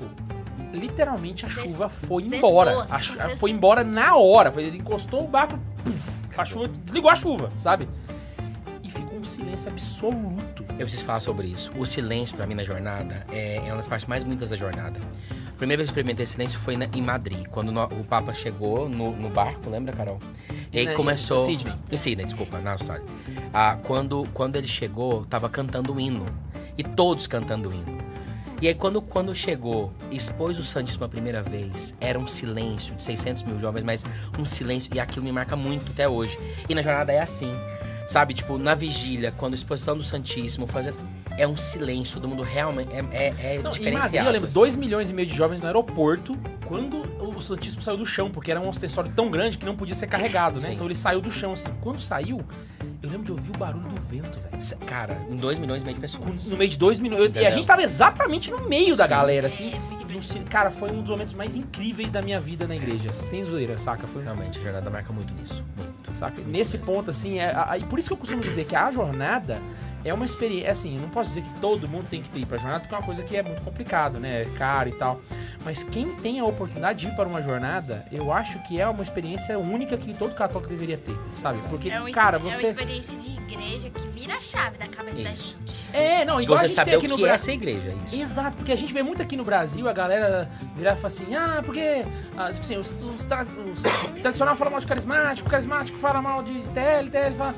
literalmente a Cessou- chuva foi embora. A cessou, cessou. foi embora na hora. Ele encostou o barco, puf, a chuva desligou a chuva, sabe? Silêncio absoluto. Eu preciso falar sobre isso. O silêncio, pra mim, na jornada, é, é uma das partes mais bonitas da jornada. A primeira vez que eu experimentei silêncio foi na- em Madrid, quando no- o Papa chegou no, no barco, lembra, Carol? E aí começou. Sydney. Sydney, desculpa, na Austrália. Ah, quando, quando ele chegou, tava cantando o hino. E todos cantando o hino. E aí, quando, quando chegou, expôs o Santíssimo a primeira vez, era um silêncio de 600 mil jovens, mas um silêncio, e aquilo me marca muito até hoje. E na jornada é assim, sabe? Tipo, na vigília, quando a exposição do Santíssimo, fazer, é um silêncio, todo mundo realmente é, é, é Não, em diferenciado. Madrid, eu lembro, assim. 2 milhões e meio de jovens no aeroporto, quando o Santíssimo saiu do chão, porque era um ostensório tão grande que não podia ser carregado, né? Sim. Então ele saiu do chão, assim. Quando saiu, eu lembro de ouvir o barulho do vento, velho. Cara, em 2 milhões e meio de pessoas. No meio de 2 milhões. E a gente tava exatamente no meio da Sim. galera, assim. Cara, foi um dos momentos mais incríveis da minha vida na igreja. Sem zoeira, saca? Foi Realmente, a jornada marca muito nisso. Muito. Saca? Nesse ponto, assim, é, e por isso que eu costumo dizer que a jornada é uma experiência. Assim, eu não posso dizer que todo mundo tem que ir pra jornada, porque é uma coisa que é muito complicado, né? É caro e tal. Mas quem tem a oportunidade de ir para uma jornada, eu acho que é uma experiência única que todo católico deveria ter, sabe? Porque, É cara, é uma você. experiência de igreja que vira a chave da cabeça da gente. É, não, E igual a você gente saber tem o aqui que no é Brasil. essa igreja, isso. Exato, porque a gente vê muito aqui no Brasil a galera virar e falar assim, ah, porque ah, tipo assim, os, os, tra- os tradicional fala mal de carismático, o carismático fala mal de TL, TL fala.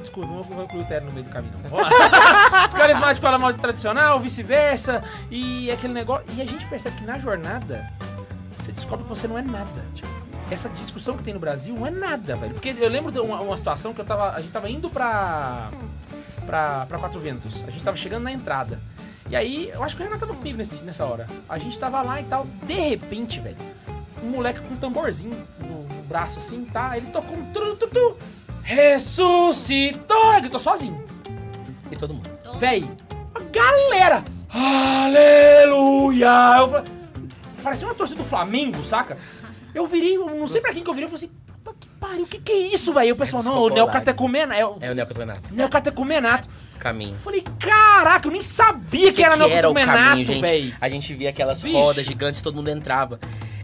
Desculpa, não vou incluir o TL no meio do caminho, não. Os carismáticos falam mal de tradicional, vice-versa, e aquele negócio. E a gente percebe que na jornada você descobre que você não é nada. Essa discussão que tem no Brasil não é nada, velho. Porque eu lembro de uma, uma situação que eu tava. A gente tava indo pra. pra, pra Quatro Ventos. A gente tava chegando na entrada. E aí, eu acho que o Renato tava comigo nesse- nessa hora. A gente tava lá e tal. De repente, velho, um moleque com um tamborzinho no, no braço assim, tá? Ele tocou um tru, tu, tu, ressuscitou! Ele gritou sozinho. E todo mundo. Todo Véi, a galera, aleluia! Eu falei, parecia uma torcida do Flamengo, saca? Eu virei, eu não sei pra quem que eu virei, eu falei assim, puta que pariu, o que que é isso, velho? O pessoal, não, o neocatecumenato. É o É o neocatecumenato. neocatecumenato. Caminho. Eu falei, caraca, eu nem sabia que, era o caminho, neocatecumenato, velho. A gente via aquelas Vixe. rodas gigantes, todo mundo entrava.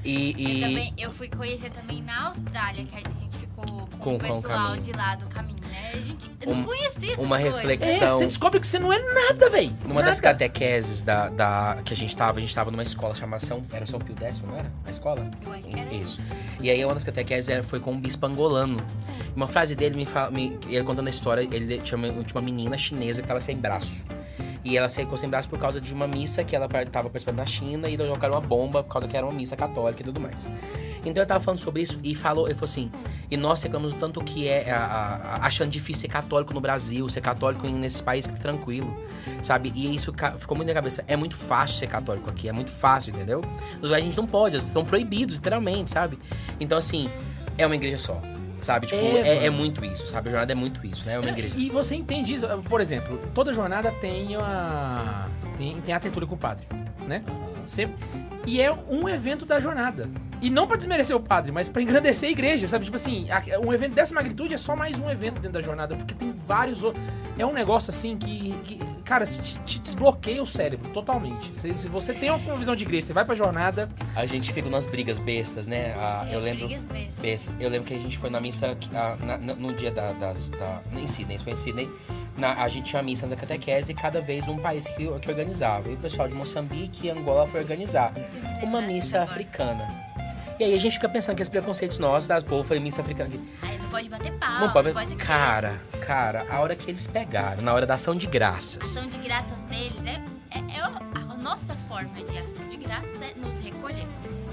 E, E e também, eu fui conhecer também na Austrália, que a gente ficou com, Com- o com o pessoal de lá do caminho, né? A gente eu Um- não conhecia essas uma coisas. reflexão. É, você descobre que você não é nada, velho. numa das catequeses da, da, que a gente tava, a gente tava numa escola chamada São. Era São Pio X, não era? A escola? Eu acho que era Isso. E aí uma das catequeses era, foi com um bispo angolano. Uma frase dele me fala. Me, ele contando a história, ele tinha uma, tinha uma menina chinesa que tava sem braço. E ela ficou sem braço por causa de uma missa que ela estava participando na China e colocaram uma bomba por causa que era uma missa católica e tudo mais. Então eu tava falando sobre isso e falou, ele falou assim, e nós reclamamos do tanto que é a- a- achando difícil ser católico no Brasil, ser católico nesses países que é tranquilo, sabe? E isso ficou muito na cabeça. É muito fácil ser católico aqui, é muito fácil, entendeu? Nos a gente não pode, estão proibidos, literalmente, sabe? Então assim, é uma igreja só. Sabe? Tipo, É, é, é muito isso, sabe? A jornada é muito isso, né? É uma igreja E você entende isso. Por exemplo, toda jornada tem a. Tem, tem a tertúlia com o padre, né? Sempre. E é um evento da jornada. E não pra desmerecer o padre, mas pra engrandecer a igreja, sabe? Tipo assim, a- um evento dessa magnitude é só mais um evento dentro da jornada, porque tem vários outros. É um negócio assim que, que, cara, te, te desbloqueia o cérebro totalmente. Se, se você tem uma visão de igreja, você vai pra jornada. A gente fica nas brigas bestas, né? Ah, eu lembro. Brigas bestas. Bestas. Eu lembro que a gente foi na missa ah, na- no dia da, das. Da, em Sydney, isso foi em Sydney. Na- a gente tinha missa na catequese e cada vez um país que, que organizava. E o pessoal de Moçambique e Angola foi organizar uma missa africana. E aí a gente fica pensando que esses preconceitos nossos das povos foi missa africana. que- Aí não pode bater pau, não pode. ser Cara, cara, a hora que eles pegaram, na hora da ação de graças. ação de graças deles é, é, é a nossa forma de ação de graças é nos recolher.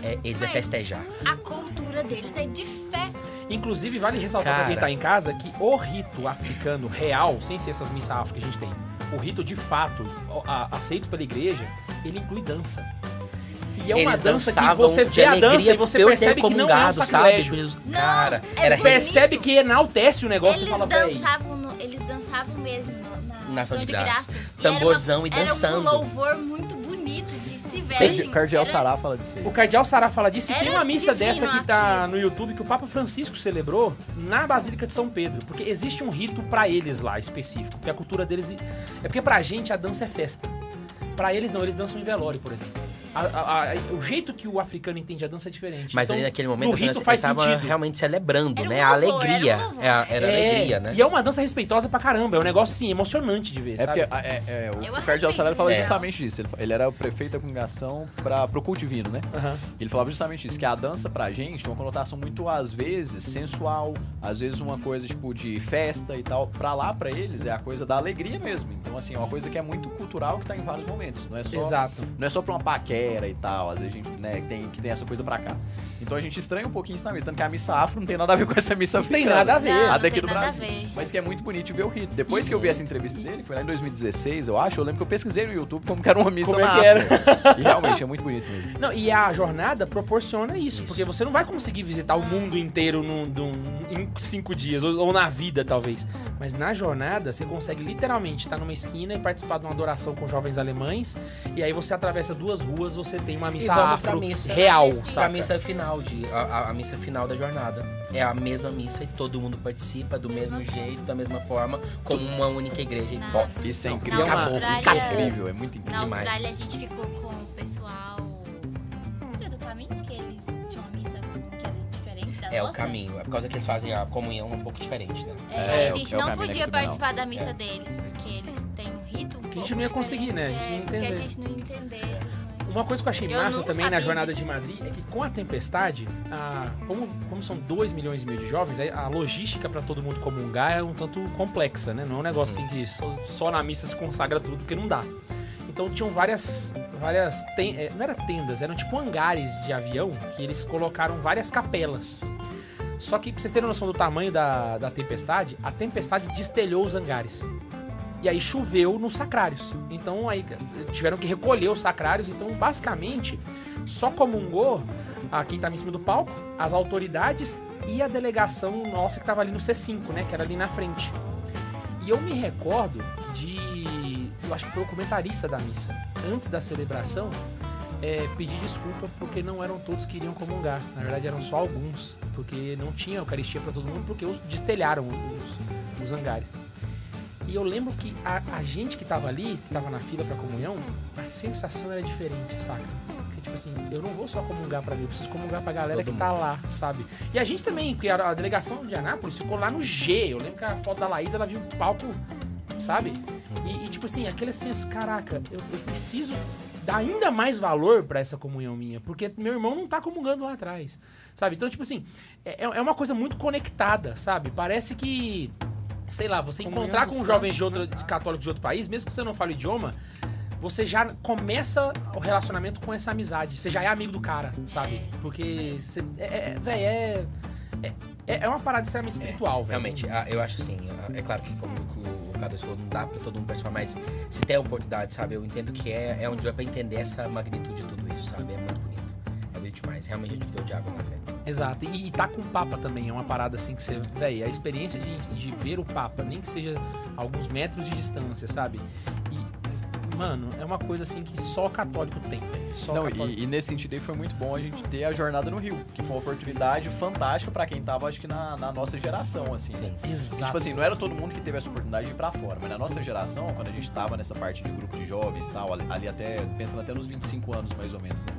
É, eles é Mas- festejar. A cultura deles é de festa. Inclusive, vale ressaltar pra quem Cara. tá em casa que o rito africano real, sem ser essas missas afro que a gente tem, o rito de fato, a- aceito pela igreja, ele inclui dança. E é uma eles dança que dançavam você de vê a dança e você percebe que não é um sabe? sacrilégio. Jesus, Não, cara, é era. Percebe que enaltece o negócio eles e fala, no- eles dançavam mesmo na, Na ação de graça. graça. E Tamborzão e uma- dançando. Era um louvor muito bonito de se ver. Assim, Cardial era- Sará fala disso aí. O Cardeal Sará fala disso e Era tem uma missa divino dessa que tá no YouTube que o Papa Francisco celebrou na Basílica de São Pedro. Porque existe um rito pra eles lá específico. Porque a cultura deles. É porque pra gente a dança é festa. Pra eles não, eles dançam em velório, por exemplo. A- a- a- o jeito que o africano entende a dança é diferente. Mas Então, ali naquele momento faz estavam sentido. realmente celebrando, Era um né? A louvor, alegria. era um louvor. É, a- era É, alegria, né? E é uma dança respeitosa pra caramba. É um negócio, assim, emocionante de ver, É sabe? porque é, é, o, Eu o Cardeal Salário fala justamente disso. Ele, ele era o prefeito da congregação para pro culto divino, né? Aham. Ele falava justamente isso, que a dança pra gente tem uma conotação muito, às vezes, sensual, às vezes uma coisa, tipo, de festa e tal. Pra lá, pra eles, é a coisa da alegria mesmo. Então, assim, é uma coisa que é muito cultural que tá em vários momentos. Não é só, Exato. não é só pra uma paquera e tal, às vezes a gente, né, tem, que tem essa coisa pra cá. Então a gente estranha um pouquinho isso na missa, tanto que a missa afro não tem nada a ver com essa missa Não tem africana. nada a ver. Não, A daqui do nada Brasil. a ver. Mas que é muito bonito de ver o rito. Depois que eu vi essa entrevista dele, que foi lá em 2016, eu acho, eu lembro que eu pesquisei no YouTube como que era uma missa Como é na que era? África. E realmente é muito bonito mesmo. Não, e a jornada proporciona isso, Isso. porque você não vai conseguir visitar o mundo inteiro num- num- em cinco dias, ou, ou na vida, talvez. Mas na jornada, você consegue literalmente estar numa esquina e participar de uma adoração com jovens alemães, e aí você atravessa duas ruas, você tem uma missa vamos pra afro missa. real, Pra Pra sabe? missa final, de, a, a- missa final da jornada. É a mesma missa e todo mundo participa do mesmo jeito, da mesma forma, como uma única igreja. Na- pó. Isso é Não, incrível. Na acabou. Isso é incrível, é muito incrível. na demais. Austrália a gente ficou com o pessoal. Lembra do caminho que eles tinham uma missa que era diferente da É o nossa? caminho. É por causa que eles fazem a comunhão um pouco diferente, né? É, É, a é o- gente é o não caminho podia participar da missa É. deles, porque eles têm um rito um Que a gente pouco não ia conseguir, né? A gente não ia é, Porque a gente não ia entender. Uma coisa que eu achei Eu massa também na jornada disso. de Madrid é que com a tempestade, a- como, como são 2 milhões e meio de jovens, a logística pra todo mundo comungar é um tanto complexa, né? Não é um negócio assim que só, só na missa se consagra tudo, porque não dá. Então tinham várias. várias ten- é, não era tendas, eram tipo hangares de avião que eles colocaram várias capelas. Só que, pra vocês terem noção do tamanho da, da tempestade, a tempestade destelhou os hangares. E aí choveu nos sacrários. Então aí tiveram que recolher os sacrários. Então, basicamente, só comungou a quem tava em cima do palco, as autoridades e a delegação nossa que tava ali no C5, né? Que era ali na frente. E eu me recordo de. Eu acho que foi o comentarista da missa. Antes da celebração, é, pedir desculpa porque não eram todos que iriam comungar. Na verdade, eram só alguns. Porque não tinha Eucaristia para todo mundo, porque os destelharam os, os hangares. E eu lembro que a, a gente que tava ali, que tava na fila pra comunhão, a sensação era diferente, saca? Porque, tipo assim, eu não vou só comungar pra mim, eu preciso comungar pra galera Todo que tá lá, sabe? E a gente também, porque a, a delegação de Anápolis ficou lá no G. Eu lembro que a foto da Laís, ela viu o palco, sabe? E, e, tipo assim, aquele senso, caraca, eu, eu preciso dar ainda mais valor pra essa comunhão minha, porque meu irmão não tá comungando lá atrás, sabe? Então, tipo assim, é, é uma coisa muito conectada, sabe? Parece que, sei lá, você Comunhão encontrar com jovens santos, de outro, de católicos de outro país, mesmo que você não fale o idioma, você já começa o relacionamento com essa amizade. Você já é amigo do cara, sabe? É, Porque, você, é, é, véi, é, é, é uma parada extremamente espiritual, velho. Realmente, eu acho assim, é claro que como o Carlos falou, não dá pra todo mundo participar, mas se tem a oportunidade, sabe, eu entendo que é, é um dia pra entender essa magnitude de tudo isso, sabe, é muito bonito. Bonito demais, realmente a gente deu de água na fé. Exato. E, e tá com o Papa também. É uma parada assim que você. Véi, a experiência de, de ver o Papa, nem que seja alguns metros de distância, sabe? E, mano, é uma coisa assim que só católico tem. Só Não, católico. e, e nesse sentido aí foi muito bom a gente ter a jornada no Rio, que foi uma oportunidade fantástica pra quem tava, acho que na, na nossa geração, assim, né? Sim. Exato. Tipo assim, não era todo mundo que teve essa oportunidade de ir pra fora, mas na nossa geração, quando a gente tava nessa parte de grupo de jovens e tal, ali, ali até, pensando até nos 25 anos mais ou menos, né?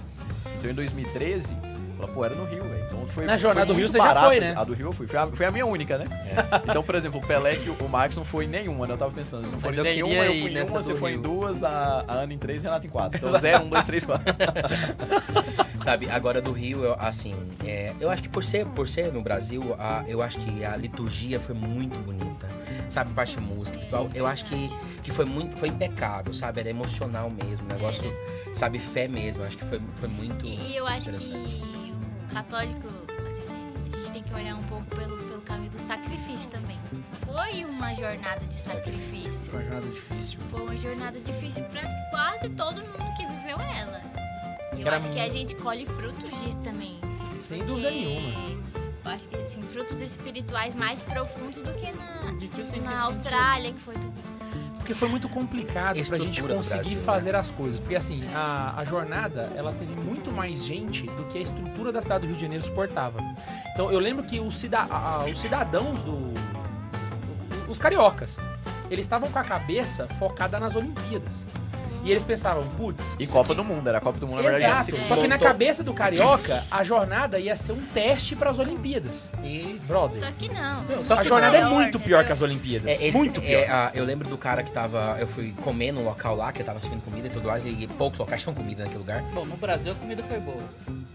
Então em 2013, ela, pô, era no Rio, velho. Então foi. Na jornada foi do Rio você já foi, né? A do Rio eu fui. Foi a, foi a minha única, né? Então, por exemplo, o Pelé e o Max não foi em nenhuma, né? Eu tava pensando. Não em eu nenhuma, eu fui em uma, você foi em Rio. duas, a, a Ana em três e a Renata em quatro. Então, zero, um, dois, três, quatro. Sabe, agora do Rio, eu, assim, é, eu acho que por ser, por ser no Brasil, a- eu acho que a liturgia foi muito bonita. Sabe, parte de música, ritual, eu acho que, que foi muito, foi impecável, sabe? Era emocional mesmo, negócio, sabe, fé mesmo. Eu acho que foi, foi muito. E, e eu acho que católico, assim, a gente tem que olhar um pouco pelo, pelo caminho do sacrifício também. Foi uma jornada de sacrifício. Foi uma jornada difícil. Foi uma jornada difícil pra quase todo mundo que viveu ela. E eu acho que a gente colhe frutos disso também. Sem dúvida nenhuma. Eu acho que assim, frutos espirituais mais profundos do que na, tipo, na? Austrália, que foi tudo. Porque foi muito complicado pra gente Estrutura do conseguir Brasil, né? fazer as coisas. Porque assim, a, a jornada, ela teve muito mais gente do que a estrutura da cidade do Rio de Janeiro suportava. Então eu lembro que os, cida- a- a- os cidadãos do. Os cariocas, eles estavam com a cabeça focada nas Olimpíadas. E eles pensavam, putz. E Copa aqui- do Mundo, era a Copa do Mundo, na verdade, Exato. Só que na cabeça do carioca, a jornada ia ser um teste para as Olimpíadas. E... Brother. Só que não. Só A que jornada é não, muito entendeu? pior que as Olimpíadas. É, eles- muito pior. é, eu lembro do cara que tava. Eu fui comer num local lá, que eu tava servindo comida e tudo mais, e poucos locais tinham comida naquele lugar. Bom, no Brasil a comida foi boa.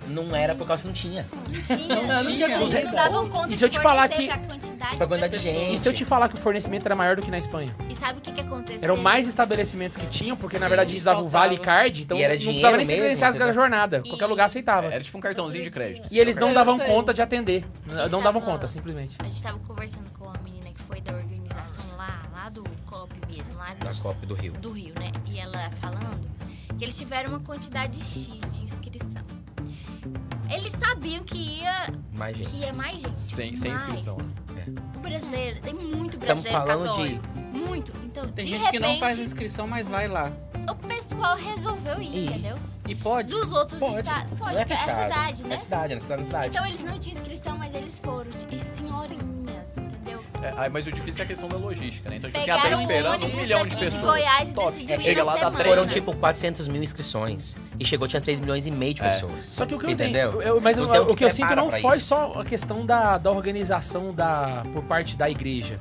Não era por causa que não tinha. Não tinha. Não, não tinha Eles não davam conta E se eu de te falar que- pra quantidade Pra quantidade de gente. E se eu te falar que o fornecimento era maior do que na Espanha? E sabe o que que aconteceu? Eram mais estabelecimentos que tinham, porque na Sim, verdade eles usavam o. Vale Card, então E era não precisava nem ser credenciado da jornada. Qualquer lugar aceitava. Era tipo um cartãozinho de crédito. E eles não davam conta de atender. Não davam conta, simplesmente. A gente tava conversando com uma menina que foi da organização lá, lá do COP mesmo, lá Na do, Copa do Rio. do Rio, né? E ela falando que eles tiveram uma quantidade X de inscrição. Eles sabiam que ia, Mais gente. que ia mais gente. Sem, sem Mas inscrição. O brasileiro, tem muito Estamos brasileiro falando católico. Muito. Então, Tem de gente repente, que não faz inscrição, mas vai lá. o pessoal resolveu ir, Ir. entendeu? E pode. Dos outros Pode. estados. Pode, não é é fechado. cidade, né? É cidade, é cidade, é cidade. Então eles não tinham inscrição, mas eles foram. E senhorinhas, entendeu? É, aí, mas o difícil é a questão da logística, né? Então, tipo assim, Pegaram até um esperando um milhão de daqui de pessoas. Goiás e Top. decidiu É, ir chega na lá, dá semana. três, Foram né? tipo 400 mil inscrições. E chegou, tinha 3 milhões e meio de É. pessoas. Só que o que eu Entendeu? entendo, eu- mas eu- tem o que eu sinto não foi isso. só a questão da, da organização da, por parte da igreja.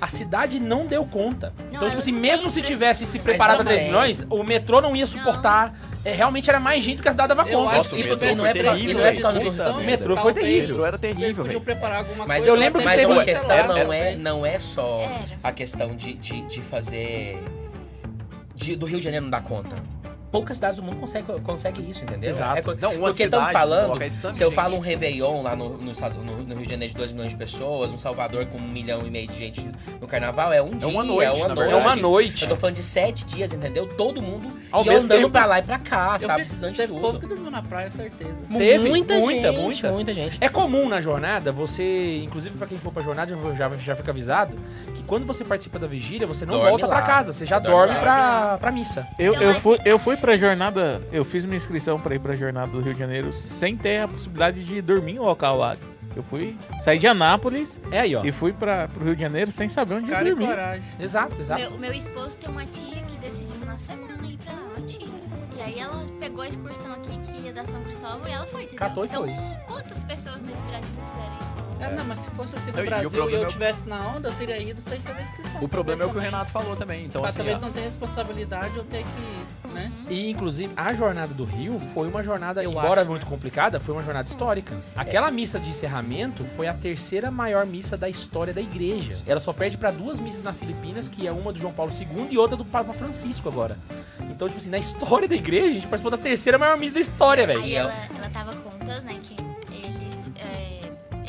A cidade não deu conta. Não, então, tipo assim, mesmo se tivesse se preparado para 3 também. milhões, o metrô não ia suportar. É, realmente era mais gente do que a cidade dava Eu conta. acho que Nossa, o metrô não é e não é. O metrô foi terrível. O metrô era Eles terrível, podiam velho. preparar alguma Mas coisa. eu lembro que Mas teve uma um- questão Era- não é, não é só Era. a questão de, de, de fazer. de- do Rio de Janeiro não dar conta. Poucas cidades do mundo conseguem consegue isso, entendeu? Exato. É Não, uma porque cidade, estamos falando, se eu de falo gente. um Réveillon lá no, no, no- no Rio de Janeiro de 2 milhões de pessoas, um Salvador com um milhão e meio de gente no carnaval, é um dia, uma noite, é uma na noite. É uma noite. Eu tô falando de sete dias, entendeu? Todo mundo Ao e mesmo andando tempo- pra lá e pra cá, Eu sabe? fiz- Precisando de teve povo tudo. que dormiu na praia, certeza. Teve, muita, muita, gente, muita. muita gente. É comum na jornada, você, inclusive pra quem for pra jornada, já, já, já fica avisado, que quando você participa da vigília, você não Dorme volta pra lá. casa, você já Dorme dorme lá. pra, pra missa. Eu, Então, eu, fui, eu fui pra jornada, eu fiz minha inscrição pra ir pra jornada do Rio de Janeiro sem ter a possibilidade de dormir em um local lá. Eu fui, saí de Anápolis É aí, ó. e fui pra, pro Rio de Janeiro sem saber onde Cara e dormir. coragem. Exato, exato. Meu, meu esposo tem uma tia que decidiu na semana ir pra lá, uma tia. E aí ela pegou a excursão aqui que ia da São Cristóvão e ela foi, entendeu? Catou e então, foi. quantas pessoas nesse Brasil fizeram Ah, não, mas se fosse assim no Não, e o Brasil e problema eu é o- tivesse na onda, eu teria ido sem fazer inscrição. O problema é o que o Talvez Renato falou também. Então, Pra assim, talvez ó, não tenha responsabilidade eu ter que, né? E, inclusive, a jornada do Rio foi uma jornada, Eu embora acho, muito complicada, foi uma jornada histórica. Aquela missa de encerramento foi a terceira maior missa da história da igreja. Ela só perde pra duas missas na Filipinas, que é uma do João Paulo II e outra do Papa Francisco agora. Então, tipo assim, na história da igreja, a gente participou da terceira maior missa da história, velho. Aí E ela, ela tava contando, né, que é,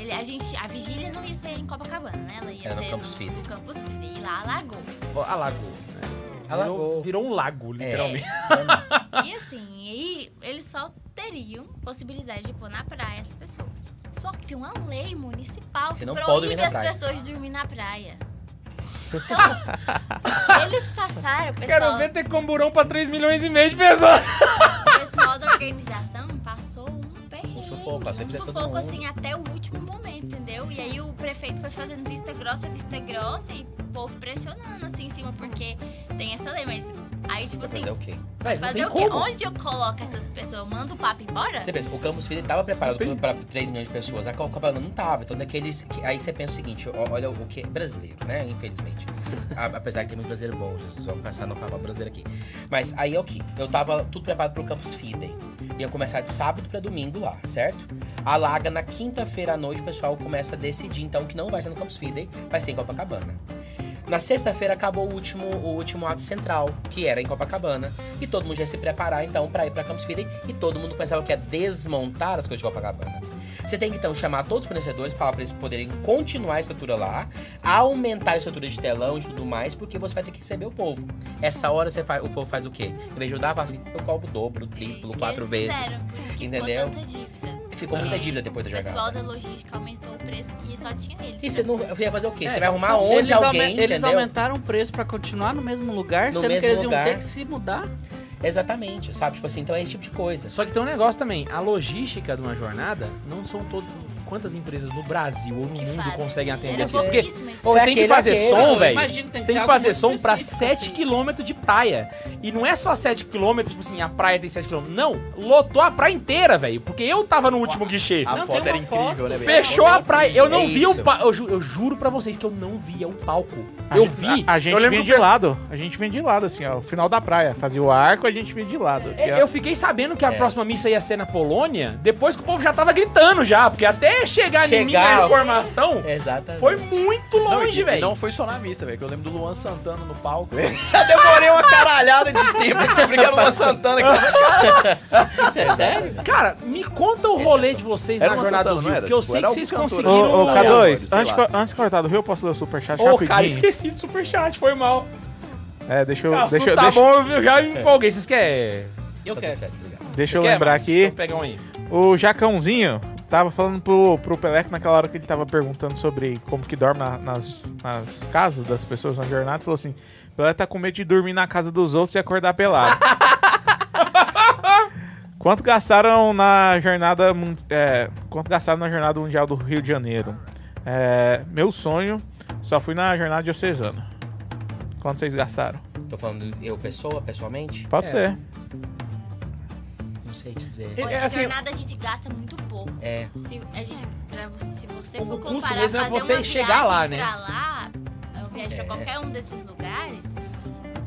ele, a, gente, a vigília não ia ser em Copacabana, né? Ela ia Era no ser Campus no, Fide. no Campus Fide. E lá alagou. Ó, Alagou. Né? Alagou. Virou, virou um lago, É. literalmente. E assim, aí eles só teriam possibilidade de pôr na praia as pessoas. Só que tem uma lei municipal Você que não pode dormir proíbe na as praia. pessoas de dormir na praia. Então, eles passaram, o pessoal, Quero ver ter camburão pra 3 milhões e meio de pessoas. o pessoal da organização passou impressão do sufoco mundo. assim até o último momento, entendeu? E aí o prefeito foi fazendo vista grossa, vista grossa e povo pressionando assim em cima, porque tem essa lei, mas aí tipo assim, Fazer o quê? Não fazer tem o quê? como. Onde eu coloco essas pessoas? Eu mando o papo embora? Você pensa, o Campus Fide tava preparado Tem. para 3 milhões de pessoas. A Copacabana não tava. Então, daqueles. que- Aí você pensa o seguinte: olha o que. Brasileiro, né? Infelizmente. A- apesar de ter muito brasileiro bom, Jesus. Vamos passar a não falar brasileiro aqui. Mas aí é o que? Eu tava tudo preparado pro Campus Fide. Ia começar de sábado pra domingo lá, certo? Alaga na quinta-feira à noite, o pessoal começa a decidir, então, que não vai ser no Campus Fide, vai ser em Copacabana. Na sexta-feira acabou o último, o último ato central, que era em Copacabana. E todo mundo ia se preparar, então, pra ir pra Campus Fide. E todo mundo pensava que ia desmontar as coisas de Copacabana. Você tem que, então, chamar todos os fornecedores, falar pra eles poderem continuar a estrutura lá, aumentar a estrutura de telão e tudo mais, porque você vai ter que receber o povo. Essa hora você faz, o povo faz o quê? Em vez de ajudar, fala assim, eu cobro o dobro, o É triplo, que quatro vezes. fizeram, entendeu? Ficou muita dívida depois da O pessoal da logística aumentou o preço que só tinha eles. E né? você não você ia fazer o quê? É, você vai arrumar não, onde eles alguém, aumen- Eles entendeu? aumentaram o preço pra continuar no mesmo lugar, No sendo mesmo que eles lugar. iam ter que se mudar. Exatamente, sabe? Tipo assim, então é esse tipo de coisa. Só que tem um negócio também. A logística de uma jornada não são todos. Quantas empresas no Brasil ou no Que mundo fazem. conseguem atender Era você. Porque esse você tem que fazer aquele. som, velho. imagino que tem Você tem que fazer som pra específico, 7 assim. de praia. E não é só 7 km, tipo assim, a praia tem 7 km. Não, lotou a praia inteira, velho. Porque eu tava no último guichê. A Não, foto era incrível, foto. né, velho? Fechou a praia. Eu não É vi o isso. palco. Eu, ju- eu juro pra vocês que eu não via o palco. A eu vi. A, a gente eu lembro vinha que de o lado. A gente vinha de lado, assim, ó. Final da praia. Fazia o arco, a gente vinha de lado. É, Eu fiquei sabendo que a É. próxima missa ia ser na Polônia, depois que o povo já tava gritando já, porque até chegar, em mim Chegar- a informação, Exatamente. foi muito longe, velho. Não foi só na missa, velho, que eu lembro do Luan Santana no palco. Eu demorei uma caralhada de tempo pra descobrir que era o Luan Santana. Que... Isso é sério? Cara, me conta o rolê de vocês Era na jornada Santana, do Rio, porque eu Tipo, sei que vocês conseguiram... Ô, ô, Não, K2, sei antes, antes de cortar do Rio, eu posso ler o superchat Ô, rapidinho? cara, esqueci do superchat, foi mal. É, deixa eu, assunto deixa, tá deixa, bom, eu já me empolguei. Vocês querem... Eu Tá quero. deixa eu Quer, lembrar aqui. Então um. O Jacãozinho tava falando pro, pro Peleco naquela hora que ele tava perguntando sobre como que dorme na- nas, nas casas das pessoas na jornada. Falou assim: Pelé tá com medo de dormir na casa dos outros e acordar pelado. quanto gastaram na jornada é, quanto gastaram na jornada mundial do Rio de Janeiro? É, meu sonho, só fui na jornada diocesana. Quanto vocês gastaram? Tô falando eu, pessoa, pessoalmente? Pode É. ser. Não sei te dizer. É, Olha, assim- jornada a gente gasta muito pouco. É. Se, a gente, pra você, se você O for custo comparar mesmo é fazer você uma chegar viagem lá, né? pra lá, uma viagem É. pra qualquer um desses lugares,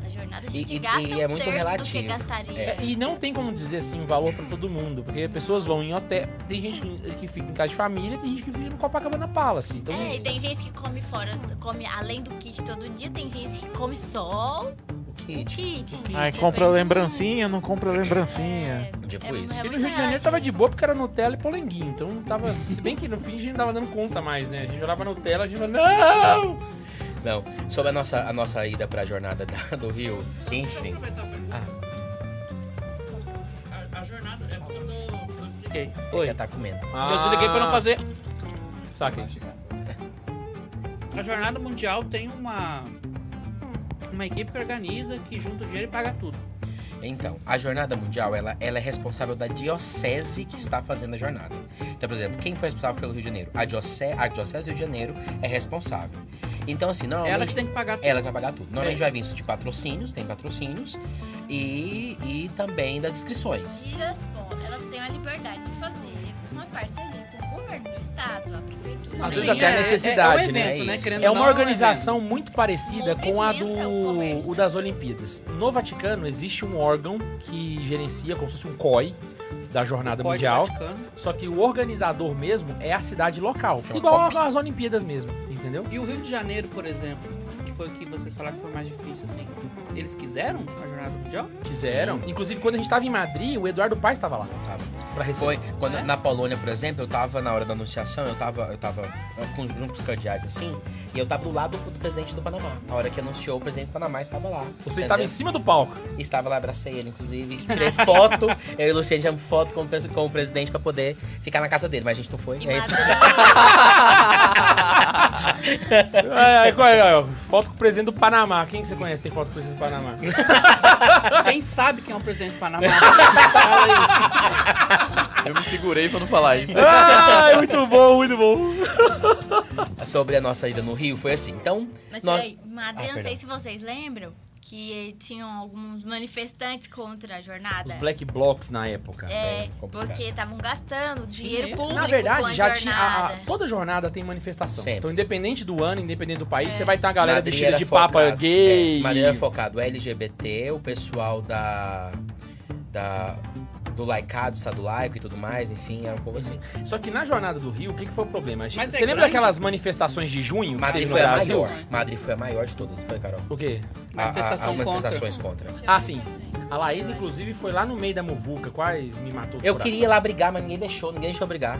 na jornada a gente E- gasta e um é muito terço do que relativo. gastaria. É, e não tem como dizer assim um valor pra todo mundo, porque pessoas vão em hotel, tem gente que- que fica em casa de família, tem gente que fica no Copacabana Palace. Então, É, e tem gente que come fora, come além do kit todo dia, tem gente que come só Kit. kit. Aí compra lembrancinha, não compra lembrancinha. É, Tipo é, isso. é E no Rio de Janeiro tava de boa porque era Nutella e polenguinho. Então não tava. Se bem que no fim a gente não tava dando conta mais, né? A gente olhava Nutella e a gente falava, não! Não, sobre a nossa, a nossa ida pra jornada da- do Rio, enfim. Ah, A, a jornada é porque eu tô. Eu desliguei. Oi. Já tá comendo. Eu desliguei pra não fazer. Saquei. A jornada mundial tem uma. Uma equipe que organiza, que junta o dinheiro e paga tudo. Então, a jornada mundial, ela, ela é responsável da diocese que está fazendo a jornada. Então, por exemplo, quem foi responsável pelo Rio de Janeiro? A diocese, a diocese do Rio de Janeiro é responsável. Então, assim, normalmente... Ela que tem que pagar tudo. Ela que vai pagar tudo. Normalmente É. vai vir isso de patrocínios, tem patrocínios, e, e também das inscrições. E responde, ela tem a liberdade de fazer uma parceria o governo do estado, a prefeitura. Às Sim, vezes até a é- necessidade, é, é um né? evento, né? É ou uma um organização muito parecida com a do o o das Olimpíadas. No Vaticano existe um órgão que gerencia como se fosse um COI da jornada mundial. Só que o organizador mesmo é a cidade local. Chama Igual às Olimpíadas mesmo, entendeu? E o Rio de Janeiro, por exemplo, foi o que vocês falaram que foi mais difícil, assim. Eles quiseram a jornada mundial? Quiseram. Inclusive, quando a gente tava em Madrid, o Eduardo Paes estava lá Tava. pra receber. Foi quando É? na Polônia, por exemplo, eu tava na hora da anunciação, eu tava, eu tava com os grupos cardeais assim, e eu tava do lado do, presidente do Panamá. Na hora que anunciou, o presidente do Panamá estava lá. Você estava em entendeu? cima do palco. Estava lá, abracei ele, inclusive. Tirei foto, eu e o Luciano tiramos foto com, com o presidente pra poder ficar na casa dele, mas a gente não foi. E Aí- Madrid, Ai, ai, qual é, ó, foto com o presidente do Panamá. Quem que você conhece tem foto com o presidente do Panamá? Quem sabe quem é o presidente do Panamá? Eu me segurei pra não falar isso. Ai, muito bom, muito bom. Sobre a nossa ida no Rio, foi assim. Então, Mas nós- peraí, Madrid, Ah, não sei se vocês lembram que tinham alguns manifestantes contra a jornada. Os Black Blocs na época. É, complicado. porque estavam gastando dinheiro público Na com verdade, a já tinha. a- a- toda jornada tem manifestação. Sempre. Então, independente do ano, independente do país, É. você vai ter uma galera Madrid vestida de papa focado- gay. É, Madrid era focado LGBT, o pessoal da. da do laicado, Estado laico e tudo mais, enfim, era um pouco assim. Só que na jornada do Rio, o que, que foi o problema? A gente- Mas é você lembra grande? daquelas manifestações de junho que Madrid foi a maior. Madrid foi a maior de todas, não foi, Carol? O quê? A- a- Manifestação as manifestações contra. Ah, sim. A Laís, inclusive, foi lá no meio da muvuca, quase me matou do Eu coração. queria ir lá brigar, mas ninguém deixou, ninguém deixou brigar.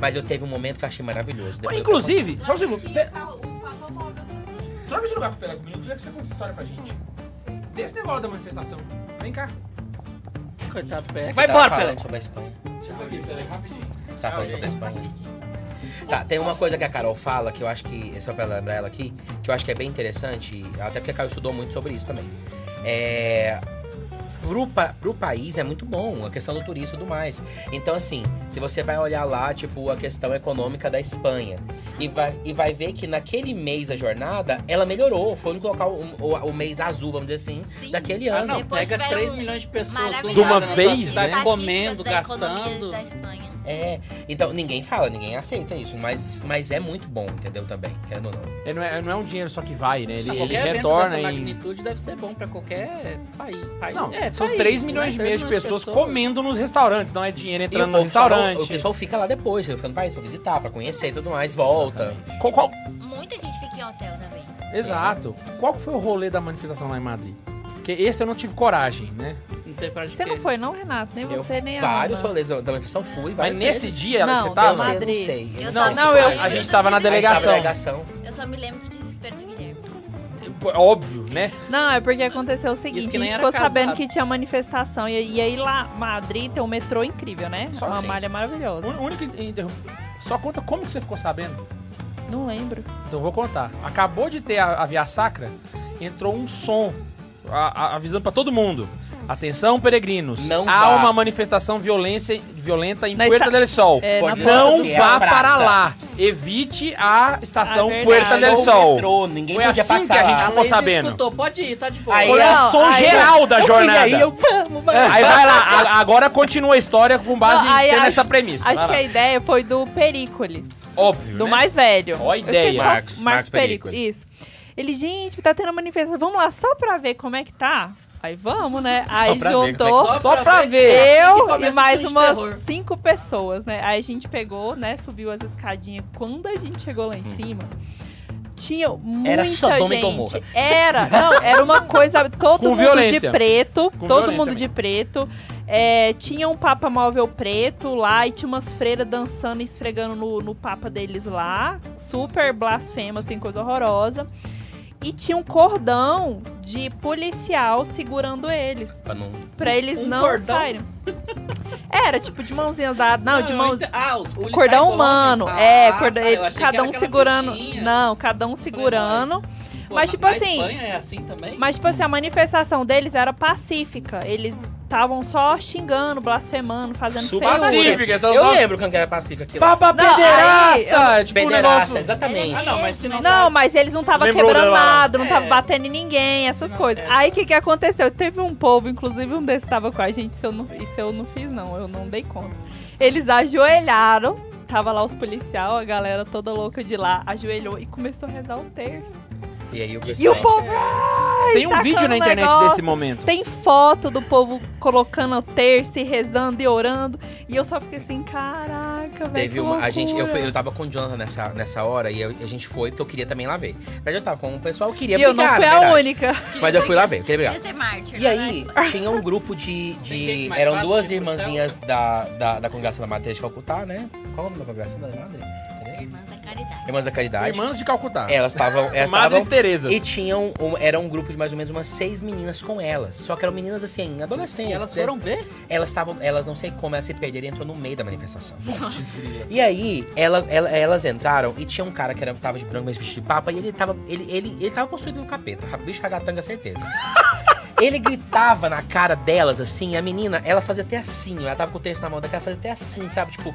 Mas eu teve um momento que eu achei maravilhoso. Depois Inclusive, só um segundo. Móvel do Troca de lugar com o Pelé comigo, eu queria que você conte essa história pra gente. Desse negócio da manifestação. Vem cá. Coitado. Vai embora, Pelé. falando sobre a Espanha. Deixa eu aqui, Pelé, rapidinho. Você tava falando sobre a Espanha. Tá, tem uma coisa que a Carol fala, que eu acho que, só pra lembrar ela aqui, que eu acho que é bem interessante, até porque a Carol estudou muito sobre isso também. É. pro, pro país é muito bom, a questão do turismo e tudo mais. Então, assim, se você vai olhar lá, tipo, a questão econômica da Espanha, e vai, e vai ver que naquele mês da jornada, ela melhorou. Foi o único local, o, o- o mês azul, vamos dizer assim, Sim. daquele Ah, ano. não, Depois pega tiveram 3 milhões de pessoas do De uma vez, né? comendo, gastando. da Espanha. É, então ninguém fala, ninguém aceita isso, mas, mas é muito bom, entendeu? Também, querendo ou não. É, não, é, não é um dinheiro só que vai, né? Ele, ele retorna dessa em... magnitude deve ser bom pra qualquer país. país. Não, é, são país, 3 né? milhões e 3 meio de milhões pessoas comendo nos restaurantes, não é dinheiro entrando no restaurante. o pessoal fica lá depois, fica no país pra visitar, pra conhecer e tudo mais, volta. Qual- qual- Muita gente fica em hotel também. Exato. Qual foi o rolê da manifestação lá em Madrid? Porque esse eu não tive coragem, né? Não tem coragem de Você não foi, não, Renato? Nem Eu, você, nem a vários rolês da manifestação fui, Mas nesse vezes. dia Não, você tava... Eu Madrid. não sei. Eu não, não, eu-. A gente tava na delegação. delegação. Eu só me lembro do desespero do Guilherme. Pô, Óbvio, né? Não, é porque aconteceu o seguinte, que a nem gente era ficou sabendo casado. que tinha manifestação, e, e aí lá, Madrid tem um metrô incrível, né? Só uma assim. malha maravilhosa. O único Só conta como que você ficou sabendo. Não lembro. Então eu vou contar. Acabou de ter a, a Via Sacra, entrou um som a- a- avisando pra todo mundo. Atenção, peregrinos. Não Há vá. uma manifestação violência, violenta em Na Puerta esta- del Sol. É, Não é vá a para lá. Evite a estação Ah, verdade. Puerta del Sol. metrô, ninguém Foi podia assim passar que a lá. gente A ficou sabendo. escutou, pode ir, tá de boa. Aí Foi Não, o som aí- geral da Eu jornada. ir, eu, vamos, vai. Aí vai lá, a- agora continua a história com base Não, aí em ter acho- essa premissa. Acho que lá. a ideia foi do Pericoli, Óbvio, do né? mais velho. Ó a Eu ideia. Marcos, Marcos Marcos. Isso. Ele, gente, tá tendo manifestação, vamos lá só pra ver como é que tá? Aí vamos, né? Aí pra ver como é juntou tá. Só pra ver. eu e mais umas terror. cinco pessoas, né? Aí a gente pegou, né? Subiu as escadinhas. Quando a gente chegou lá em cima, tinha muita Era Sodoma e gente. Era, não, era uma coisa, todo Com mundo violência. de preto, Com todo mundo de preto. É, tinha um papa móvel preto lá e tinha umas freiras dançando e esfregando no, no papa deles lá. Super blasfemo, assim, coisa horrorosa. E tinha um cordão de policial segurando eles. Pra não... Pra eles um não cordão? saírem. Era, tipo, de mãozinhas dadas. Não, de eu mãos. ente- Ah, os cordão humano. homens. é, Ah, corda- tá, cada um segurando. Não, cada um segurando. Mas, tipo na assim, Espanha é assim também? Mas, tipo assim, a manifestação deles era pacífica. Eles estavam só xingando, blasfemando, fazendo Super feiura. Pacífica, Eu só... lembro quando era pacífico aquilo. Papa Não, pederasta! aí, tipo um Pederasta, negócio... exatamente. Ah, não, mas se não... Não, mas eles não estavam Lembrou quebrando nada, não estavam É. batendo em ninguém, essas Não, coisas. é. Aí o que, que aconteceu? Teve um povo, inclusive um desses estava com a gente, isso eu, não, isso eu não fiz, não, eu não dei conta. Eles ajoelharam, tava lá os policial, a galera toda louca de lá, ajoelhou e começou a rezar o terço. E aí o E pessoal... o povo. ai, Tem um tacando vídeo na internet negócio. desse momento. Tem foto do povo colocando o terço e rezando e orando. E eu só fiquei assim, caraca, velho. Teve que uma. A gente, eu, fui- eu tava com o Jonathan nessa, nessa hora e eu- a gente foi porque eu queria também lá ver. Mas eu tava com o pessoal, eu queria E eu não brigar, fui a verdade. única. Mas eu fui lá ver, eu queria brigar. Mártir. E lá aí, tinha um grupo de. De eram duas irmãzinhas da, da, da Congregação da Matriz de Calcutá, né? Qual é o nome da Congregação da Madre? Irmãs da Caridade. Irmãs da Caridade. Irmãs de Calcutá. Elas estavam. Elas Madres estavam Terezas. e tinham. Um, era um grupo de mais ou menos umas seis meninas com elas. Só que eram meninas assim, adolescentes. E elas foram ver? Elas estavam. Elas não sei como, elas se perderam e entrou no meio da manifestação. E aí, ela, ela- elas entraram e tinha um cara que era, tava de branco, mas vestido de papa, e ele tava. Ele, ele, ele tava possuído no capeta. Bicho ragatanga, certeza. Ele gritava na cara delas, assim, e a menina, ela fazia até assim, ela tava com o texto na mão daquela, fazia até assim, sabe? Tipo,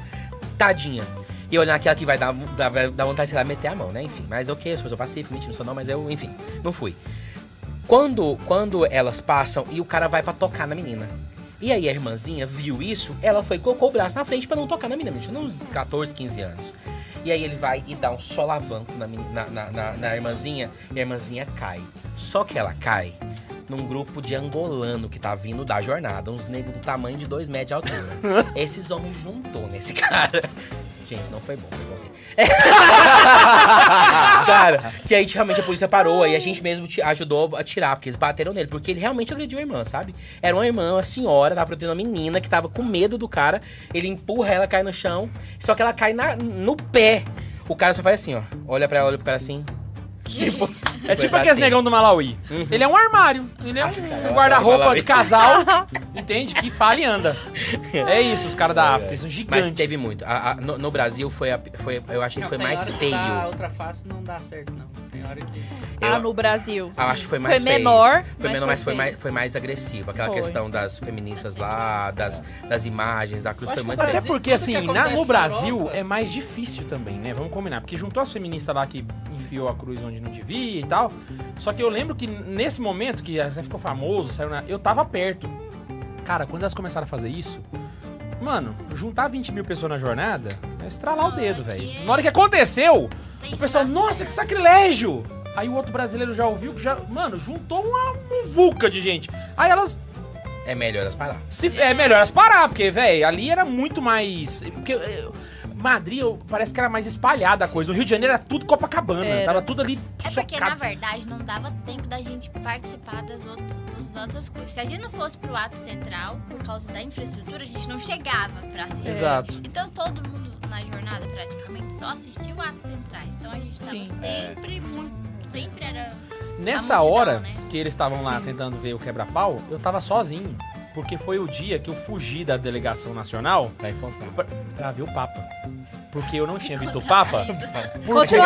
tadinha. E olhando aquela que vai dar, dar, dar vontade de, sei lá, meter a mão, né? Enfim, mas ok, eu sou pacífico, mentira, não sou não, mas eu, enfim, não fui. Quando, quando elas passam e o cara vai pra tocar na menina. E aí a irmãzinha viu isso, ela foi colocou o braço na frente pra não tocar na menina. Tinha uns 14, 15 anos. E aí ele vai e dá um solavanco na, meni- na, na, na, na irmãzinha e a irmãzinha cai. Só que ela cai num grupo de angolano que tá vindo da jornada, uns negros do tamanho de 2 metros de altura. Esses homens juntou nesse cara. Gente, não foi bom, foi bom sim. cara, que aí realmente a polícia parou e a gente mesmo te- ajudou a tirar, porque eles bateram nele, porque ele realmente agrediu a irmã, sabe? Era uma irmã, uma senhora, tava protegendo uma menina que tava com medo do cara, ele empurra ela, cai no chão, só que ela cai na, no pé. O cara só faz assim, ó, olha pra ela, olha pro cara assim. Tipo, É tipo aqueles negão do Malawi. Ele é um armário. Ele é Ah, um ela- guarda-roupa de casal. entende, que fala e anda. É isso, os caras da África, eles são Mas gigantes. teve muito. A- a- no, no Brasil foi, a- foi. Eu achei que foi mais feio. dá, outra face não dá certo, não. Tem hora que. Eu- Ah, no Brasil. Eu acho que foi mais Foi feio. menor, Foi mas menor, mas foi foi mais, foi mais agressivo. Aquela Foi. questão das feministas lá, das, das imagens, da cruz foi muito Até porque, assim, na- no Brasil Europa- é mais difícil também, né? Vamos combinar. Porque juntou as feministas lá que enfiou a cruz onde não devia e tal. Só que eu lembro que nesse momento que até ficou famoso, saiu na... eu tava perto. Cara, quando elas começaram a fazer isso, mano, juntar 20 mil pessoas na jornada é estralar o Ah, dedo, velho. é- Na hora que aconteceu, Tem o pessoal, nossa, que sacrilégio! Aí o outro brasileiro já ouviu que já, mano, juntou uma vulca de gente. Aí elas É melhor elas parar. se, é melhor elas parar, porque, velho, ali era muito mais. Porque eh, Madrid parece que era mais espalhada a coisa. No Rio de Janeiro era tudo Copacabana. Era. Tava tudo ali É porque, na socado. verdade, não dava tempo da gente participar das outras, das outras coisas. Se a gente não fosse pro ato central, por causa da infraestrutura, a gente não chegava pra assistir. Exato. Então, todo mundo na jornada, praticamente, só assistiu atos centrais. Então, a gente tava Sim. sempre muito... Sempre era... Nessa a multidão, hora né? que eles estavam lá tentando ver o quebra-pau, eu tava sozinho. Porque foi o dia que eu fugi da delegação nacional Vai contar. pra, pra ver o Papa. Porque eu não tinha visto o Papa. Porque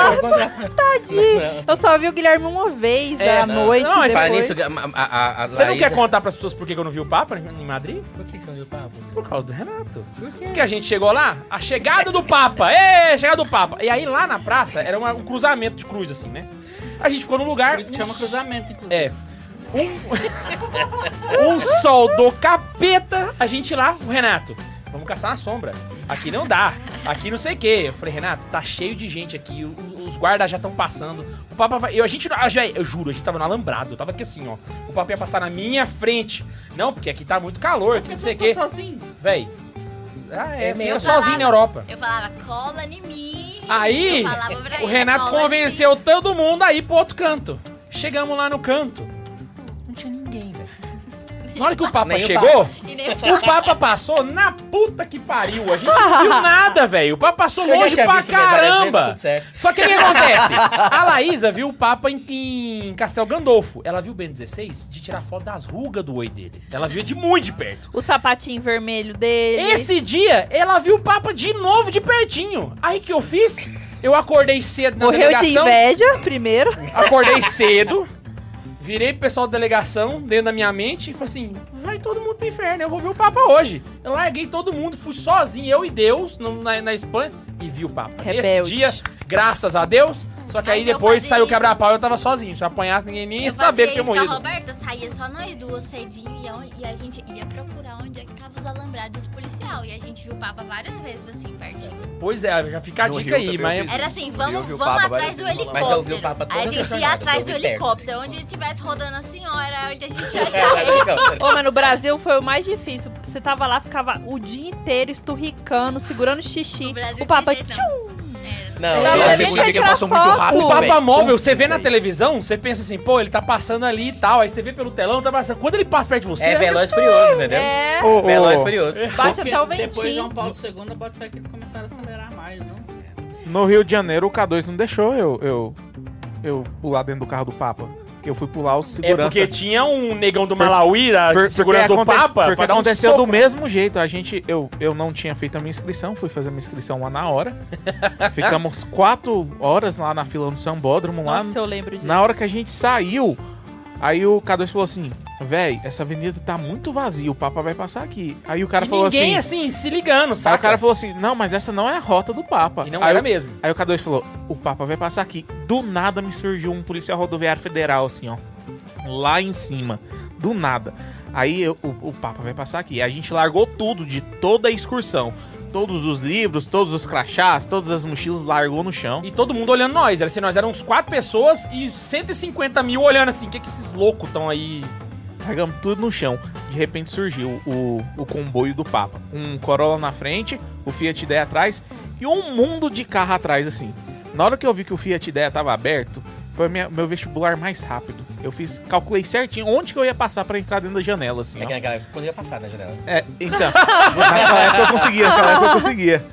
tadinho. Eu só vi o Guilherme uma vez É, à noite. não, mas Fala depois. nisso, a, a, a, Você não Laísa- quer contar pras pessoas por que eu não vi o Papa em Madrid? Por que você não viu o papo? Por causa do Renato. Porque a gente chegou lá, a chegada do Papa. Ê, chegada do Papa. E aí lá na praça era uma- um cruzamento de cruz, assim, né? A gente ficou num lugar. Por isso que chama cruzamento, inclusive. É. Um, um sol do capeta, a gente lá, o Renato. Vamos caçar na sombra. Aqui não dá. Aqui não sei o quê. Eu falei, Renato, tá cheio de gente aqui. o- Os guardas já estão passando. O Papa vai. Eu, a gente. já- Eu juro, a gente tava no alambrado. Eu tava aqui assim, ó. O Papa ia passar na minha frente. Não, porque aqui tá muito calor, aqui não sei o quê. sozinho. Véi. Ah, é, meio- fica sozinho na Europa. Eu falava, cola em mim. Aí, Eu falava pra o ele, Renato "Cola em convenceu todo mundo a ir pro outro canto. Chegamos lá no canto. Ninguém, velho. Na hora que o Papa Nem o chegou, mim." E nem o Papa passou na puta que pariu. A gente não viu nada, velho. O Papa passou Eu já longe pra várias vezes, tá caramba. Só que o que acontece? A Laísa viu o Papa em, em Castel Gandolfo. Ela viu o Ben 16 de tirar foto das rugas do oi dele. Ela viu de muito de perto. O sapatinho vermelho dele. Esse dia, ela viu o Papa de novo de pertinho. Aí que eu fiz? Eu acordei cedo na Morreu de delegação. inveja, primeiro. Acordei cedo. Virei pro pessoal da delegação, dentro da minha mente, e falei assim: vai todo mundo pro inferno, eu vou ver o Papa hoje. Eu larguei todo mundo, fui sozinho, eu e Deus, no- na, na Espanha, e vi o Papa. Rebelde. Nesse dia, graças a Deus, só que Mas aí eu depois saiu o quebra-pau e eu tava sozinho. Se eu apanhasse, ninguém nem ia Eu saber que isso com a. Roberta, saía só nós duas cedinho e, eu- e a gente ia procurar onde é que tava os alambrados dos policial. E a gente viu o Papa várias vezes, assim, pertinho. Pois é, já fica a No dica Rio aí, também eu mas. fiz Era assim, Eu vamos, vi o vamos Papa atrás várias do vezes no helicóptero. Mas eu vi o Papa a todas as gente ia jornadas, atrás eu do vi perto. helicóptero. Onde estivesse rodando assim, ó, era onde a gente ia achar ele. Ô, mas no Brasil foi o mais difícil. Você tava lá, ficava o dia inteiro esturricando, segurando xixi. No Brasil O Papa, tinha jeito, não. tchum! Não, Não, a gente que- passou muito rápido, O Papa móvel, você vê na televisão, você pensa assim, pô, ele tá passando ali e tal. Aí você vê pelo telão, tá passando. Quando ele passa perto de você, É veloz e furioso, entendeu? É, Ô, ô, Veloz e furioso. bate até o Depois ventinho. João Paulo II, bota fé que eles começaram a acelerar mais, não? No Rio de Janeiro, o K2 não deixou eu, eu, eu pular dentro do carro do Papa. Que eu fui pular o É segurança. porque tinha um negão do Malawi da Por- segurança do porque Papa. Porque um aconteceu soco. do mesmo jeito. A gente, eu, eu não tinha feito a minha inscrição, fui fazer a minha inscrição lá na hora. Ficamos quatro horas lá na fila no Sambódromo, lá. Nossa, eu lembro disso. Na hora que a gente saiu, aí o K2 falou assim: véi, essa avenida tá muito vazia, o Papa vai passar aqui. Aí o cara E falou ninguém assim. assim, se ligando, Aí sabe? o cara falou assim: não, mas essa não é a rota do Papa. E não aí, era o- mesmo. aí o K2 falou: o Papa vai passar aqui. Do nada me surgiu um policial rodoviário federal, assim, ó. Lá em cima. Do nada. Aí eu- o, o Papa vai passar aqui. A gente largou tudo de toda a excursão. Todos os livros, todos os crachás, todas as mochilas, largou no chão. E todo mundo olhando nós. Era assim, nós éramos quatro pessoas e 150 mil olhando assim. O que, que esses loucos estão aí? Largamos tudo no chão. De repente surgiu o, o comboio do Papa. Um Corolla na frente, o Fiat Ideia atrás e um mundo de carro atrás, assim. Na hora que eu vi que o Fiat Ideia tava aberto, foi minha- meu vestibular mais rápido. Eu fiz, calculei certinho onde que eu ia passar pra entrar dentro da janela, assim. É ó. que naquela época você poderia passar na janela. É, então. naquela época eu conseguia, naquela época eu conseguia.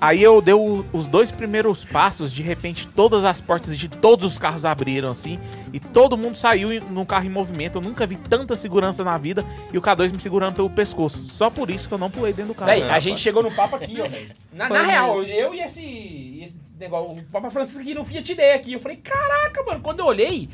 Aí eu dei o- os dois primeiros passos, de repente todas as portas de todos os carros abriram assim, e todo mundo saiu em- num carro em movimento. Eu nunca vi tanta segurança na vida e o K2 me segurando pelo pescoço. Só por isso que eu não pulei dentro do carro. Véi, a gente chegou no papo aqui, ó, velho. Na, na real, eu e esse, e esse negócio, o Papa Francisco aqui no Fiat Day aqui. Eu falei, caraca, mano, quando eu olhei,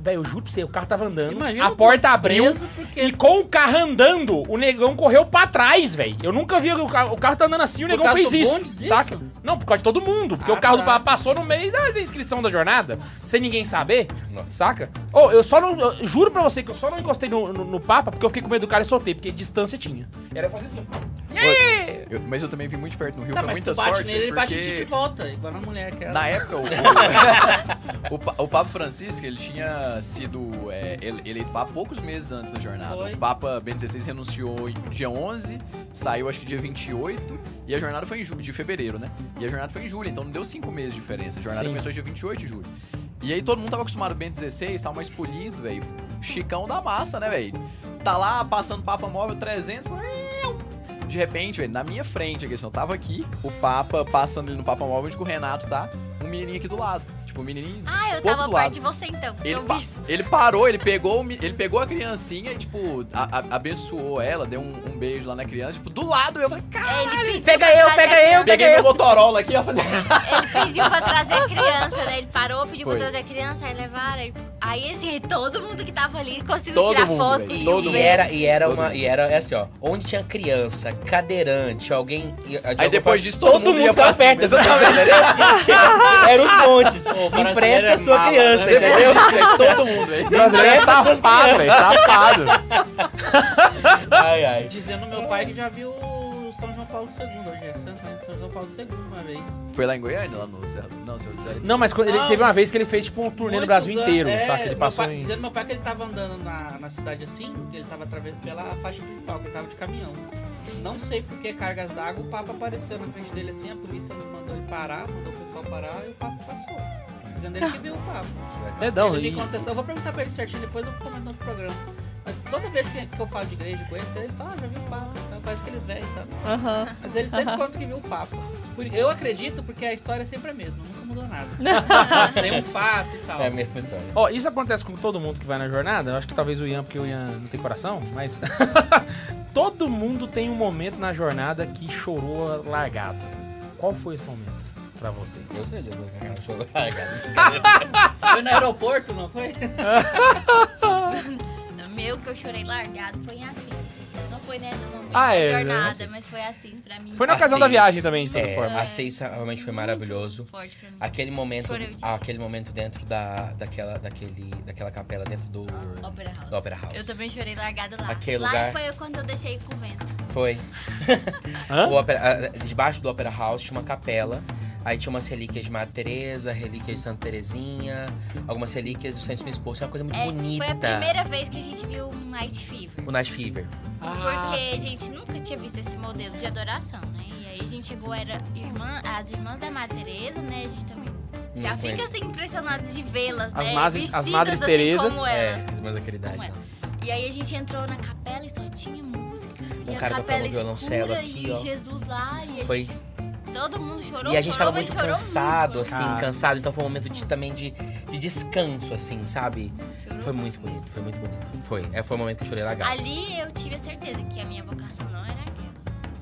velho, eu juro pra você, o carro tava andando, Imagina a o porta abriu, porque e com o carro andando, o negão correu pra trás, velho. Eu nunca vi o carro, o carro tá andando assim, o Por negão fez isso, bonde, isso? saca? Não, por causa de todo mundo, porque Ah, o carro tá. do Papa passou no meio da, da inscrição da jornada, sem ninguém saber, Nossa. saca? Ô, eu só não, eu juro pra você que eu só não encostei no, no, no Papa porque eu fiquei com medo do cara e soltei, porque distância tinha. Era fazer assim. E aí? Eu- mas eu também vi muito perto no Rio, Tá, foi mas muita tu bate sorte. nele, ele bate porque de volta, igual na mulher que Na época, o, o, Pa- o Papa Francisco, ele tinha sido é, ele- eleito Papa poucos meses antes da jornada. Foi. O Papa Bento XVI renunciou dia 11, saiu acho que dia 28, e a jornada foi em julho, de fevereiro, né? E a jornada foi em julho, então não deu cinco meses de diferença. A jornada Sim. começou dia 28 de julho. E aí todo mundo tava acostumado ao Bento XVI, tava mais polido, velho. Chicão da massa, né, velho? Tá lá passando Papa Móvel 300, de repente, velho, na minha frente, aqui, assim, eu tava aqui, o Papa passando ali no Papa Móvel, onde o Renato tá, um menininho aqui do lado. Tipo, um menininho. Ah, eu tava perto lado. de você então. Ele, eu pa- isso. ele parou, ele pegou, o ele pegou a criancinha e, tipo, a- a- abençoou ela, deu um, um beijo lá na criança. Tipo, do lado eu falei, cara, Ele Pega eu, pega eu, criança. peguei meu Motorola aqui, ó. Ele pediu pra trazer a criança, né? Ele parou, pediu Foi. pra trazer a criança, aí levaram. Aí, aí assim, todo mundo que tava ali conseguiu Todo tirar mundo, foto, conseguiu todo E era, e era Todo uma. mundo. E era assim, ó. Onde tinha criança, cadeirante, alguém. de Aí depois disso, todo, todo mundo ia ficava pra perto, exatamente. Era os montes. brasileiro Empresta é a sua mala, criança, né? entendeu? todo mundo, velho. Brasileiro é safado, velho, safado. Ai, ai. Dizendo meu pai que já viu o São João Paulo II, hoje é Santo, né? Paulo II uma vez. Foi lá em Goiânia, lá no Cerro. Não, senhor do. Não, mas quando ele Não. teve uma vez que ele fez tipo um turnê no Brasil anos- inteiro, é, saca? Ele passou pai, em. Dizendo meu pai que ele tava andando na, na cidade assim, que ele tava atravessando pela faixa principal, que ele tava de caminhão. Não sei por que cargas d'água, o Papa apareceu na frente dele assim, a polícia mandou ele parar, mandou o pessoal parar e o Papa passou. Dizendo ele que viu o Papa. É, não, ele e- me contestou, eu vou perguntar pra ele certinho, depois eu comento no outro programa. Mas toda vez que, eu falo de igreja com ele, ele fala, ah, já viu o Papa. Então, parece que eles velhos, sabe? Mas ele sempre conta que viu o Papa. Eu acredito porque a história é sempre a mesma, nunca mudou nada. Tem um fato e tal. É a mesma história. Ó, isso acontece com todo mundo que vai na jornada. Eu acho que talvez o Ian, porque o Ian não tem coração, mas. todo mundo tem um momento na jornada que chorou largado. Qual foi esse momento pra vocês? Eu sei, cara, chorou largado. Foi no aeroporto, não foi? Meu que eu chorei largado foi em Assis. Não foi né, no momento Ah, da é, jornada, Assis. mas foi Assis pra mim. Foi na ocasião da viagem também, de toda É, forma. a seis realmente foi maravilhoso. Forte pra mim. Aquele momento, ah, aquele momento dentro da, daquela, daquele, daquela capela dentro do, Opera House. do Opera House. Eu também chorei largada lá. Aquele lá lugar- foi quando eu deixei o convento. Foi. Hã? O Opera- debaixo do Opera House tinha uma capela. Aí tinha umas relíquias de Madre Teresa, relíquias de Santa Terezinha, algumas relíquias do Santíssimo Esposo. É uma coisa muito É, bonita. foi a primeira vez que a gente viu um Night Fever. O Night Fever. Ah, Porque a gente nunca tinha visto esse modelo de adoração, né? E aí a gente chegou, era irmã, as irmãs da Madre Teresa, né? A gente também já Não fica assim impressionado de vê-las, As né? mas- as Madres assim Teresas. como É, elas. as irmãs da caridade. É? E aí a gente entrou na capela e só tinha música. Um e a cara capela tocando violoncelo escura aqui, e ó. Jesus lá. E a Foi. gente, todo mundo chorou, E a gente chorou, tava muito cansado, muito, assim, Cara. cansado. Então foi um momento de, também de, de descanso, assim, sabe? chorou Foi muito bonito, foi muito bonito. Foi. É, foi o momento que eu chorei legal. Ali eu tive a certeza que a minha vocação não era aquela.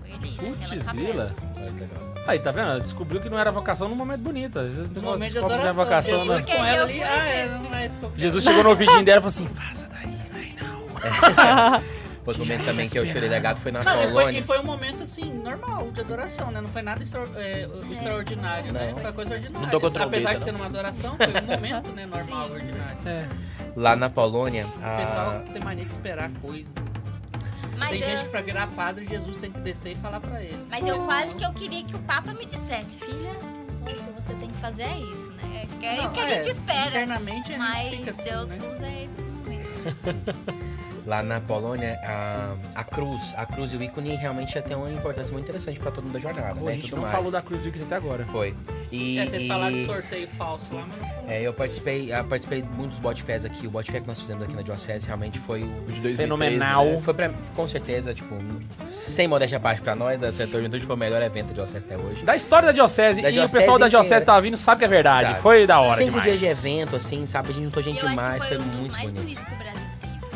Foi ali, capela. grila. assim. Olha que legal. Aí, tá vendo? Descobriu que não era vocação num momento bonito. Às vezes a pessoa Momento de descobre que não é vocação. Jesus né? né? com ela Eu ali, ah, é, não é. Jesus chegou no ouvidinho dela e falou assim: faça daí, não é não. Outro momento também que eu chorei legal foi na Não, e foi, Polônia. e foi um momento assim, normal, de adoração, né? Não foi nada extra- é, extraordinário, né? Não. Foi coisa ordinária. Não Apesar trombeta, de ser uma adoração, foi um momento, né? Normal, ordinário. É. Lá na Polônia, O a- pessoal tem mania de esperar coisas. Mas tem eu- gente que pra virar padre, Jesus tem que descer e falar pra ele. Mas eu quase que eu queria que o Papa me dissesse, filha, o que você tem que fazer é isso, né? Acho que é isso Não, que a é, gente espera. Internamente a Mas gente fica assim, Deus né? usa esse momento. lá na Polônia, a, a cruz, a cruz e o ícone realmente ia ter uma importância muito interessante pra todo mundo da jornada, Pô, né? a gente não mais. falou da cruz do Cristo até agora. Foi. E, É, vocês e- falaram de sorteio falso lá, mas não foi. É, eu participei, eu participei de muitos botfés aqui. O botfé que nós fizemos aqui na Diocese realmente foi o de 2013, Fenomenal. né? Foi pra, com certeza, tipo, sem modéstia à parte pra nós, da Setor Juventude, foi o melhor evento da Diocese até hoje. Da história da Diocese. Da e Diocese o pessoal da inteira. Diocese tava vindo, sabe que é verdade. Sabe. Foi da hora Cinco demais. dias de evento, assim, sabe? A gente juntou gente eu demais, foi foi um dos muito mais bonito.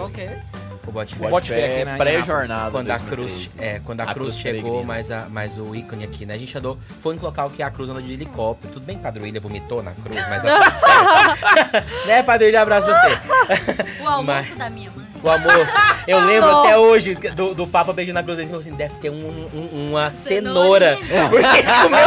Qual que é esse? O botfé. Bot- Botfé né, em pré-jornada. Quando a cruz, 2013. é, quando a, A cruz, cruz chegou, mais, a, mais o ícone aqui, né? A gente andou, foi um local que a cruz andou de helicóptero. Tudo bem o William vomitou na cruz, mas tá tudo certo. né, Padre William, abraço pra você. O almoço Mas- da minha mãe. O almoço. Eu lembro até hoje do, do Papa beijando na cruz assim, assim, deve ter um- um- uma cenoura. Porque comeu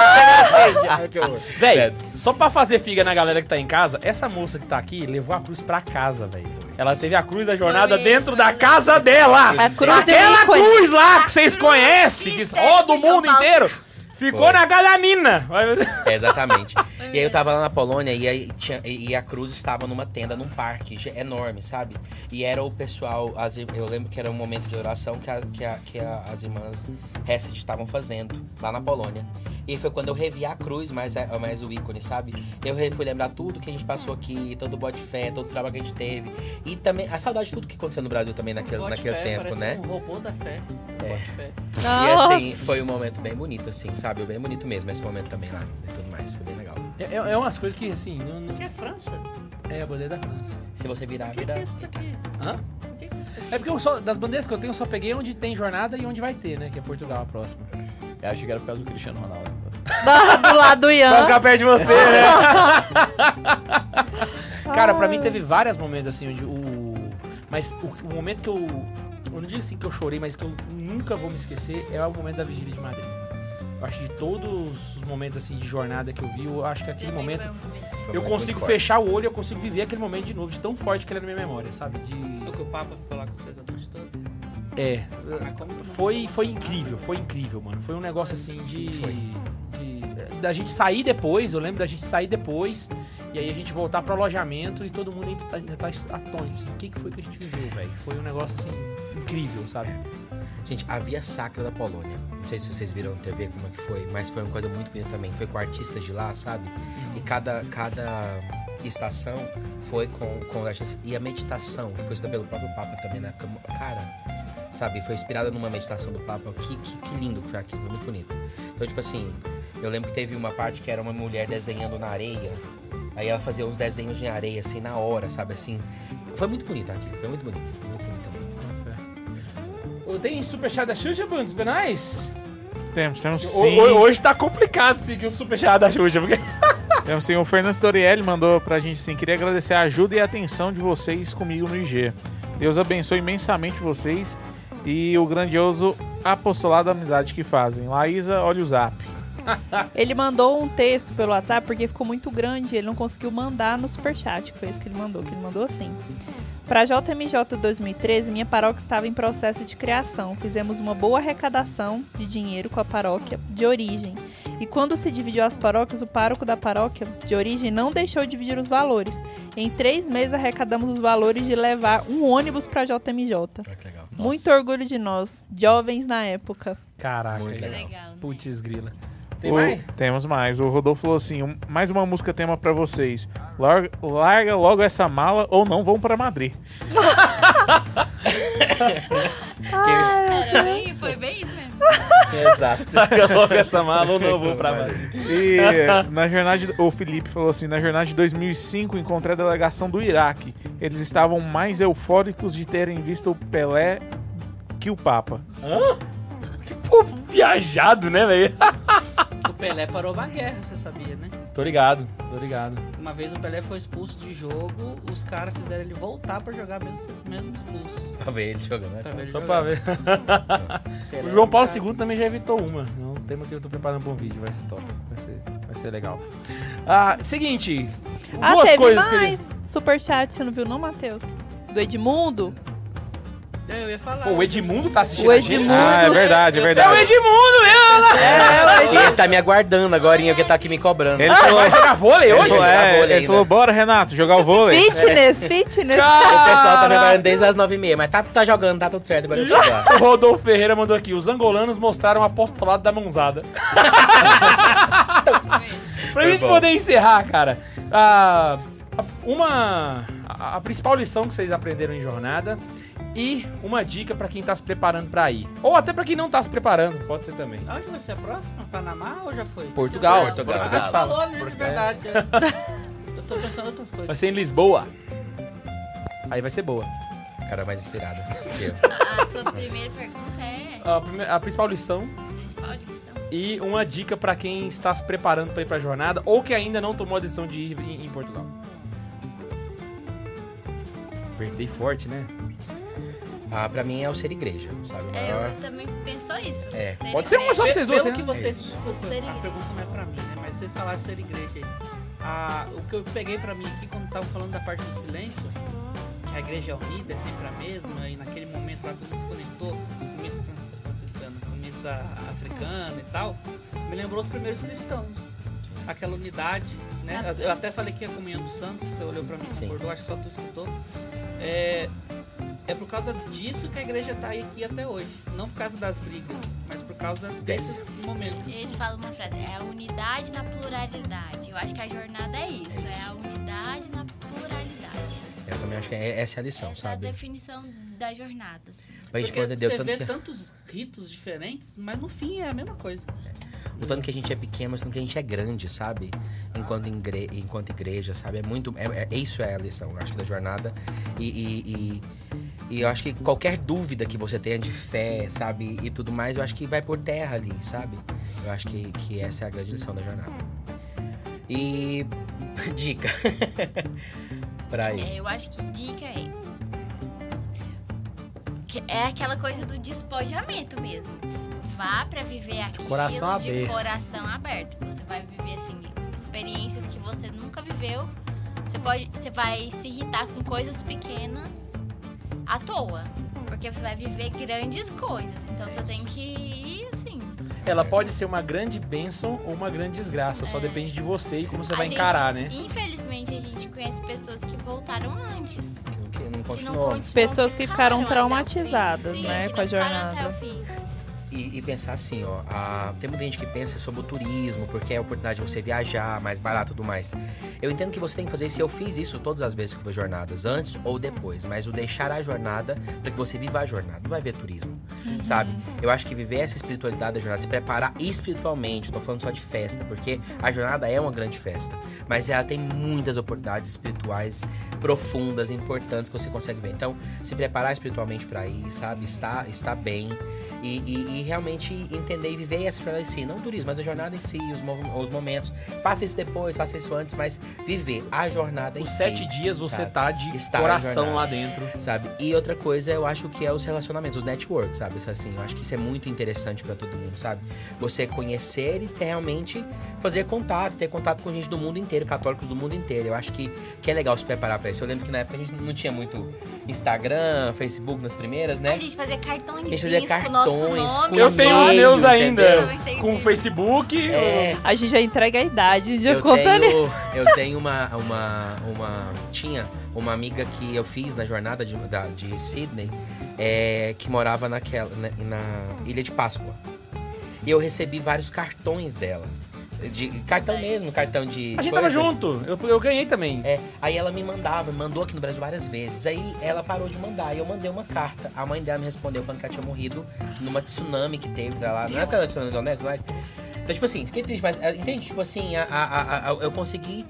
cenoura. Véi, só pra fazer figa na galera que tá em casa, essa moça que tá aqui levou a cruz pra casa, velho. Ela teve a cruz da jornada dentro da casa dela. A cruz é Aquela ícone. cruz lá que vocês conhecem, que serve ó, do mundo inteiro. Ficou Foi. na galanina. É, exatamente. E aí eu tava lá na Polônia e, aí tinha, e a cruz estava numa tenda, num parque enorme, sabe? E era o pessoal, as eu lembro que era um momento de oração que, a- que, a- que a- as irmãs Hesed estavam fazendo lá na Polônia. E foi quando eu revi a cruz, mais, a- mais o ícone, sabe? Eu fui lembrar tudo que a gente passou aqui, todo o bote fé, todo o trabalho que a gente teve. E também a saudade de tudo que aconteceu no Brasil também naquele, naquele fé, tempo, né? um robô da fé. É. Bote fé. E assim, foi um momento bem bonito, assim, sabe? Bem bonito mesmo esse momento também lá e tudo mais. Foi bem legal. É, é- é umas coisas que, assim, não, Isso aqui é França? é a bandeira da França. Se você virar, O que, que vira. é isso daqui? Hã? Que, que é isso daqui? É porque eu só, das bandeiras que eu tenho, eu só peguei onde tem jornada e onde vai ter, né? Que é Portugal a próxima. Eu achei que era por causa do Cristiano Ronaldo. do lado do Pra Ian. ficar perto de você, né? Cara, pra mim teve vários momentos assim, onde o. Mas o, o momento que eu. Eu não digo assim que eu chorei, mas que eu nunca vou me esquecer é o momento da Vigília de Madrid. Acho que de todos os momentos assim de jornada que eu vi, eu acho que aquele Também momento. um Eu consigo muito forte. fechar o olho, eu consigo viver aquele momento de novo, de tão forte que ele é na minha memória, sabe? De. O que o Papa ficou lá com vocês a noite toda? É. Ah, Foi, foi incrível, foi incrível, mano. Foi um negócio assim de, Da gente sair depois, eu lembro da gente sair depois, e aí a gente voltar pro alojamento e todo mundo ainda tá, ainda tá atônito. Assim, o que, que foi que a gente viveu, velho? Foi um negócio assim, incrível, sabe? Gente, a Via Sacra da Polônia. Não sei se vocês viram na TV como é que foi, mas foi uma coisa muito bonita também. Foi com artistas de lá, sabe? E cada, cada estação foi com, com artistas. E a meditação, que foi estudada pelo próprio Papa também na época. Cara, sabe? Foi inspirada numa meditação do Papa. Que, que, que lindo que foi aquilo, foi muito bonito. Então, tipo assim, eu lembro que teve uma parte que era uma mulher desenhando na areia. Aí ela fazia uns desenhos de areia, assim, na hora, sabe? Assim. Foi muito bonito aquilo, foi muito bonito. Muito. Tem superchat da Xuxa, Bundes? Benais? Temos, temos sim. ho- Hoje tá complicado seguir o superchat da Xuxa, porque... Temos sim. O Fernando Storielli mandou pra gente assim: queria agradecer a ajuda e a atenção de vocês comigo no IG. Deus abençoe imensamente vocês e o grandioso apostolado da amizade que fazem. Laísa, olha o zap. Ele mandou um texto pelo WhatsApp porque ficou muito grande. Ele não conseguiu mandar no superchat, que foi isso que ele mandou. Que ele mandou assim. Para JMJ 2013, minha paróquia estava em processo de criação. Fizemos uma boa arrecadação de dinheiro com a paróquia de origem. E quando se dividiu as paróquias, o pároco da paróquia de origem não deixou de dividir os valores. Em três meses arrecadamos os valores de levar um ônibus para JMJ. Olha que legal. Muito orgulho de nós, jovens na época. Caraca, Muito legal. legal, né? putz grila. Tem O- mais? Temos mais. O Rodolfo falou assim: um- mais uma música tema pra vocês. Larga, larga logo essa mala ou não vão pra Madrid. Era bem, foi bem isso mesmo. Exato. Taca logo essa mala ou não vou pra baixo. E na jornada, de- o Felipe falou assim: na jornada de 2005 encontrei a delegação do Iraque. Eles estavam mais eufóricos de terem visto o Pelé que o Papa. Que povo viajado, né, velho? O Pelé parou uma guerra, você sabia, né? Tô ligado, tô ligado. Uma vez o Pelé foi expulso de jogo, os caras fizeram ele voltar pra jogar mesmo, mesmo expulso. Pra ver ele jogando. É Pra só. Só jogar. pra ver. O João Paulo era um II também já evitou uma. É um tema que eu tô preparando pra um vídeo, vai ser top. Vai ser, vai ser legal. Ah, seguinte. Ah, duas teve coisas que ele... mais superchat, você não viu não, Matheus? Do Edmundo? É, eu ia falar. Pô, o Edmundo tá assistindo O a gente. Edmundo. Ah, é verdade, é É o verdade. Edmundo, meu! É, E ele tá me aguardando agora, porque tá aqui me cobrando. Ele falou, Vai jogar vôlei ele hoje? falou, é, vôlei ele ainda. falou, bora, Renato, jogar o vôlei. Fitness, fitness. O pessoal tá me Cara, aguardando desde as 9h30, mas tá, tá jogando, tá tudo certo, agora. O Rodolfo Ferreira mandou aqui. Os angolanos mostraram o apostolado da mãozada. pra gente poder encerrar, cara, a- a- uma. A, a principal lição que vocês aprenderam em jornada e uma dica pra quem tá se preparando pra ir. Ou até pra quem não tá se preparando, pode ser também. Onde vai ser a próxima? Panamá ou já foi? Portugal. Portugal. Ah, Portugal. falou, né? De verdade. é. Eu tô pensando em outras Vai coisas. ser em Lisboa. Aí vai ser boa. Cara é mais inspirado. que eu. A sua primeira pergunta é A, prime- a principal lição a principal lição. e uma dica pra quem está se preparando pra ir pra jornada ou que ainda não tomou a decisão de ir em, em Portugal. Apertei forte, né? Ah, pra mim é o ser igreja, sabe? O É, maior... eu também penso isso. É, Ser Pode ser uma só pra vocês duas, Pelo né? que vocês... Desculpa, Ser a pergunta não é pra mim, né? Mas vocês falaram ser igreja aí. Ah, o que eu peguei pra mim aqui, quando estavam falando da parte do silêncio, que a igreja é unida, é sempre a mesma, e naquele momento lá todo mundo se conectou, com missa francis- franciscana, com missa africana e tal, me lembrou os primeiros cristãos. Aquela unidade, né? Eu até falei que a comunhão dos santos, você olhou pra mim, Sim. concordou, acho que só tu escutou. É, é por causa disso que a igreja tá aqui até hoje. Não por causa das brigas, mas por causa desses momentos. Eles falam uma frase, é a unidade na pluralidade. Eu acho que a jornada é isso, É é, isso. a unidade na pluralidade. Eu também acho que é- essa é a lição, Essa é a sabe? definição da jornada. assim. Pra gente Porque poder entender você tanto vê que... tantos ritos diferentes, mas no fim é a mesma coisa. O tanto que a gente é pequeno, mas o tanto que a gente é grande, sabe? Enquanto, ingre... Enquanto igreja, sabe? É muito. É, é- Isso é a lição, eu acho, da jornada. E, e, e, e eu acho que qualquer dúvida que você tenha de fé, sabe? E tudo mais, eu acho que vai por terra ali, sabe? Eu acho que, que essa é a grande lição da jornada. E. Dica. pra ir. É, eu acho que dica é. que é aquela coisa do despojamento mesmo. Vá pra viver aquilo coração de aberto. coração aberto. Você vai viver assim experiências que você nunca viveu. Você pode, você vai se irritar com coisas pequenas à toa, porque você vai viver grandes coisas. Então você tem que ir assim. Ela pode ser uma grande bênção ou uma grande desgraça, só É. depende de você e como você A vai gente- encarar, né? Infelizmente a gente conhece pessoas que voltaram antes. Que, que não Que não Pessoas que ficaram traumatizadas, Sim, né, que com a jornada. E, e pensar assim, ó, a- tem muita gente que pensa sobre o turismo, porque é a oportunidade de você viajar, mais barato e tudo mais. Eu entendo que você tem que fazer isso, eu fiz isso todas as vezes que eu fiz jornadas, antes ou depois, mas o deixar a jornada para que você viva a jornada, não vai ver turismo, sabe? Eu acho que viver essa espiritualidade da jornada, se preparar espiritualmente, tô falando só de festa, porque a jornada é uma grande festa, mas ela tem muitas oportunidades espirituais profundas, importantes que você consegue ver. Então, se preparar espiritualmente para ir, sabe? Estar, estar bem e- e realmente entender e viver essa jornada em si. Não o turismo, mas a jornada em si, os, os momentos. Faça isso depois, faça isso antes, mas viver a jornada em Os si. sete dias você sabe? tá de Estar coração lá dentro. Sabe? E outra coisa, eu acho que é os relacionamentos, os networks, sabe? Isso assim, eu acho que isso é muito interessante pra todo mundo, sabe? Você conhecer e ter, realmente fazer contato, ter contato com gente do mundo inteiro, católicos do mundo inteiro. Eu acho que, que é legal se preparar pra isso. Eu lembro que na época a gente não tinha muito Instagram, Facebook nas primeiras, né? A gente fazia cartões A gente fazia com cartões, nome. Com Eu tenho os meus ainda. entendeu? Eu entendi. Com o Facebook. É, A gente já entrega a idade de eu conta tenho, eu tenho uma, uma, uma. Tinha uma amiga que eu fiz na jornada de, da, de Sydney, é, que morava naquela, na, na Ilha de Páscoa. E eu recebi vários cartões dela. De, cartão mesmo, cartão de. A gente coisa. tava junto. Eu, eu ganhei também. É, aí ela me mandava, mandou aqui no Brasil várias vezes. Aí ela parou de mandar e eu mandei uma carta. A mãe dela me respondeu falando que ela tinha morrido numa tsunami que teve lá. Não é aquela tsunami da Indonésia, mas. Então, tipo assim, fiquei triste, mas é, entende? Tipo assim, a, a- a- a- eu consegui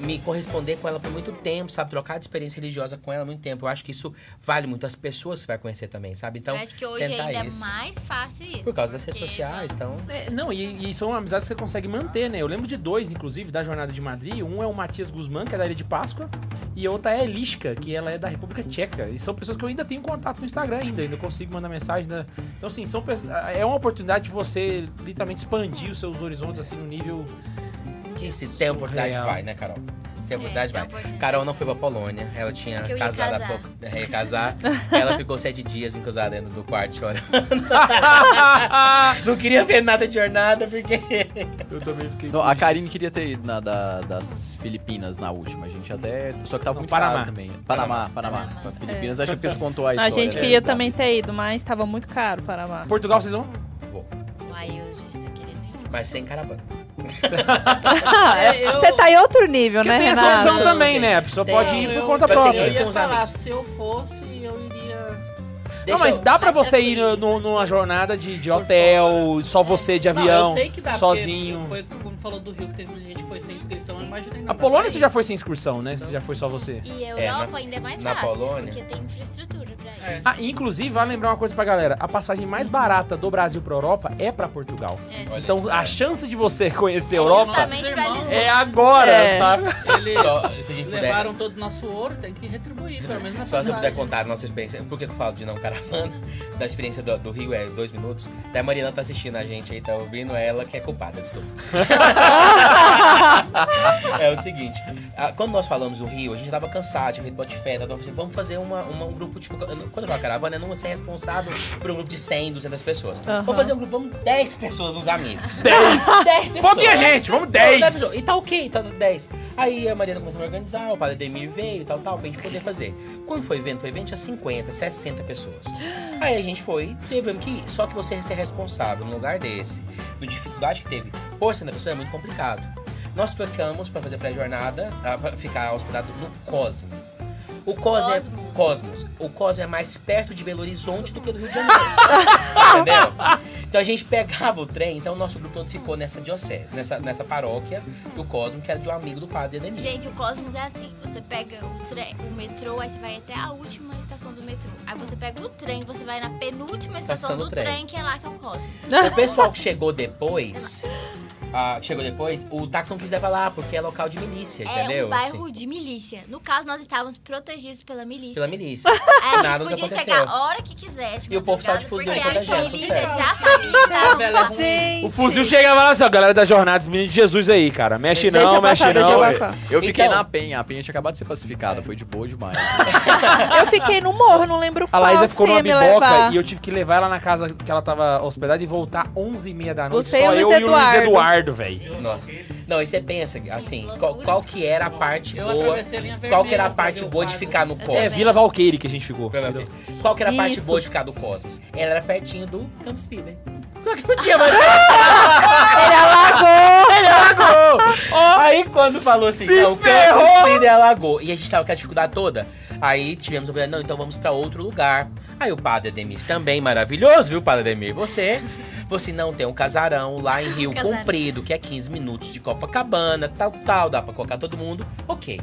me corresponder com ela por muito tempo, sabe? Trocar de experiência religiosa com ela há muito tempo. Eu acho que isso vale muito. As pessoas você vai conhecer também, sabe? Então, eu acho que hoje tentar ainda isso. é mais fácil isso. por causa das redes sociais, então. É, não, e, e são amizades que você consegue manter, né? Eu lembro de dois, inclusive, da jornada de Madrid. Um é o Matias Guzmán, que é da Ilha de Páscoa, e a outra é a Eliska, que ela é da República Tcheca. E são pessoas que eu ainda tenho contato no Instagram ainda, ainda consigo mandar mensagem. ainda- Então, assim, são pessoas- é uma oportunidade de você literalmente expandir os seus horizontes assim no nível E se tem oportunidade, surreal. vai, né, Carol? Se tem oportunidade, É, se tem vai. oportunidade. Carol não foi pra Polônia. Ela tinha Porque eu ia casado há casar. pouco. é, ia casar. ela ficou sete dias encosada dentro do quarto chorando. não queria ver nada de jornada, porque. Eu também fiquei. Não, a Karine queria ter ido na da- das Filipinas na última. A gente até. Só que tava Não, muito Panamá. caro também. Panamá, Panamá. Panamá. Pra Filipinas, acho que eles contou a A história. gente né, queria da também ter ido, mas tava muito caro para Panamá. Portugal, vocês vão? Uai, eu já estou querendo ir. Mas sem caravana. É, eu- Você tá em outro nível, Porque né, tem essa Renato? opção também, né? A pessoa Tem, pode ir por eu- conta eu própria. Eu com ia os falar, amigos. se eu fosse, eu iria... Não, mas eu- dá pra você ir tranquilo. no- numa jornada de, de hotel, só você de Não, avião, eu sei que dá, sozinho. Foi como falou do Rio, que teve gente que foi sem inscrição, eu imaginei. não A Polônia você já foi sem excursão, né? Você já foi só você. E a É, Europa na- ainda é mais na fácil, Polônia. porque tem infraestrutura. É. Ah, inclusive, vale lembrar uma coisa pra galera: a passagem mais barata do Brasil pra Europa é pra Portugal. É, Então a chance de você conhecer a É Europa é agora, É. sabe? Eles Só, se a gente puder. levaram todo o nosso ouro, tem que retribuir, pelo menos na Só se eu puder passagem. contar a nossa experiência. Por que eu falo de não caravana? Da experiência do, do Rio é dois minutos. Até a Mariana tá assistindo a gente aí, tá ouvindo ela que é culpada disso tudo. é o seguinte, quando nós falamos do Rio, a gente tava cansado, tinha feito botifé, tava assim, vamos fazer uma, uma- um grupo, tipo, quando eu falo caravana, é não ser responsável por um grupo de 100, 200 pessoas. Aham. Vamos fazer um grupo, vamos 10 pessoas, uns amigos. 10! 10 pessoas. Pouquinha gente, vamos 10. pessoas. E tá ok, tá 10. Aí a Mariana começou a organizar, o padre Demir veio e tal, tal, pra gente poder fazer. Quando foi evento, foi evento, tinha 50, 60 pessoas. Aí a gente foi, teve que ir. Só que você ser responsável num lugar desse, do dificuldade que teve por 60 pessoas, é muito complicado. Nós ficamos pra fazer pré-jornada, ah, pra ficar hospedado no Cosme. O Cosme é Cosmos. Cosmos. O Cosme é mais perto de Belo Horizonte do que do Rio de Janeiro. Entendeu? Então a gente pegava o trem, então o nosso grupo todo ficou nessa diocese, nessa, nessa paróquia do Cosmo, que era de um amigo do padre Ademir. Gente, o Cosmos é assim: você pega o, tre- o metrô, aí você vai até a última estação do metrô. Aí você pega o trem, você vai na penúltima estação Estação do do trem. trem. que é lá que é o Cosmos. O pessoal que chegou depois, ah, chegou depois, o táxi não quis levar lá, porque é local de milícia, É entendeu? um bairro Assim, de milícia. No caso, nós estávamos protegidos pela milícia. pela milícia. Aí a Nada gente nos podia chegar a hora que quiser. Tipo, E o povo só de fuzil Porque enquanto a a gente, tudo milícia já sabia que é. O fuzil chegava lá assim, ó, galera da jornada, os meninos de Jesus aí, cara. Mexe Deixa não, mexe passar, não. passar. Eu fiquei Então- na Penha, a Penha tinha acabado de ser pacificada, foi de boa demais. Eu fiquei no morro, não lembro A qual. Laísa ficou numa biboca e eu tive que levar ela na casa que ela tava hospedada e voltar 11h30 da noite. Você só eu e o Luiz Eduardo. Eduardo, velho. Nossa. Não, e você pensa, assim, qual, qual que era a parte Eu boa, atravessei a linha qual que era a vermelha pra parte o boa de ficar no É, Cosmos? Vila Valqueire que a gente ficou. entendeu? Qual que era a parte Isso. boa de ficar do Cosmos? Ela era pertinho do Campus Fiden. Só que não tinha mais. Ele alagou! Ele alagou! Aí quando falou assim, Se não, o ferrou! Campus Fiden alagou. E a gente tava com a dificuldade toda. Aí tivemos a oportunidade, não, então vamos pra outro lugar. Aí o Padre Ademir, também maravilhoso, viu, Padre Ademir? Você, você não tem um casarão lá em Rio Casarão. Comprido, que é 15 minutos de Copacabana, tal, tal, dá pra colocar todo mundo. Ok.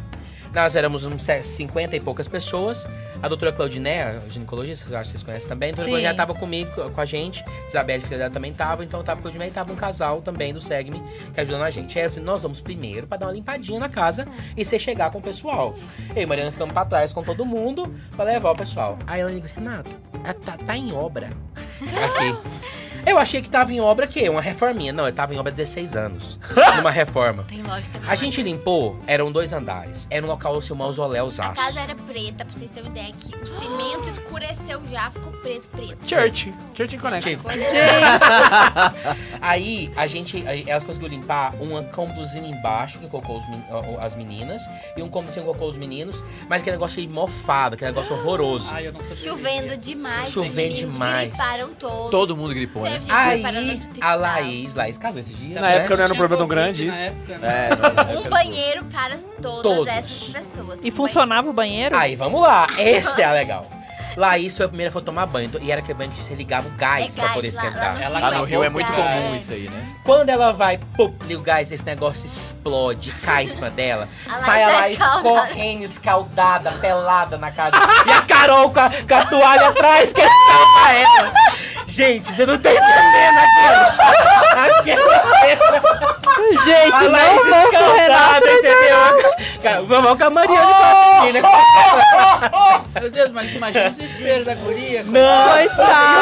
Nós éramos uns 50 e poucas pessoas. A doutora Claudiné, a ginecologista, acho que vocês conhecem também. A doutora Sim. Claudiné tava comigo, com a gente. Isabelle, filha dela, também tava. Então eu tava com a Claudiné e tava um casal também do Segme que ajudando a gente. Aí assim, nós vamos primeiro pra dar uma limpadinha na casa e você chegar com o pessoal. Eu e Mariana ficamos pra trás com todo mundo pra levar o pessoal. Aí ela disse, Renata, ah, tá, tá em obra. Aqui. Eu achei que tava em obra que uma reforminha. Não, eu tava em obra há 16 anos. numa reforma. Tem lógica. não. A gente limpou, eram dois andares. Era um local, assim, um mausoléu A casa era preta, pra vocês terem uma ideia, que o cimento escureceu já, ficou preto, preto. Church. Church Connect. Aí a gente, aí elas conseguiram limpar um cômodozinho embaixo que colocou men- as meninas e um cômodozinho que colocou os meninos, mas aquele negócio aí mofado, aquele negócio horroroso. Ai, eu não sei Chovendo demais, Chovendo demais. griparam todos. Todo mundo gripou, né? Aí a Laís, Laís casou esses dias, Na né? época não era um problema tão grande na isso. época, né? É, sim. Um banheiro para todas Todos. essas pessoas. E funcionava o banheiro? Aí vamos lá, esse é legal. Laís foi a primeira a tomar banho, e era aquele banho que você ligava o gás É pra poder gás, lá- esquentar. lá no Ela Lá no Rio é muito gás. comum isso aí, né? Quando ela vai, pum, liga o gás, esse negócio explode, cai em cima dela. A sai a Laís é escaldada. correndo, escaldada, pelada na casa. E a Carol com a, com a toalha atrás, querendo salvar ela. Gente, você não tá entendendo aquilo. Gente, A não Laís vou com o Renato. escaldada, entendeu? Vamos com a Mariana e com a menina. Meu Deus, mas imagina o desespero da guria. Não,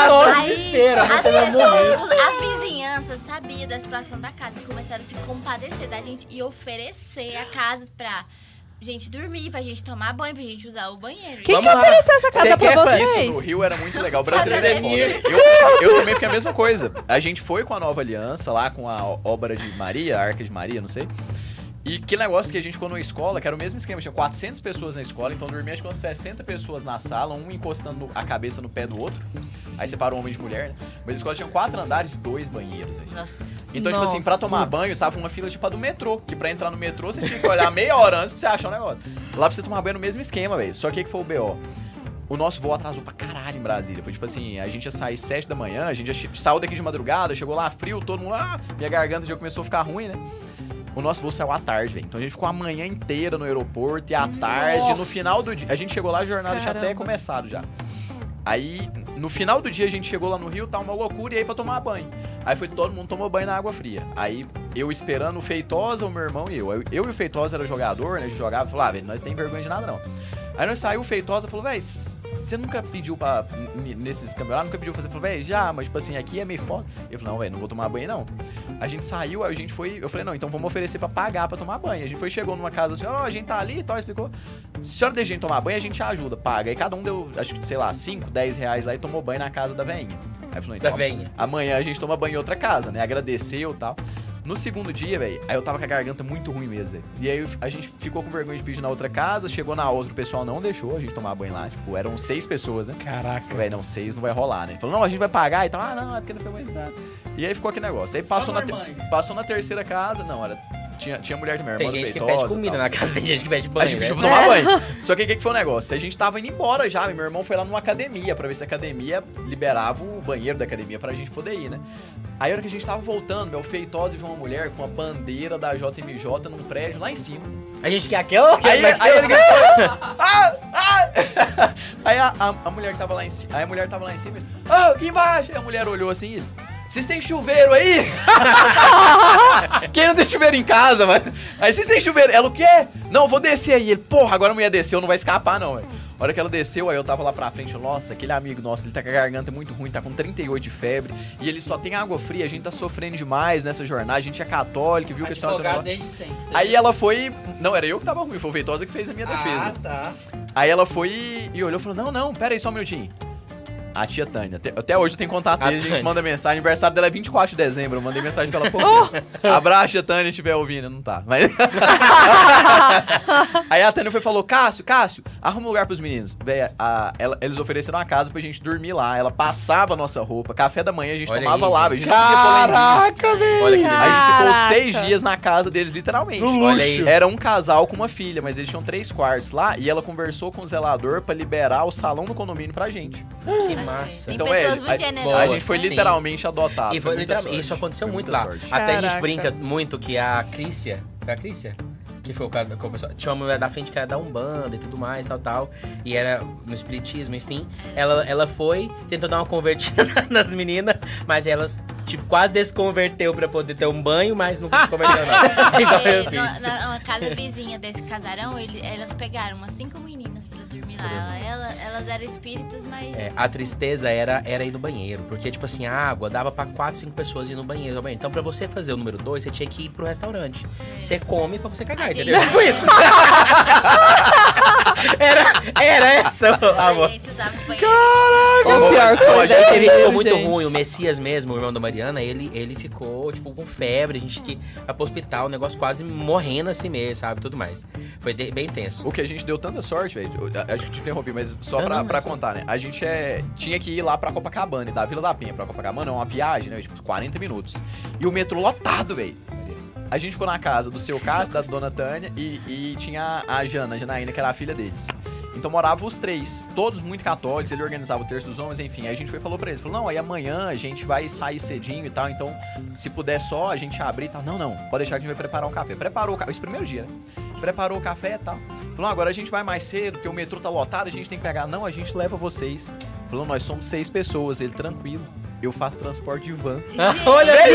todo Aí, desespero. a as pessoas, a vizinhança sabia da situação da casa e começaram a se compadecer da gente e oferecer a casa pra gente dormir, pra gente tomar banho, pra gente usar o banheiro. Quem que lá. ofereceu essa Cê casa pra quer fazer vocês? Isso no Rio era muito legal. O brasileiro é foda. Eu, eu também fiquei a mesma coisa. A gente foi com a nova aliança lá, com a obra de Maria, a Arca de Maria, não sei. E que negócio que a gente ficou numa escola, que era o mesmo esquema, tinha 400 pessoas na escola, então dormia acho que umas 60 pessoas na sala, um encostando a cabeça no pé do outro. Aí separou homem de mulher, né? Mas a escola tinha quatro andares e dois banheiros. Aí. Nossa. Então, tipo assim, pra Nossa. tomar banho, tava uma fila tipo a do metrô. Que pra entrar no metrô, você tinha que olhar meia hora antes pra você achar o negócio. Lá pra você tomar banho no mesmo esquema, velho. Só que o que foi o BO? O nosso voo atrasou pra caralho em Brasília. Foi tipo assim, a gente ia sair 7 da manhã, a gente saiu daqui de madrugada, chegou lá frio, todo mundo lá, minha garganta já começou a ficar ruim, né? O nosso voo saiu à tarde, velho. Então a gente ficou a manhã inteira no aeroporto e à tarde, no final do dia. A gente chegou lá, a jornada já até Caramba. começado já. Aí, no final do dia, a gente chegou lá no Rio, tá uma loucura, e aí pra tomar banho. Aí foi todo mundo tomou banho na água fria. Aí eu esperando o Feitosa, o meu irmão e eu. Eu, eu e o Feitosa era jogador, né? A gente jogava e falou, ah, velho, nós tem vergonha de nada não. Aí nós saiu o Feitosa falou, velho, você nunca pediu pra. nesses campeonatos, nunca pediu pra fazer? Eu falei, velho, já, mas tipo assim, aqui é meio foda. Eu falei, não, velho, não vou tomar banho não. A gente saiu, aí a gente foi. Eu falei, não, então vamos oferecer pra pagar pra tomar banho. A gente foi, chegou numa casa assim, ó, a gente tá ali e tal, explicou. Se a senhora deixa a gente tomar banho, a gente ajuda, paga. Aí cada um deu, acho que, sei lá, 5, 10 reais lá e tomou banho na casa da veinha. Aí falou, Da então, venha. amanhã a gente toma banho em outra casa, né? Agradeceu e tal. No segundo dia, velho, aí eu tava com a garganta muito ruim mesmo, velho. E aí a gente ficou com vergonha de pedir na outra casa, chegou na outra, o pessoal não deixou a gente tomar banho lá. Tipo, eram seis pessoas, né? Caraca. Velho, não, seis não vai rolar, né? Falou, não, a gente vai pagar e tal. Ah, não, é porque não foi mais nada. E aí ficou aquele negócio. Aí passou, na, passou na terceira casa, não, era. Tinha, tinha mulher de minha irmã, Tem gente que Feitosa pede comida tal. na casa, tem gente que pede banho. A gente né? pediu pra tomar banho. Só que o que, que foi o negócio? A gente tava indo embora já, e meu irmão foi lá numa academia pra ver se a academia liberava o banheiro da academia pra gente poder ir, né? Aí a hora que a gente tava voltando, meu feitosa viu uma mulher com a bandeira da JMJ num prédio lá em cima. A gente quer aquilo? Aí, aí ele gritou. ah, ah! Aí a, a, a mulher que tava lá em cima. Aí a mulher tava lá em cima. ele, Ah, aqui embaixo. Aí a mulher olhou assim e ele. Vocês têm chuveiro aí? Quem não tem chuveiro em casa, mano? Aí vocês têm chuveiro. Ela o quê? Não, vou descer aí. Ele, porra, agora a mulher desceu, não vai escapar, não, velho. A hora que ela desceu, aí eu tava lá pra frente, nossa, aquele amigo nosso, ele tá com a garganta muito ruim, tá com 38 de febre, e ele só tem água fria, a gente tá sofrendo demais nessa jornada, a gente é católico, viu que a senhora tá desde sempre. Aí viu? ela foi. Não, era eu que tava ruim, foi o Feitosa que fez a minha defesa. Ah, tá. Aí ela foi e, e olhou e falou: Não, não, pera aí só um minutinho. A tia Tânia. Até, até hoje eu tenho contato A dele, a gente Tânia. manda mensagem. Aniversário dela é 24 de dezembro. Eu mandei mensagem pra ela, pô. Abraço, tia Tânia, se estiver ouvindo. Não tá. Mas... aí a Tânia foi e falou: Cássio, Cássio, arruma um lugar pros meninos. Véi, a- ela- eles ofereceram uma casa pra gente dormir lá. Ela passava a nossa roupa. Café da manhã a gente Olha tomava aí, lá. gente. A gente. Caraca, velho. Olha que delícia. Aí a gente ficou seis dias na casa deles, literalmente. No Olha aí. Era um casal com uma filha, mas eles tinham três quartos lá e ela conversou com o zelador pra liberar o salão do condomínio pra gente. Que Mas, massa. Tem Então, pessoas é, muito a- generosas. a Boa, gente foi sim. literalmente adotado. E foi literalmente, isso aconteceu Foi muito lá. sorte. Até a gente Caraca. brinca muito que a Crícia. Foi a Crícia? Que foi o cara que o pessoal. Tinha uma mulher da frente que era da Umbanda e tudo mais, tal, tal. E era no espiritismo, enfim. Ela, ela foi, tentou dar uma convertida nas meninas, mas elas, tipo, quase desconverteu pra poder ter um banho, mas não desconverteu, não. Igual eu fiz. na, na- casa vizinha desse casarão, ele- elas pegaram umas cinco meninas pra dormir lá. Ela- ela- elas eram espíritas, mas. É, a tristeza era, era ir no banheiro. Porque, tipo assim, a água dava pra 4, 5 pessoas ir no banheiro. Então, pra você fazer o número 2, você tinha que ir pro restaurante. Você come pra você cagar, A entendeu? Tipo isso. era, era essa, a amor. gente usava o banheiro. Ou pior Então, a coisa gente- Ele ficou muito gente. ruim, o Messias mesmo, o irmão da Mariana, ele, ele ficou, tipo, com febre, a gente que ia pro hospital, o negócio quase morrendo assim mesmo, sabe? Tudo mais. Foi de- bem tenso. O que a gente deu tanta sorte, velho. eu- Acho que te interrompi, mas só Não, pra, não, pra mas- contar, né? A gente é, tinha que ir lá pra Copacabana, e da Vila da Penha pra Copacabana é uma viagem, né? Tipo, 40 minutos. E o metrô lotado, velho. A gente ficou na casa do seu Cássio, da dona Tânia, e, e tinha a Jana, a Janaína, que era a filha deles. Então moravam os três, todos muito católicos, ele organizava o terço dos homens, enfim. Aí a gente foi falou pra eles, falou, não, aí amanhã a gente vai sair cedinho e tal, então se puder só a gente abrir e tal. Não, não, pode deixar que a gente vai preparar um café. Preparou o café, esse primeiro dia, né? Preparou o café e tal. Falou, agora a gente vai mais cedo, porque o metrô tá lotado, a gente tem que pegar. Não, a gente leva vocês. Falou, nós somos seis pessoas, ele tranquilo. Eu faço transporte de van. Olha de-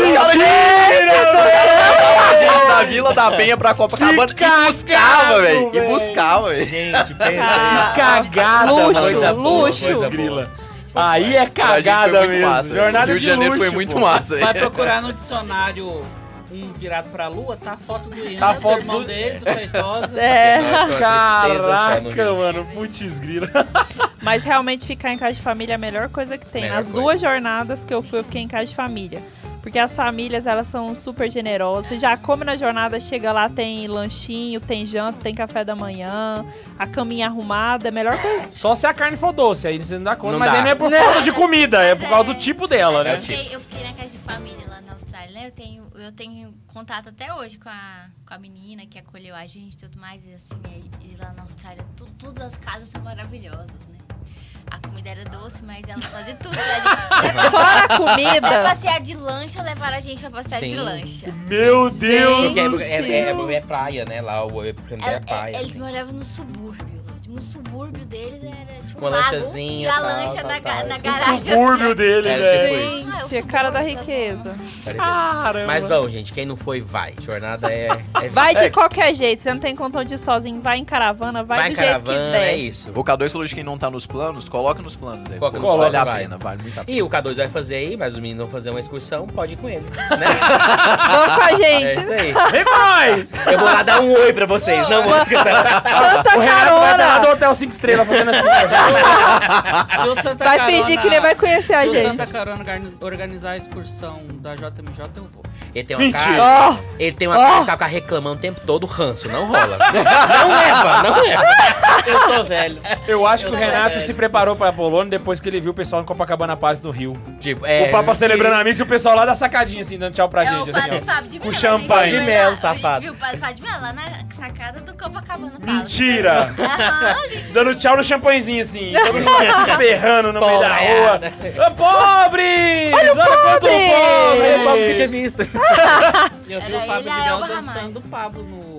gente da Vila da Penha pra Copacabana Que e buscava, velho. E buscava, velho. Gente, pensa Que cagada, Luxo, mano. Coisa boa, luxo. coisa boa. Grila. Aí é cagada mesmo. massa. Jornada Rio de de Janeiro luxo, foi muito pô. massa. Vai procurar no dicionário um virado pra lua, tá a foto do Ian, Tá a do foto irmão do- dele, do Feitosa. É, Nossa, só no Caraca, mano, putz grila. mas realmente ficar em casa de família é a melhor coisa que tem. Melhor Nas coisa. duas jornadas que eu fui, eu fiquei em casa de família. Porque as famílias, elas são super generosas. Você já come na jornada, chega lá, tem lanchinho, tem janta, tem café da manhã, a caminha arrumada, é a melhor coisa. Só se a carne for doce, aí você não dá conta. Não mas dá. aí não é por Não. falta de comida, é por causa do tipo dela, mas né? Eu fiquei, eu fiquei na casa de família lá na Austrália, né? Eu tenho, eu tenho contato até hoje com a, com a menina que acolheu a gente e tudo mais. E assim, e, e lá na Austrália, tu, todas as casas são maravilhosas, né? A comida era doce, mas elas faziam tudo pra gente. Fora a Pra comida, passear de lancha, levaram a gente pra passear de Sim. lancha. Meu Deus Porque é, é, é, é, é praia, né? Lá o é, é, Ela- praia. eles assim. moravam no subúrbio. No subúrbio deles era tipo um Uma lago lanchazinha, e a lancha tal, na, tal. na O garagem. subúrbio assim. dele, É, velho. tipo Ah, o gente, é cara da subúrbio riqueza. Caramba. Mas bom, gente, quem não foi, vai. Jornada é. é Vai de É. qualquer jeito, você não tem condição de ir sozinho, vai em caravana, vai, vai em do jeito que caravana, der. é isso. O K2 falou de quem não tá nos planos, coloca nos planos aí. Coloca nos vale planos, a vai. pena, vale muito a pena. E o K2 vai fazer aí, mas os meninos vão fazer uma excursão, pode ir com ele. Né? Vamos com a É gente. isso aí. Vem nós! Eu vou lá dar um oi pra vocês, não vou esquecer. O vai estar lá do carona! Hotel 5 Estrelas fazendo assim. Se o Santa Vai Carona, fingir que nem vai conhecer a Se o gente. Santa Carona organiz- organizar a excursão da JMJ, eu vou. Ele tem uma Mentira. cara. Ó, Ele tem uma cara de ficar reclamando o tempo todo, ranço. Não rola. Não leva, não leva. Eu sou velho. Eu acho que Eu o sou Renato velho. se preparou pra Polônia depois que ele viu o pessoal no Copacabana Palace no Rio. Tipo, é. o Papa celebrando a missa e o pessoal lá da sacadinha, assim, dando tchau pra É o gente, Padre assim, ó. Fábio de Com Mello. champanhe. A gente De lá, safado. A gente viu o Padre Fábio de Mello lá na sacada do Copacabana Palace. Mentira! Aham, gente. Dando tchau no champanhezinho, assim. Todo mundo se ferrando no meio da rua. Pobres! Olha, quanto pobre! pobre! É o Papa que tinha visto. E eu vi Era o Fábio ele, de a Mel Elba dançando o Pablo no.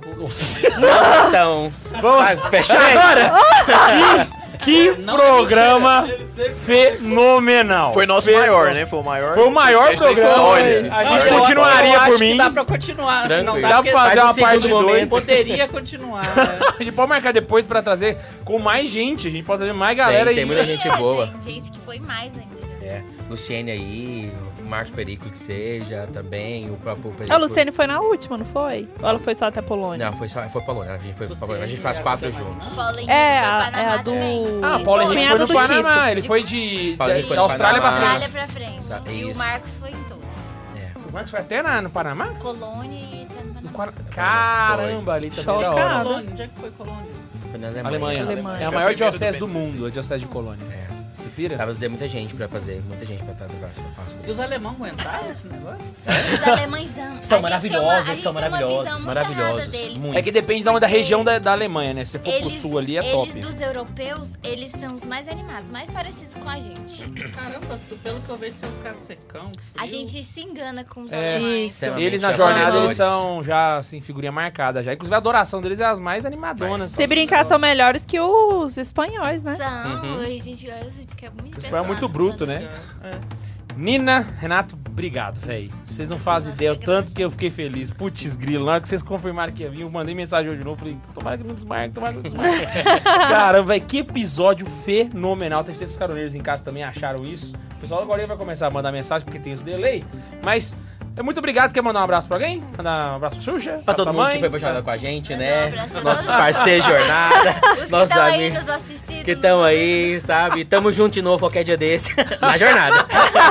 Então. Vamos Vai, fecha agora. Que Não, programa fenomenal. Foi nosso Fenomenal. maior, né? Foi o maior. Foi o maior podcast da programa. história. A gente continuaria eu acho por que mim. Dá pra continuar, se não Tranquilo. dá, Dá porque pra fazer Faz uma um segundo parte 2. momento. poderia continuar. né? A gente pode marcar depois pra trazer com mais gente. A gente pode trazer mais galera Tem, tem aí. muita gente boa. Tem gente que foi mais ainda já. É, Luciene aí, o Marcos Perico que seja também, o próprio Perico. a Luciane foi na última, não foi? Ou ela foi só até Polônia? Não, foi só foi Polônia. A gente foi pra Luciene Polônia. A gente faz quatro juntos. O Paulo É, foi a- Panamá é a do-. Ah, E Paulo. Henrique foi no do Panamá. Tito. Ele foi de, Henrique da Austrália pra frente. Austrália pra frente. E o. Marcos foi em todos. É. O Marcos foi até na, no Panamá? Colônia e Panamá. Caramba, ali também é hora. Chocado. Colônia, onde é que foi Colônia? Foi na Alemanha. Alemanha. Alemanha. É a maior diocese do do mundo, a diocese de Colônia. É. Pira? Tava dizer muita gente pra fazer, muita gente pra estar negócio. Eu faço E os alemães aguentaram esse negócio? Os alemães amam. São maravilhosos, são maravilhosos, maravilhosos. É que depende da, da região da, da Alemanha, né? Se for pro Eles- sul ali, é eles, top. dos europeus, eles são os mais animados, mais parecidos com a gente. Caramba, tu- pelo que eu vejo, são os caras secão. A gente se engana com os É, alemães. Eles na jornada, eles são já, assim, figurinha marcada já. Inclusive a adoração deles é as mais animadonas. Se brincar, são melhores que os espanhóis, né? São, Uhum. a gente olha, muito é muito impressionado bruto, com né? É. Nina, Renato, obrigado, velho. Vocês não fazem ideia o tanto que eu fiquei feliz. Putz, grilo, na hora que vocês confirmaram que ia vir, eu mandei mensagem hoje de novo. Falei, tomara que não desmarque, tomara que não desmarque. Caramba, velho, que episódio fenomenal. Tem os caroneiros em casa também acharam isso. O pessoal agora vai começar a mandar mensagem porque tem os delay. Mas, é muito obrigado. Quer mandar um abraço pra alguém? Mandar um abraço pra Xuxa? Pra todo tua mundo mãe? que foi pra jornada com a gente, né? um Nossos parceiros de jornada, Os que nossos estão aí amigos nos assistindo. que estão aí, sabe? Tamo junto de novo qualquer dia desse, na jornada.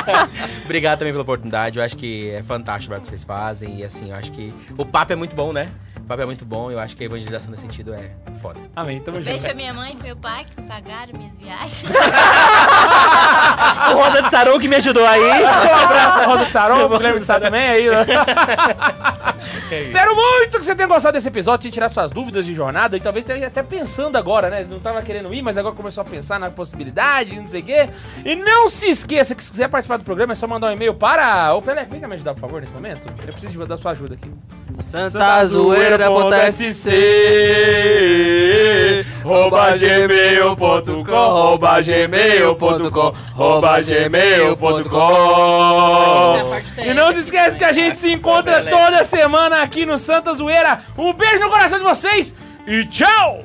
Obrigado também pela oportunidade, eu acho que é fantástico o que vocês fazem e assim, eu acho que o papo é muito bom, né? O papo é muito bom, eu acho que a evangelização nesse sentido é foda. Amém, tamo Beijo junto. pra minha mãe e pro meu pai que me pagaram minhas viagens. O Rosa de Sarão que me ajudou aí. Um abraço pra Rosa de Sarão, pro Guilherme de Sá também aí. né? Espero muito que você tenha gostado desse episódio, tenha tirado suas dúvidas de jornada e talvez esteja até pensando agora, né? Não tava querendo ir, mas agora começou a pensar na possibilidade, não sei o quê. E não se esqueça que se quiser participar do programa é só mandar um e-mail para... Ô, Pelé, vem cá me ajudar, por favor, nesse momento. Eu preciso de- da sua ajuda aqui. santazoeira.sc rouba gmail.com, rouba gmail.com, rouba gmail.com. E não se esquece que a gente se encontra toda semana aqui no Santa Zoeira. Um beijo no coração de vocês e tchau!